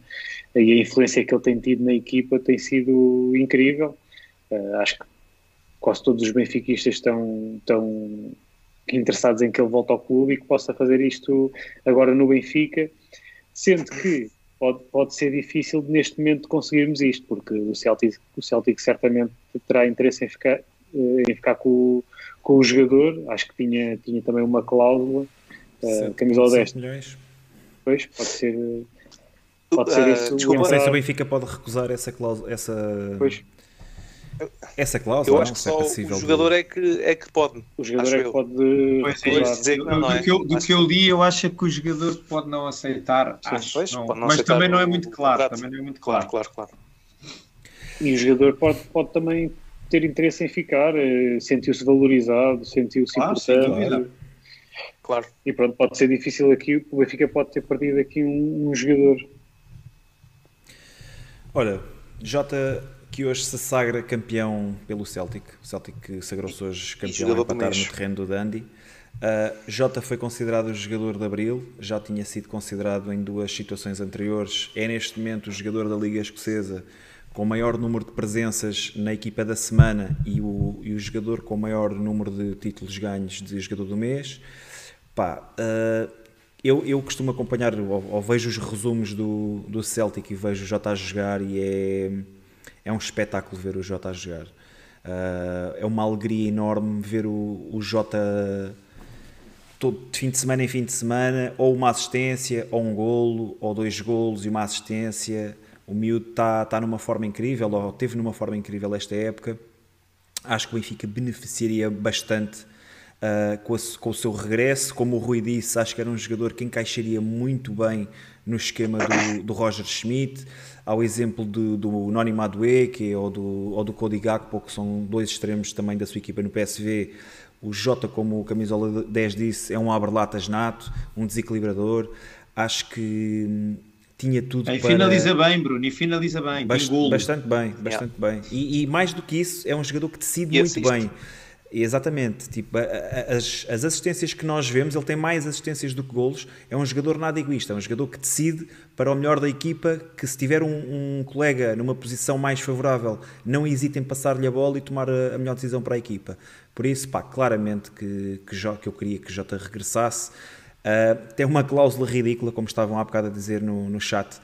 e a influência que ele tem tido na equipa tem sido incrível. Uh, acho que quase todos os benfiquistas estão, estão interessados em que ele volte ao clube e que possa fazer isto agora no Benfica, sendo que pode, pode ser difícil neste momento conseguirmos isto, porque o Celtic, o Celtic certamente terá interesse em ficar, eh, em ficar com, com o jogador. Acho que tinha, tinha também uma cláusula, uh, camisola 10. milhões. Pois, pode ser. Pode ser uh, isso. Desculpa, não sei se o Benfica pode recusar essa cláusula. Essa... Pois. Essa cláusula eu acho que só o jogador é que, é que pode. O jogador é que pode. Pois é, dizer que não, não é? Do, que eu, do que eu li, eu acho que o jogador pode não aceitar. Acho, pois, não. Não mas aceitar também não é muito claro. Também não é muito claro. Claro, claro, E o jogador pode, pode também ter interesse em ficar, eh, sentiu-se valorizado, sentiu-se claro, importante. Claro. E pronto, pode ser difícil aqui, o Benfica pode ter perdido aqui um, um jogador. Olha, Jota, que hoje se sagra campeão pelo Celtic. O Celtic sagrou-se hoje campeão a empatar no terreno do Dundee. Uh, Jota foi considerado o jogador de Abril, já tinha sido considerado em duas situações anteriores. É neste momento o jogador da Liga Escocesa com maior número de presenças na equipa da semana e o, e o jogador com maior número de títulos ganhos de jogador do mês. Pá, uh, eu, eu costumo acompanhar, ou, ou, vejo os resumos do, do Celtic e vejo o Jota a jogar e é, é um espetáculo ver o Jota a jogar. Uh, é uma alegria enorme ver o, o Jota todo de fim de semana em fim de semana, ou uma assistência, ou um golo, ou dois golos e uma assistência. O miúdo está tá numa forma incrível, ou teve numa forma incrível esta época. Acho que o Benfica beneficiaria bastante uh, com, a, com, o seu regresso. Como o Rui disse, acho que era um jogador que encaixaria muito bem no esquema do, do Roger Schmidt. Ao exemplo do, do Noni Madueke ou do, ou do Cody Gakpo, que são dois extremos também da sua equipa no PSV o Jota, como o Camisola 10 disse, é um abre-latas nato, um desequilibrador. Acho que hum, tinha tudo e para... finaliza bem, Bruno, e finaliza bem. Bast bastante bem, bastante yeah. bem. E, e, mais do que isso, é um jogador que decide e muito assiste. bem. Exatamente, tipo, as, as assistências que nós vemos, ele tem mais assistências do que golos, é um jogador nada egoísta, é um jogador que decide para o melhor da equipa, que se tiver um, um colega numa posição mais favorável, não hesite em passar-lhe a bola e tomar a, a, melhor decisão para a equipa. Por isso, pá, claramente que, que, que eu queria que Jota regressasse. Uh, tem uma cláusula ridícula, como estavam há bocado a dizer no, no chat,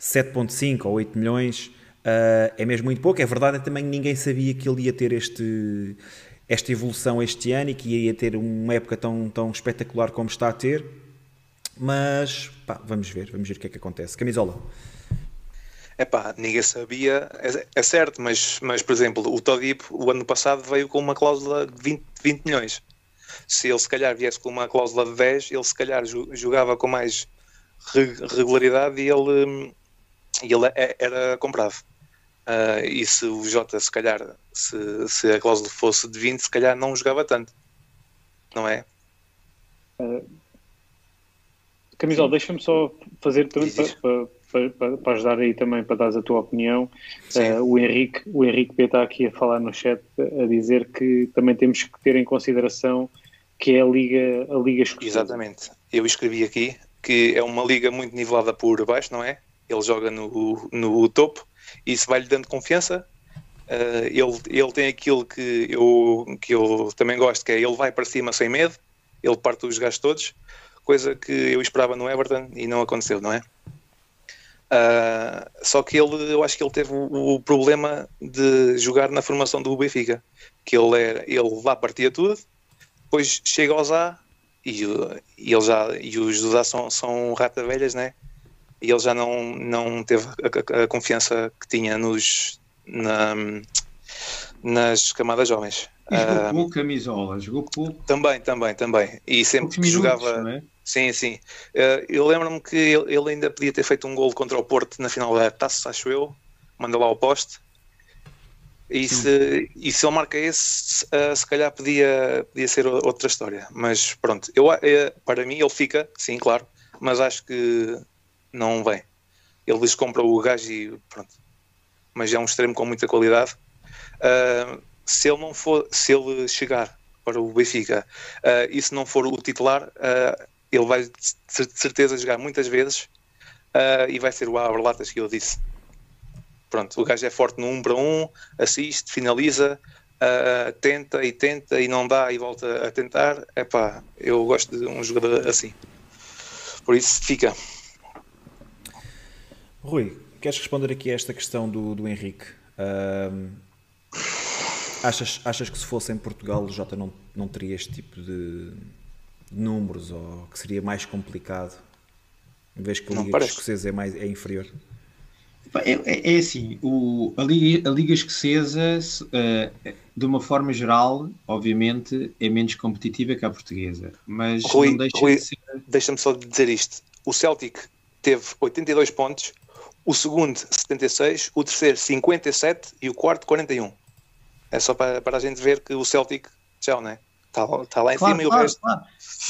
7.5 ou 8 milhões, uh, é mesmo muito pouco, é verdade, é também ninguém sabia que ele ia ter este esta evolução este ano e que ia ter uma época tão, tão espetacular como está a ter. Mas pá, vamos ver, vamos ver o que é que acontece. Camisola. É pá, ninguém sabia, é, é, certo, mas, mas por exemplo, o Todip o ano passado veio com uma cláusula de 20, 20 milhões. Se ele se calhar viesse com uma cláusula de 10, ele se calhar jogava com mais regularidade e ele, ele é, era comprado. Uh, e se o Jota, se calhar, se, se a cláusula fosse de 20, se calhar não jogava tanto, não é? Uh, Camisola, deixa-me só fazer também para, para, para, para, ajudar aí também para dar a tua opinião. Uh, o Henrique, o Henrique B está aqui a falar no chat a dizer que também temos que ter em consideração que é a liga, a liga escocesa. Exatamente. Eu escrevi aqui que é uma liga muito nivelada por baixo, não é? Ele joga no, no topo isso vai-lhe dando confiança. Uh, ele, ele tem aquilo que eu, que eu também gosto, que é ele vai para cima sem medo, ele parte os gajos todos, coisa que eu esperava no Everton e não aconteceu, não é? Uh, só que ele, eu acho que ele teve o, o, problema de jogar na formação do Benfica, que ele, era, ele lá partia tudo, depois chega aos A e, e, ele já, e os dos A são, são rata velhas, né? E ele já não, não teve a, a confiança que tinha nos, na, nas camadas jovens. E jogou uh, pouco camisola, jogou pouco. Também, também, também. E sempre que jogava. É? Sim, sim. Uh, eu lembro-me que ele, ele, ainda podia ter feito um gol contra o Porto na final da taça, acho eu. Manda lá ao poste. E se, e se ele marca esse, uh, se calhar podia, podia ser outra história. Mas pronto, eu, para mim ele fica, sim, claro. Mas acho que não vem. Eles compram o gajo e pronto. Mas é um extremo com muita qualidade. Uh, se ele não for, se ele chegar para o Benfica uh, e se não for o titular, uh, ele vai de certeza jogar muitas vezes e vai ser o Aberlatas que eu disse. Pronto, o gajo é forte no 1 um para 1, um, assiste, finaliza, tenta e tenta e não dá e volta a tentar. Epá, eu gosto de um jogador assim. Por isso fica. Rui, queres responder aqui a esta questão do, do Henrique? Um, achas, achas que se fosse em Portugal o Jota não, não teria este tipo de, de números ou que seria mais complicado? Em vez que a Liga Escocesa é, mais, é inferior? É, é, é assim, o, a, Liga, a Liga Escocesa, uh, de uma forma geral, obviamente, é menos competitiva que a portuguesa. Mas Rui, não deixa Rui, de ser... deixa-me só dizer isto. O Celtic teve 82 pontos o segundo 76, o terceiro 57 e o quarto 41. É só para, para a gente ver que o Celtic, já não é? Está, está lá em claro, cima claro, e o resto. Claro.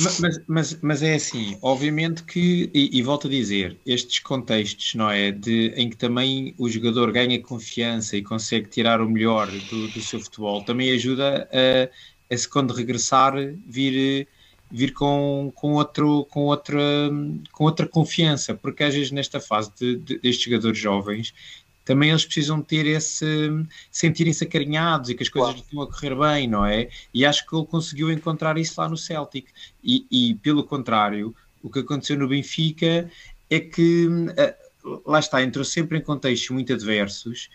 Mas, mas, mas é assim, obviamente que, e, e, volto a dizer, estes contextos, não é? De, em que também o jogador ganha confiança e consegue tirar o melhor do, do seu futebol, também ajuda a, a se quando regressar vir, vir com, com, outro, com, outra, com outra confiança, porque às vezes nesta fase de, de, destes jogadores jovens também eles precisam ter esse sentirem-se acarinhados e que as coisas claro. estão a correr bem, não é? E acho que ele conseguiu encontrar isso lá no Celtic. E, e pelo contrário, o que aconteceu no Benfica é que uh, lá está, entrou sempre em contextos muito adversos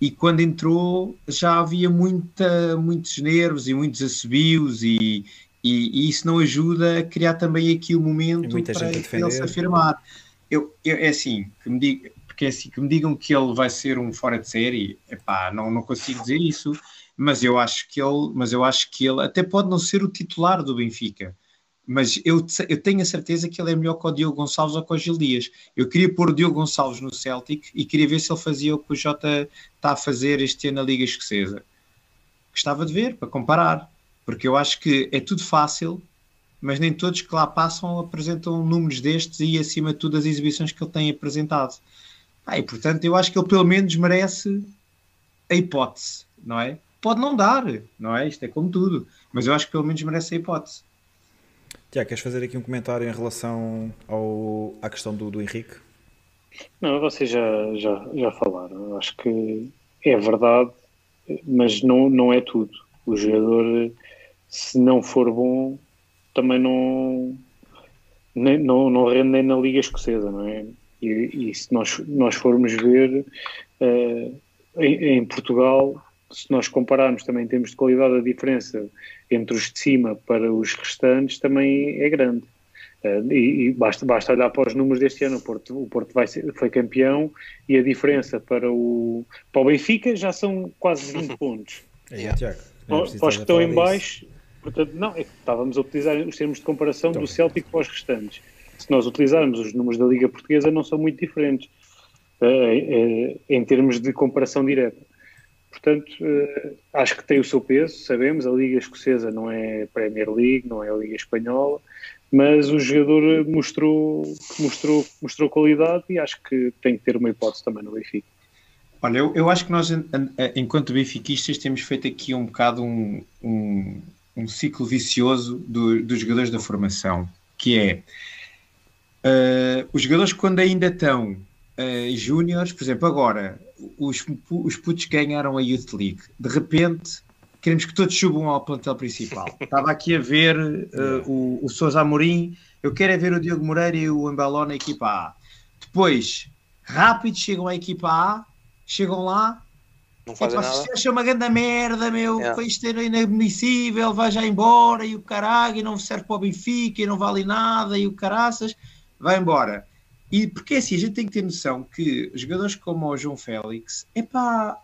e quando entrou já havia muita, muitos nervos e muitos assobios e, e, e, isso não ajuda a criar também aqui o momento para ele se afirmar. Eu, eu, é assim, que me digo, porque é assim, que me digam que ele vai ser um fora de série, epá, não, não consigo dizer isso, mas eu acho que ele, mas eu acho que ele até pode não ser o titular do Benfica, mas eu, eu tenho a certeza que ele é melhor que o Diogo Gonçalves ou que o Gil Dias. Eu queria pôr o Diogo Gonçalves no Celtic e queria ver se ele fazia o que o Jota está a fazer este ano na Liga Escocesa. Gostava de ver, para comparar, porque eu acho que é tudo fácil, mas nem todos que lá passam apresentam números destes e acima de tudo as exibições que ele tem apresentado. Ah, e portanto, eu acho que ele pelo menos merece a hipótese, não é? Pode não dar, não é? Isto é como tudo, mas eu acho que pelo menos merece a hipótese. Tiago, queres fazer aqui um comentário em relação ao, à questão do, do Henrique? Não, vocês já, já, já falaram. Eu acho que é verdade, mas não, não é tudo. O jogador, se não for bom, também não, nem, não, não rende nem na Liga Escocesa, não é? E, e se nós, nós formos ver uh, em, em, Portugal, se nós compararmos também em termos de qualidade, a diferença entre os de cima para os restantes também é grande. Uh, e, e basta, basta olhar para os números deste ano. O Porto, o Porto vai ser, foi campeão e a diferença para o, para o Benfica já são quase 20 pontos. É, para, para os que estão em baixo, portanto, não, é que estávamos a utilizar os termos de comparação então, do Celtic para os restantes se nós utilizarmos os números da Liga Portuguesa, não são muito diferentes uh, em termos de comparação direta. Portanto, uh, acho que tem o seu peso, sabemos, a Liga Escocesa não é Premier League, não é a Liga Espanhola, mas o jogador mostrou, mostrou, mostrou qualidade e acho que tem que ter uma hipótese também no Benfica. Olha, eu, eu acho que nós, enquanto benfiquistas, temos feito aqui um bocado um, um, um ciclo vicioso do, dos jogadores da formação, que é Uh, os jogadores, quando ainda estão uh, júniores, por exemplo, agora os, os putos ganharam a Youth League, de repente queremos que todos subam ao plantel principal. Estava aqui a ver uh, o, o Sousa Amorim, eu quero é ver o Diogo Moreira e o Embeló na equipa A. Depois, rápido, chegam à equipa A, chegam lá. Não fazem nada. Vocês acham uma grande merda, meu, yeah. é inadmissível, vai já embora, e o caralho, e não serve para o Benfica, e não vale nada, e o caraças vai embora. E porque assim, a gente tem que ter noção que jogadores como o João Félix, é pá,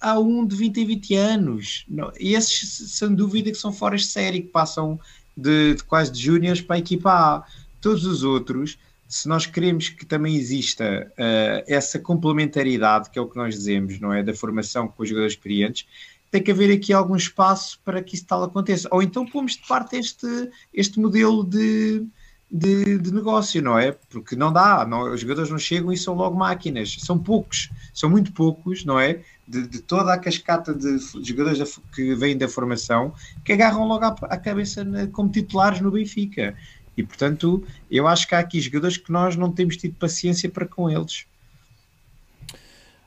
há um de 20 e 20 anos. Não, e esses, sem dúvida, que são fora de série, que passam de, de quase de júniores para a equipa A. Todos os outros, se nós queremos que também exista uh, essa complementaridade, que é o que nós dizemos, não é? Da formação com os jogadores experientes, tem que haver aqui algum espaço para que isso tal aconteça. Ou então pomos de parte este, este modelo de de, de, negócio, não é? Porque não dá, não, os jogadores não chegam e são logo máquinas, são poucos, são muito poucos, não é? De, de toda a cascata de, jogadores da, que vêm da formação que agarram logo à, cabeça na, como titulares no Benfica. E portanto, eu acho que há aqui jogadores que nós não temos tido paciência para com eles.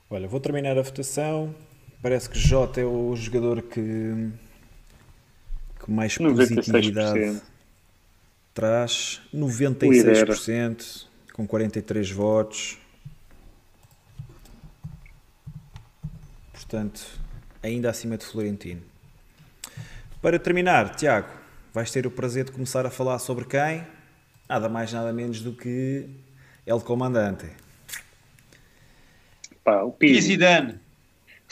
Olha, vou terminar a votação. Parece que Jota é o jogador que, que mais positividade traz 96% com 43 votos. Portanto, ainda acima de Florentino. Para terminar, Tiago, vais ter o prazer de começar a falar sobre quem? Nada mais, nada menos do que El Comandante. Pá, o Pizzi. Zidane.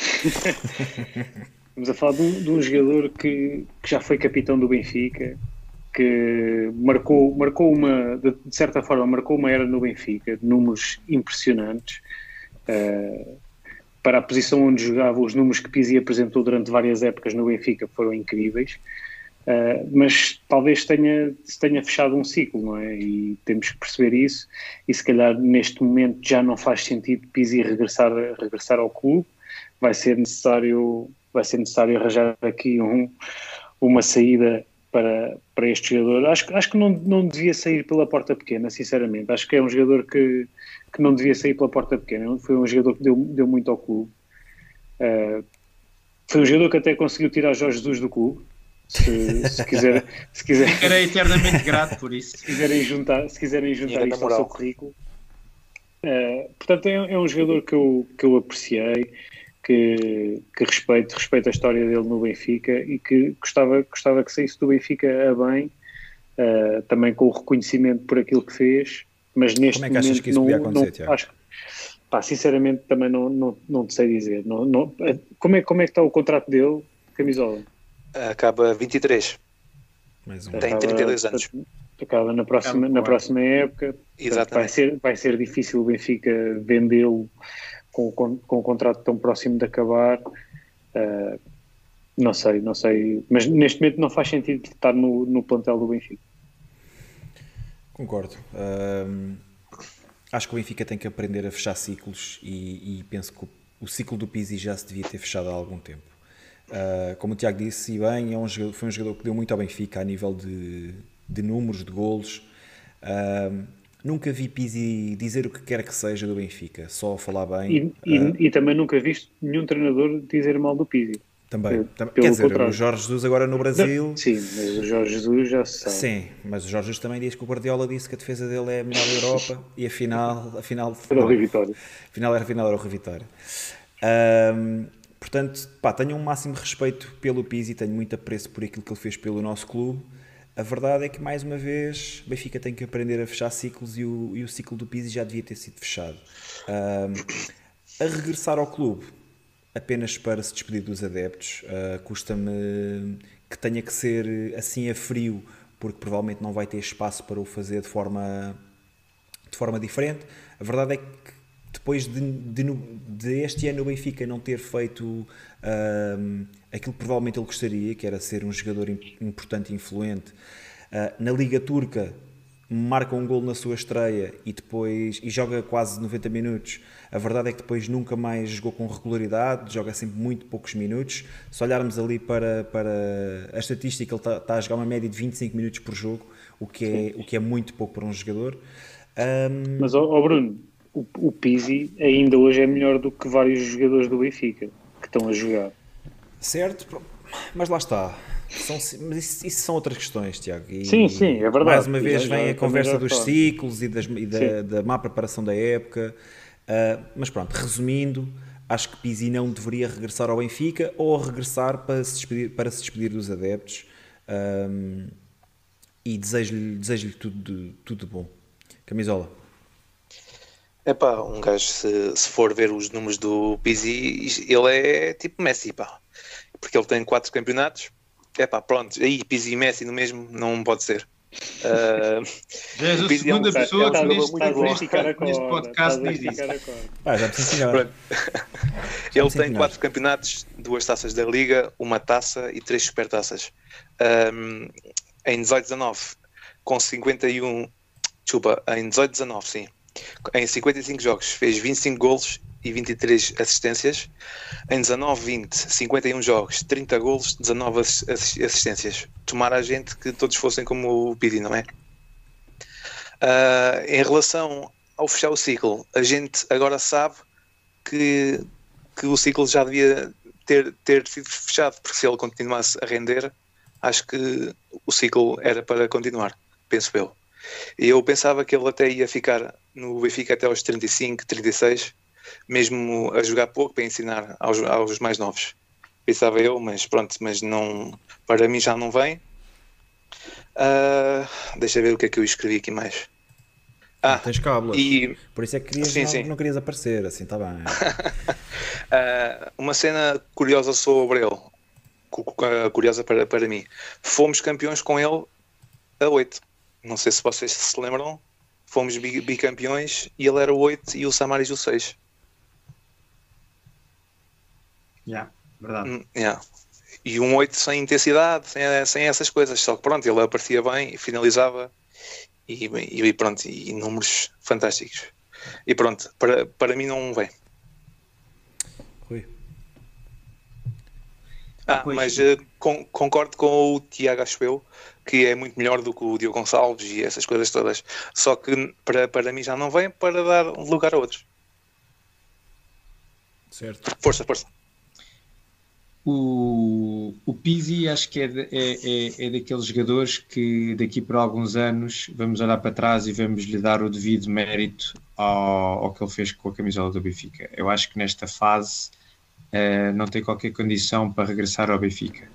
Estamos a falar de um, de um jogador que, que, já foi capitão do Benfica, que marcou, marcou uma, de certa forma, marcou uma era no Benfica, números impressionantes. Uh, para a posição onde jogava, os números que Pizzi apresentou durante várias épocas no Benfica foram incríveis. Uh, mas talvez tenha, tenha fechado um ciclo, não é? E temos que perceber isso. E se calhar neste momento já não faz sentido Pizzi regressar, regressar ao clube. Vai ser necessário, vai ser necessário arranjar aqui um, uma saída para, para este jogador. Acho, acho que não, não devia sair pela porta pequena, sinceramente. Acho que é um jogador que, que não devia sair pela porta pequena. Foi um jogador que deu, deu muito ao clube. Uh, foi um jogador que até conseguiu tirar Jorge Jesus do clube. Se, se quiser, se quiser, Ficarei eternamente grato por isso. Se quiserem juntar, se quiserem juntar isso ao seu currículo. Uh, portanto, é, é, um jogador que eu, que eu apreciei, que, que respeito, respeito a história dele no Benfica e que gostava, gostava que saísse do Benfica a bem, uh, também com o reconhecimento por aquilo que fez. Mas neste Como é que achas que isso não, podia acontecer, não, acho, pá, sinceramente também não, não, não te sei dizer. Não, não, como, é, como é que está o contrato dele, camisola? Acaba 23. Mais um. Tem 32 anos. Acaba na próxima, na próxima época. Exatamente. Vai ser, vai ser difícil o Benfica vendê-lo com, com, com um contrato tão próximo de acabar. Uh, não sei, não sei. Mas neste momento não faz sentido estar no, no plantel do Benfica. Concordo. Um, acho que o Benfica tem que aprender a fechar ciclos e, e penso que o, o, ciclo do Pizzi já se devia ter fechado há algum tempo. Uh, como o Tiago disse, e bem, é um jogador, foi um jogador que deu muito ao Benfica a nível de, de números, de golos. Uh, nunca vi Pizzi dizer o que quer que seja do Benfica, só falar bem. E, uh, e, e também nunca viste nenhum treinador dizer mal do Pizzi. Também. Quer dizer, contrário. o Jorge Jesus agora no Brasil. Não, sim, mas o Jorge Jesus já se sabe. Sim, mas o Jorge Jesus também diz que o Guardiola disse que a defesa dele é a melhor da Europa e afinal. afinal era o Rui Vitória. Afinal, era, afinal era o Rui Vitória. Um, portanto, pá, tenho um máximo respeito pelo Pizzi, tenho muito apreço por aquilo que ele fez pelo nosso clube. A verdade é que, mais uma vez, Benfica tem que aprender a fechar ciclos e o, e o ciclo do Pizzi já devia ter sido fechado. Um, a regressar ao clube, apenas para se despedir dos adeptos. Uh, Custa-me que tenha que ser assim a frio, porque provavelmente não vai ter espaço para o fazer de forma, de forma diferente. A verdade é que depois de, de, de este ano o Benfica não ter feito uh, aquilo que provavelmente ele gostaria, que era ser um jogador importante e influente, uh, na Liga Turca marca um gol na sua estreia e depois e joga quase 90 minutos. A verdade é que depois nunca mais jogou com regularidade, joga sempre muito poucos minutos. Se olharmos ali para, para a estatística, ele está, está a jogar uma média de 25 minutos por jogo, o que é, o que é muito pouco para um jogador. Um... Mas, oh, Bruno, o, o Pizzi ainda hoje é melhor do que vários jogadores do Benfica que estão a jogar. Certo, mas lá está. São, mas isso, isso, são outras questões, Tiago. E, sim, sim, é verdade. Mais uma vez vem a conversa dos ciclos e, das, e da, da, má preparação da época. Uh, mas pronto, resumindo, acho que Pizzi não deveria regressar ao Benfica ou regressar para se despedir, para se despedir dos adeptos. Um, e desejo-lhe desejo tudo, tudo de bom. Camisola. É pá, um gajo, se, se for ver os números do Pizzi, ele é tipo Messi, pá. Porque ele tem quatro campeonatos, é pá, pronto, aí Pizzi e Messi no mesmo não pode ser. Uh, já és a segunda é pessoa que neste, neste, neste podcast diz isso. Ah, já Ele tem quatro campeonatos, duas taças da Liga, uma taça e três supertaças. Um, em 18-19, com 51, desculpa, em 18-19, sim, em 55 jogos fez 25 golos e 23 assistências. Em 19-20, 51 jogos, 30 golos, 19 assistências. Tomara a gente que todos fossem como o Pidi, não é? Uh, em relação ao fechar o ciclo, a gente agora sabe que, que o ciclo já devia ter, ter sido fechado, porque se ele continuasse a render, acho que o ciclo era para continuar, penso eu. E eu pensava que ele até ia ficar no Benfica até aos 35, 36, mesmo a jogar pouco para ensinar aos, aos mais novos. Pensava eu, mas pronto, mas não, para mim já não vem. Uh, deixa ver o que é que eu escrevi aqui mais. Ah, tens cábulas. E... Por isso é que querias, sim, não, sim. não, querias aparecer, assim está bem. uh, uma cena curiosa sobre ele, curiosa para, para mim. Fomos campeões com ele a 8. Não sei se vocês se lembram. Fomos bicampeões e ele era o 8 e o Samaris o 6. Yeah, verdade. Mm, yeah. e um 8 sem intensidade, sem, sem essas coisas. Só que pronto, ele aparecia bem, finalizava e, e pronto, e números fantásticos. E pronto, para, para mim não vem. Rui. Ah, pois. mas uh, con concordo com o Tiago, acho eu, que é muito melhor do que o Diogo Gonçalves e essas coisas todas. Só que para, para mim já não vem para dar lugar a outros. Certo. Força, força. O, o Pizzi acho que é, de, é, é, é, daqueles jogadores que daqui por alguns anos vamos olhar para trás e vamos lhe dar o devido mérito ao, ao que ele fez com a camisola do Benfica. Eu acho que nesta fase uh, não tem qualquer condição para regressar ao Benfica.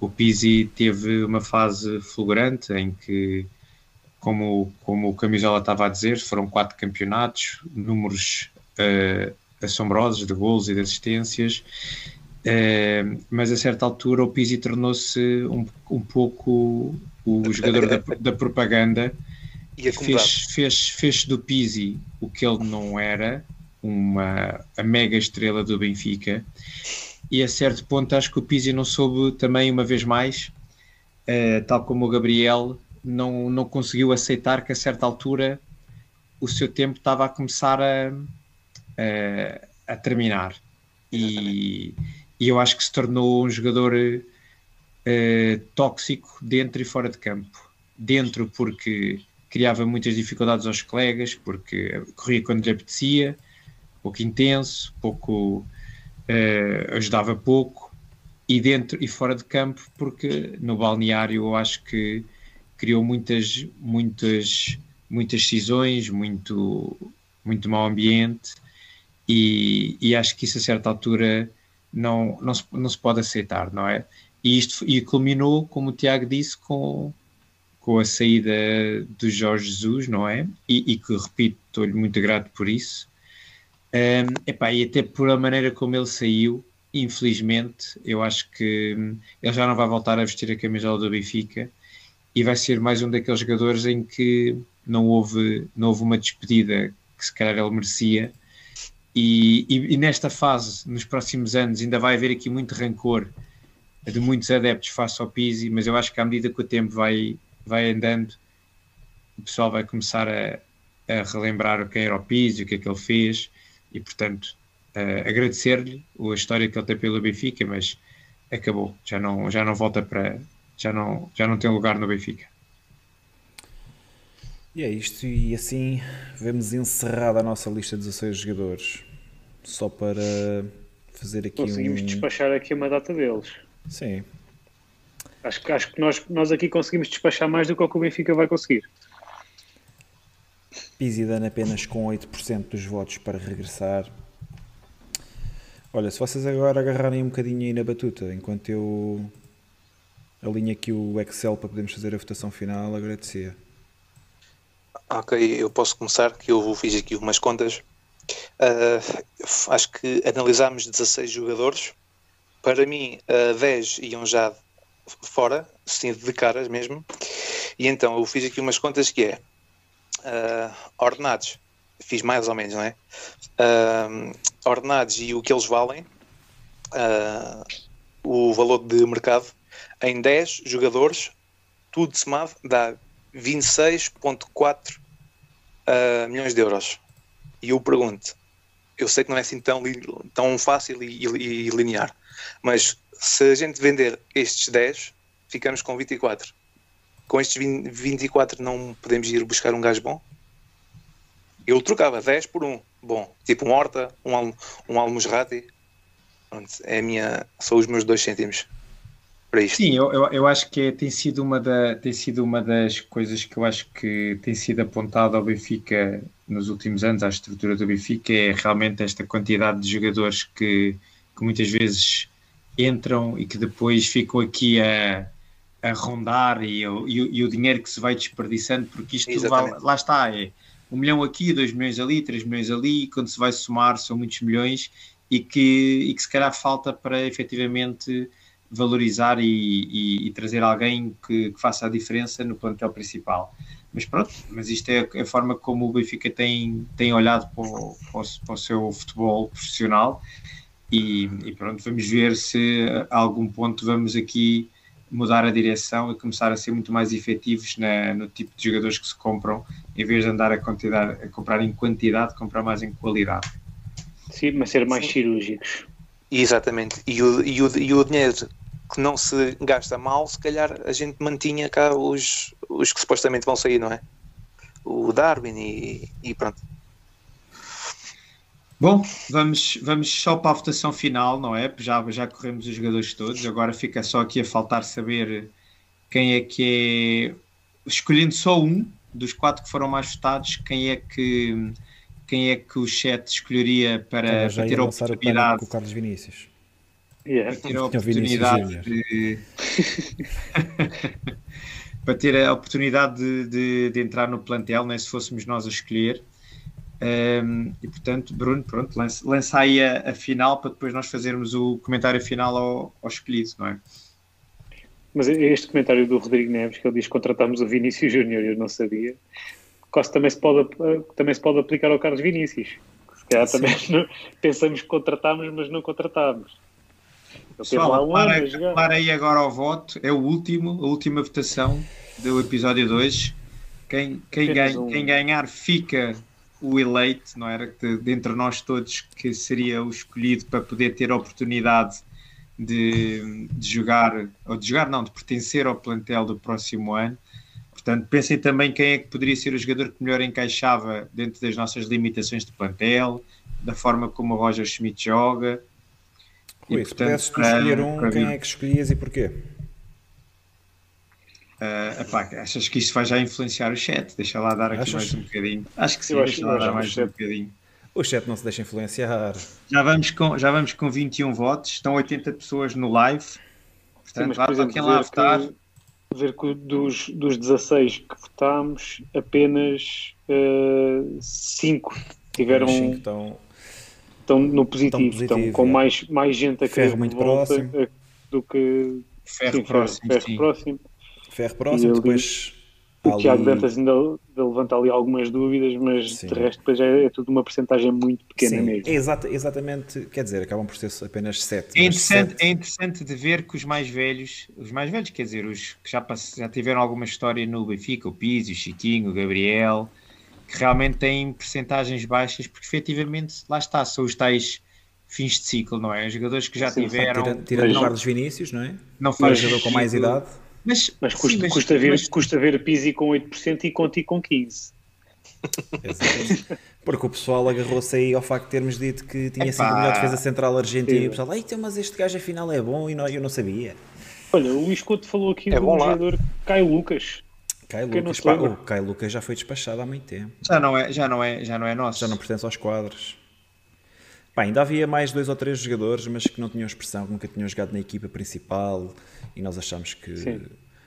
O Pizzi teve uma fase fulgurante em que, como, como o camisola estava a dizer, foram quatro campeonatos, números uh, assombrosos de gols e de assistências é, mas a certa altura o Pizzi tornou-se um, um pouco o jogador da, da propaganda e fez, fez, fez do Pizzi o que ele não era, uma, a mega estrela do Benfica, e a certo ponto acho que o Pizzi não soube também, uma vez mais, uh, tal como o Gabriel, não, não conseguiu aceitar que a certa altura o seu tempo estava a começar a, a, a terminar. E, e eu acho que se tornou um jogador uh, tóxico dentro e fora de campo. Dentro porque criava muitas dificuldades aos colegas, porque corria quando lhe apetecia, pouco intenso, pouco uh, ajudava pouco, e dentro e fora de campo, porque no balneário eu acho que criou muitas, muitas, muitas cisões, muito, muito mau ambiente, e, e acho que isso a certa altura não, não, se, não se pode aceitar, não é? E isto e culminou, como o Tiago disse, com, com a saída do Jorge Jesus, não é? E, e que, repito, estou-lhe muito grato por isso. Um, epá, e até por a maneira como ele saiu, infelizmente, eu acho que hum, ele já não vai voltar a vestir a camisola do Benfica e vai ser mais um daqueles jogadores em que não houve, não houve uma despedida que se calhar ele merecia. E, e, e, nesta fase, nos próximos anos, ainda vai haver aqui muito rancor de muitos adeptos face ao Pizzi, mas eu acho que à medida que o tempo vai, vai andando, o pessoal vai começar a, a relembrar o que era o Pizzi, o que é que ele fez, e portanto uh, agradecer-lhe a história que ele tem pelo Benfica, mas acabou, já não, já não volta para, já não, já não tem lugar no Benfica. E é isto, e assim vemos encerrada a nossa lista de 16 jogadores. Só para fazer aqui Conseguimos um... despachar aqui uma data deles. Sim. Acho, acho que nós, nós aqui conseguimos despachar mais do que o que o Benfica vai conseguir. Pizzi dando apenas com 8% dos votos para regressar. Olha, se vocês agora agarrarem um bocadinho aí na batuta, enquanto eu alinho aqui o Excel para podermos fazer a votação final, agradecia. Ok, eu posso começar, que eu fiz aqui umas contas. Uh, acho que analisámos 16 jogadores. Para mim, uh, 10 iam já fora, sim, de caras mesmo. E então eu fiz aqui umas contas que é uh, ordenados, fiz mais ou menos, não é? Uh, ordenados e o que eles valem, uh, o valor de mercado, em 10 jogadores, tudo somado dá 26,4 uh, milhões de euros. E eu pergunto, eu sei que não é assim tão, tão fácil e, e, e, linear, mas se a gente vender estes 10, ficamos com 24. Com estes 20, 24 não podemos ir buscar um gajo bom? Eu trocava 10 por um bom, tipo um Horta, um, um Almusrati. É minha, são os meus dois cêntimos para isto. Sim, eu, eu, eu, acho que é, tem, sido uma da, tem sido uma das coisas que eu acho que tem sido apontada ao Benfica nos últimos anos, à estrutura do Benfica, é realmente esta quantidade de jogadores que, que muitas vezes entram e que depois ficam aqui a, a rondar e, e, e, o dinheiro que se vai desperdiçando, porque isto vai, lá está, é um milhão aqui, dois milhões ali, três milhões ali, quando se vai somar são muitos milhões e que, e que se calhar falta para efetivamente valorizar e, e, e trazer alguém que, que, faça a diferença no plantel principal. Mas pronto, mas isto é a forma como o Benfica tem, tem olhado para o, para o, para o seu futebol profissional e, e, pronto, vamos ver se a algum ponto vamos aqui mudar a direção e começar a ser muito mais efetivos na, no tipo de jogadores que se compram, em vez de andar a, quantidade, a comprar em quantidade, comprar mais em qualidade. Sim, mas ser mais Sim. cirúrgicos. Exatamente. E o, e, o, e o dinheiro que não se gasta mal, se calhar a gente mantinha cá os, os que supostamente vão sair, não é? O Darwin e, e pronto. Bom, vamos, vamos só para a votação final, não é? Já, já corremos os jogadores todos, agora fica só aqui a faltar saber quem é que é. Escolhendo só um dos quatro que foram mais votados, quem é que, quem é que o chat escolheria para, já para ter a oportunidade. Com o Carlos Vinícius. Yeah. Para ter a oportunidade de. para ter a oportunidade de, de, de, entrar no plantel, né, se fôssemos nós a escolher. Um, e portanto, Bruno, pronto, lança, lança aí a, a, final para depois nós fazermos o comentário final ao, ao escolhido, não é? Mas este comentário do Rodrigo Neves, que ele diz que contratámos o Vinícius Júnior, eu não sabia. Quase também se pode, também se pode aplicar ao Carlos Vinícius. Se calhar também não, pensamos que contratámos, mas não contratámos. Pessoal, um para, para aí agora ao voto, é o último, a última votação do episódio 2. Quem, quem, ganha, um... quem ganhar fica o eleito, não era? De, de, entre nós todos, que seria o escolhido para poder ter a oportunidade de, de, jogar, ou de jogar, não, de pertencer ao plantel do próximo ano. Portanto, pensem também quem é que poderia ser o jogador que melhor encaixava dentro das nossas limitações de plantel, da forma como o Roger Schmidt joga. Rui, e, portanto, se pudesses escolher um, quem é que escolhias e porquê? Uh, epá, achas que isso vai já influenciar o chat? Deixa lá dar aqui achas? mais um bocadinho. Acho que sim, eu deixa lá dar mais um bocadinho. O chat não se deixa influenciar. Já vamos com, já vamos com 21 votos, estão 80 pessoas no live. Portanto, sim, mas, por quem lá votar. Que, ver que dos, dos 16 que votámos, apenas 5 uh, tiveram. Cinco estão, estão no positivo, estão, positivo, estão com é. mais, mais gente a querer muito próximo. do que. Ferro sim, próximo. Ferro, ferro próximo. Ferro próximo, depois. O ali... Tiago Dantas ainda levanta ali algumas dúvidas, mas Sim. de resto depois é, é tudo uma porcentagem muito pequena Sim, mesmo. É exata, exatamente, quer dizer, acabam por ser apenas 7. É interessante, é interessante de ver que os mais velhos, os mais velhos, quer dizer, os que já, já tiveram alguma história no Benfica, o Pizzi, o Chiquinho, o Gabriel, que realmente têm porcentagens baixas, porque efetivamente, lá está, são os tais fins de ciclo, não é? Os jogadores que já Sim, tiveram. Tirando tira o Carlos Vinícius, não é? Não faz jogador com mais idade. Mas, mas, custa, sim, mas, custa, ver, mas... custa ver Pizzi com 8% e Conti com 15%. Porque o pessoal agarrou-se aí ao facto de termos dito que tinha sido a melhor defesa central argentina e o pessoal, Eita, mas este gajo afinal é bom e não, eu não sabia. Olha, o Luís Couto falou aqui é do jogador Caio Lucas. Caio Lucas, pá, o Caio Lucas já foi despachado há muito tempo. Já não é, já não é, já não é nosso. Já não pertence aos quadros. Pá, ainda havia mais dois ou três jogadores, mas que não tinham expressão, que nunca tinham jogado na equipa principal e nós achamos que. Sim.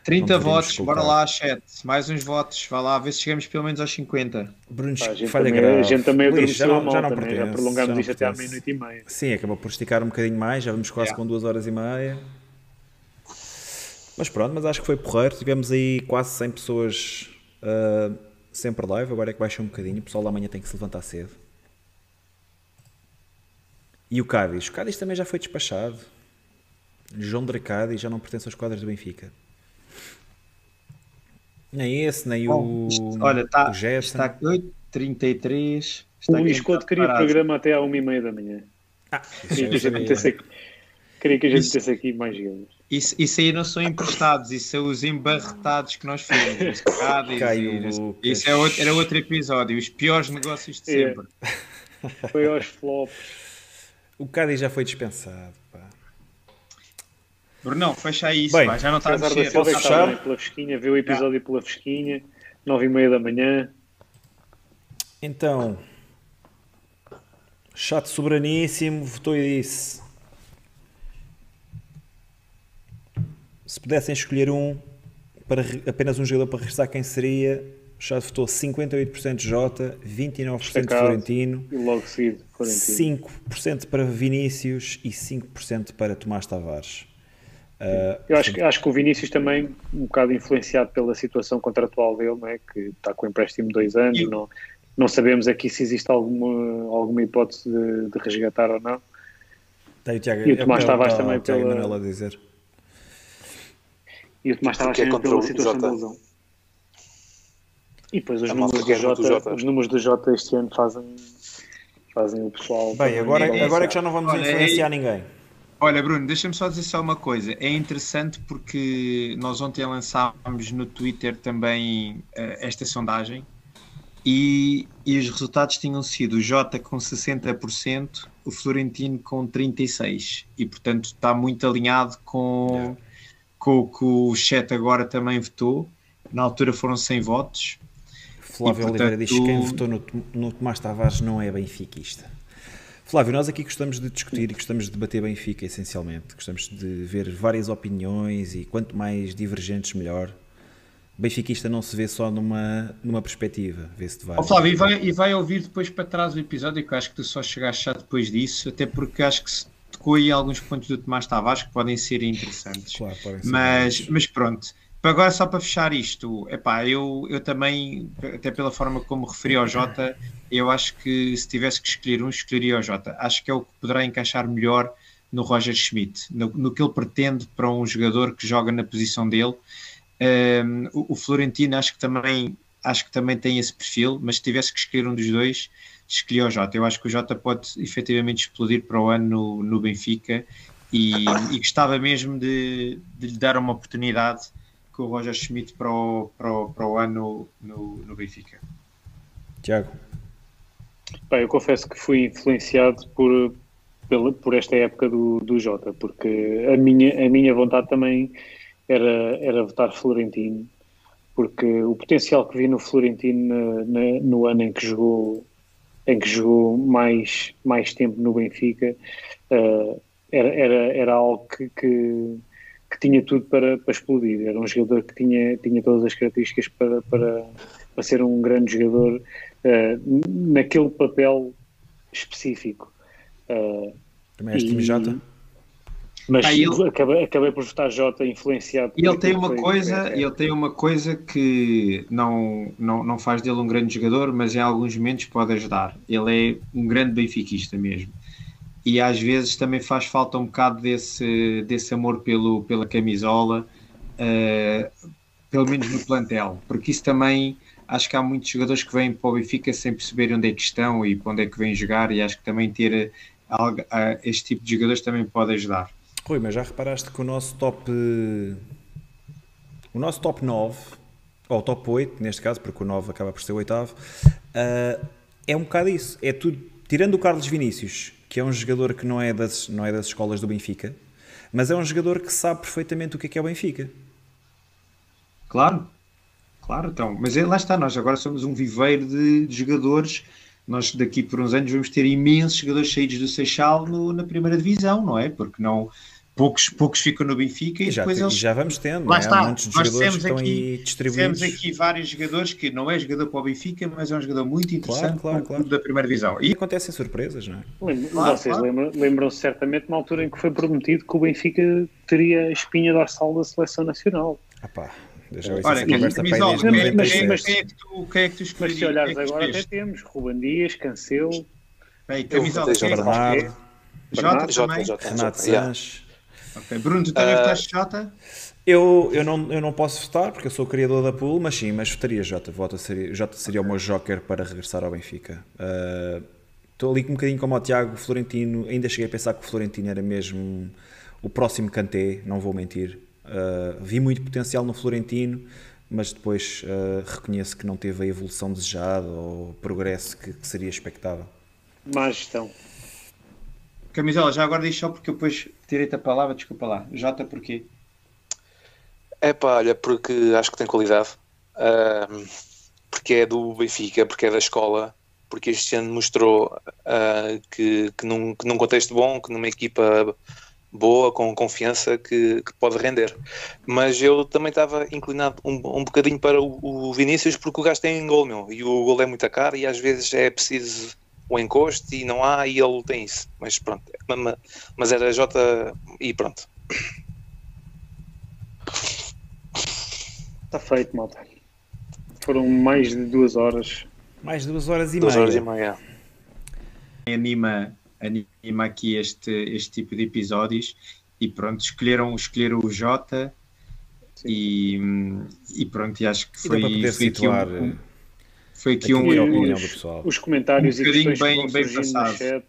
30 votos, bora lá, chat. Mais uns votos, vá lá, ver se chegamos pelo menos aos 50. Bruno, Pá, a gente falha também, grave. A gente também Luís, já não, já não, também, já prolongamos isto até à meia-noite e meia. Sim, acabou por esticar um bocadinho mais, já vamos quase yeah. com duas horas e meia. Mas pronto, mas acho que foi porreiro. Tivemos aí quase 100 pessoas uh, sempre live, agora é que baixou um bocadinho. O pessoal da manhã tem que se levantar cedo. E o Cádiz? O Cádiz também já foi despachado. João Dracadi já não pertence aos quadros do Benfica. Nem esse, nem Bom, o. Olha, tá, o Gerson. está 8h33. O Luís Couto queria o programa até à 1h30 da manhã. Ah, queria, que a gente metesse aqui, queria que a gente metesse aqui mais jogadores. Isso, isso aí não são emprestados, isso são os embarretados que nós fizemos. Cádiz, isso é outro, era outro episódio, os piores negócios de é. sempre. É. Foi aos flops. O Cádiz já foi dispensado. Brunão, fecha aí isso, Bem, pá, já não está a mexer. Pode fechar? Pela fresquinha, vê o episódio pela fresquinha, nove e meia da manhã. Então, chato soberaníssimo, votou e disse: se pudessem escolher um, para apenas um jogador para regressar, quem seria? já votou 58% Jota, 29% Destacado, Florentino, e logo seguido, Florentino. 5% para Vinícius e 5% para Tomás Tavares. Uh, Eu acho, acho que o Vinícius também, um bocado influenciado pela situação contratual dele, não é? que está com empréstimo de dois anos, não, não sabemos aqui se existe alguma, alguma hipótese de, de resgatar ou não. Tem o Tiago, E o Tomás é Tavares tá- também o Tiago pela- Manuel a dizer. E o Tomás estava Porque é sempre contra pela o situação da lesão. E depois os números, do o Jota, Jota. os números do Jota este ano fazem, fazem o pessoal. Bem, também agora, agora é que já não vamos influenciar é- ninguém. Olha, Bruno, deixa-me só dizer só uma coisa. É interessante porque nós ontem lançámos no Twitter também eh, esta sondagem e, e os resultados tinham sido o Jota com 60%, o Florentino com 36%. E, portanto, está muito alinhado com, Yeah. com o que o chat agora também votou. Na altura foram 100 votos. Flávio E, Oliveira diz que quem portanto- votou no, no Tomás Tavares não é benfiquista. Flávio, nós aqui gostamos de discutir e gostamos de debater Benfica, essencialmente. Gostamos de ver várias opiniões e quanto mais divergentes, melhor. Benfiquista não se vê só numa, numa perspectiva, vê-se de várias. Flávio, e vai, e vai ouvir depois para trás o episódio, que eu acho que tu só chegaste já depois disso, até porque acho que se tocou aí alguns pontos do Tomás Tavares que podem ser interessantes. Claro, podem ser Mas, mas pronto, agora só para fechar isto, epá, eu, eu também, até pela forma como referi ao Jota, eu acho que se tivesse que escolher um, escolheria o Jota. Acho que é o que poderá encaixar melhor no Roger Schmidt, no, no que ele pretende para um jogador que joga na posição dele. Um, o, o Florentino acho que também acho que também tem esse perfil, mas se tivesse que escolher um dos dois, escolhi o Jota. Eu acho que o Jota pode efetivamente explodir para o ano no, no Benfica e, e gostava mesmo de, de lhe dar uma oportunidade com o Roger Schmidt para o, para o, para o ano no, no Benfica. Tiago. Bem, eu confesso que fui influenciado por, pela, por esta época do, do Jota, porque a minha, a minha vontade também era, era votar Florentino, porque o potencial que vi no Florentino na, na, no ano em que jogou em que jogou mais, mais tempo no Benfica uh, era, era, era algo que, que, que, tinha tudo para, para explodir. Era um jogador que tinha, tinha todas as características para, para, para ser um grande jogador uh, naquele papel específico. Uh, Também és time Jota? Mas ah, ele... acabei, acabei por votar Jota influenciado. E ele tem uma coisa, ele tem uma coisa que não, não, não faz dele um grande jogador, mas em alguns momentos pode ajudar. Ele é um grande benfiquista mesmo. E às vezes também faz falta um bocado desse, desse amor pelo, pela camisola, uh, pelo menos no plantel, porque isso também acho que há muitos jogadores que vêm para o Benfica sem perceber onde é que estão e para onde é que vêm jogar, e acho que também ter algo, uh, este tipo de jogadores também pode ajudar. Rui, mas já reparaste que o nosso top. O nosso top 9, ou top 8, neste caso, porque o 9 acaba por ser o oitavo, uh, é um bocado isso. É tudo. Tirando o Carlos Vinícius, que é um jogador que não é, das, não é das escolas do Benfica, mas é um jogador que sabe perfeitamente o que é que é o Benfica. Claro, claro, então. Mas lá está, nós agora somos um viveiro de, de jogadores nós daqui por uns anos vamos ter imensos jogadores saídos do Seixal no, na primeira divisão, não é? Porque não poucos, poucos ficam no Benfica e, e já, depois eles... já vamos tendo, Lá é? está. há muitos nós jogadores que estão aqui, aí distribuídos. Temos aqui vários jogadores que não é jogador para o Benfica, mas é um jogador muito interessante claro, claro, claro. da primeira divisão. E acontecem surpresas, não é? Claro, vocês claro. lembram, lembram-se certamente na altura em que foi prometido que o Benfica teria a espinha dorsal da seleção nacional. Ah pá, Olha, essa conversa mas, mas, mas, mas quem, é que tu, quem é que tu escolherias? Mas se olhares é agora até temos Ruban Dias, Cancelo... Bem, camisola, eu Bernardo, Jota, Jota, Jota, Renato Sanches. Ok, Bruno, tu também uh, votaste Jota? Eu, eu, não, eu não posso votar porque eu sou o criador da pool, mas sim, mas votaria Jota. Jota seria, Jota seria o meu joker para regressar ao Benfica. Uh, estou ali um bocadinho como o Tiago, Florentino. Ainda cheguei a pensar que o Florentino era mesmo o próximo Kanté, não vou mentir. Uh, vi muito potencial no Florentino, mas depois uh, reconheço que não teve a evolução desejada ou o progresso que, que seria expectável. Má gestão. Camisola, já agora diz só porque eu depois tirei-te a palavra, desculpa lá. Jota, porquê? É pá, olha, porque acho que tem qualidade. Uh, porque é do Benfica, porque é da escola, porque este ano mostrou uh, que, que, num, que num contexto bom, que numa equipa boa, com confiança, que, que pode render. Mas eu também estava inclinado um, um bocadinho para o, o, Vinícius, porque o gajo tem gol, meu, e o gol é muito caro e às vezes é preciso o encosto e não há e ele tem isso. Mas pronto, mas era J e pronto. Está feito, malta. Foram mais de duas horas. Mais de duas horas e duas meia. horas e meia. Anima anima aqui este, este tipo de episódios. E pronto, escolheram, escolheram o Jota e, e pronto, e acho que foi, foi situar, aqui um, foi aqui um, um os, os, comentários um e questões bem, que bem no chat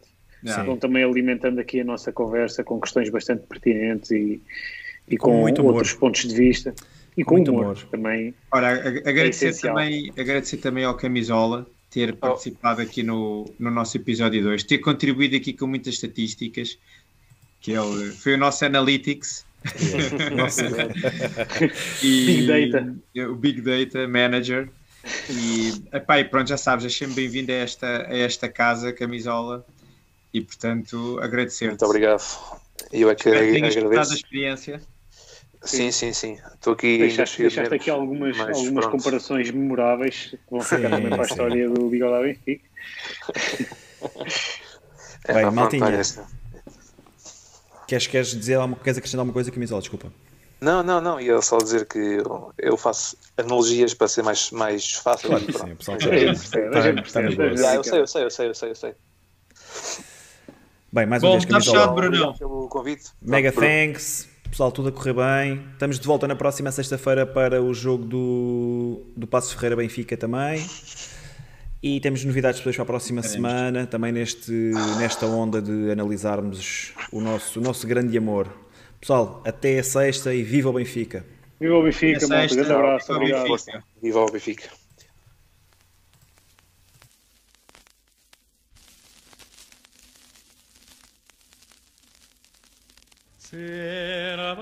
vão também alimentando aqui a nossa conversa com questões bastante pertinentes e, e com, com outros pontos de vista e com, com humor, humor, também. Ora, agradecer, é também, agradecer também ao Camisola ter oh. participado aqui no, no nosso episódio 2, ter contribuído aqui com muitas estatísticas, que ele foi o nosso Analytics. e, Big Data. O Big Data Manager. E, epá, e pronto, já sabes, achei-me bem-vindo a esta, a esta casa, camisola, e portanto agradecer. -te. Muito obrigado. Eu é que agradeço. a experiência. Sim, sim, sim. Estou aqui. Deixaste, deixaste aqui algumas, algumas comparações memoráveis que vão ficar também para a história do Bigode Benfica. É, Bem, Maltinha. Queres, queres dizer alguma, queres acrescentar alguma coisa, Camisola? Desculpa. Não, não, não, ia só dizer que eu, eu, faço analogias para ser mais, mais fácil. Claro sim, o pessoal está Eu sei, eu sei, eu sei, eu sei, eu sei. Bem, mais uma vez, Camisola. Está fechado, pelo convite. Mega Pronto, thanks. Pessoal, tudo a correr bem. Estamos de volta na próxima sexta-feira para o jogo do, do Passo Ferreira Benfica também. E temos novidades depois para a próxima semana, também neste, nesta onda de analisarmos o nosso, o nosso grande amor. Pessoal, até a sexta e viva o Benfica! Viva o Benfica, malta. Grande abraço. Obrigado. Viva o Benfica. Será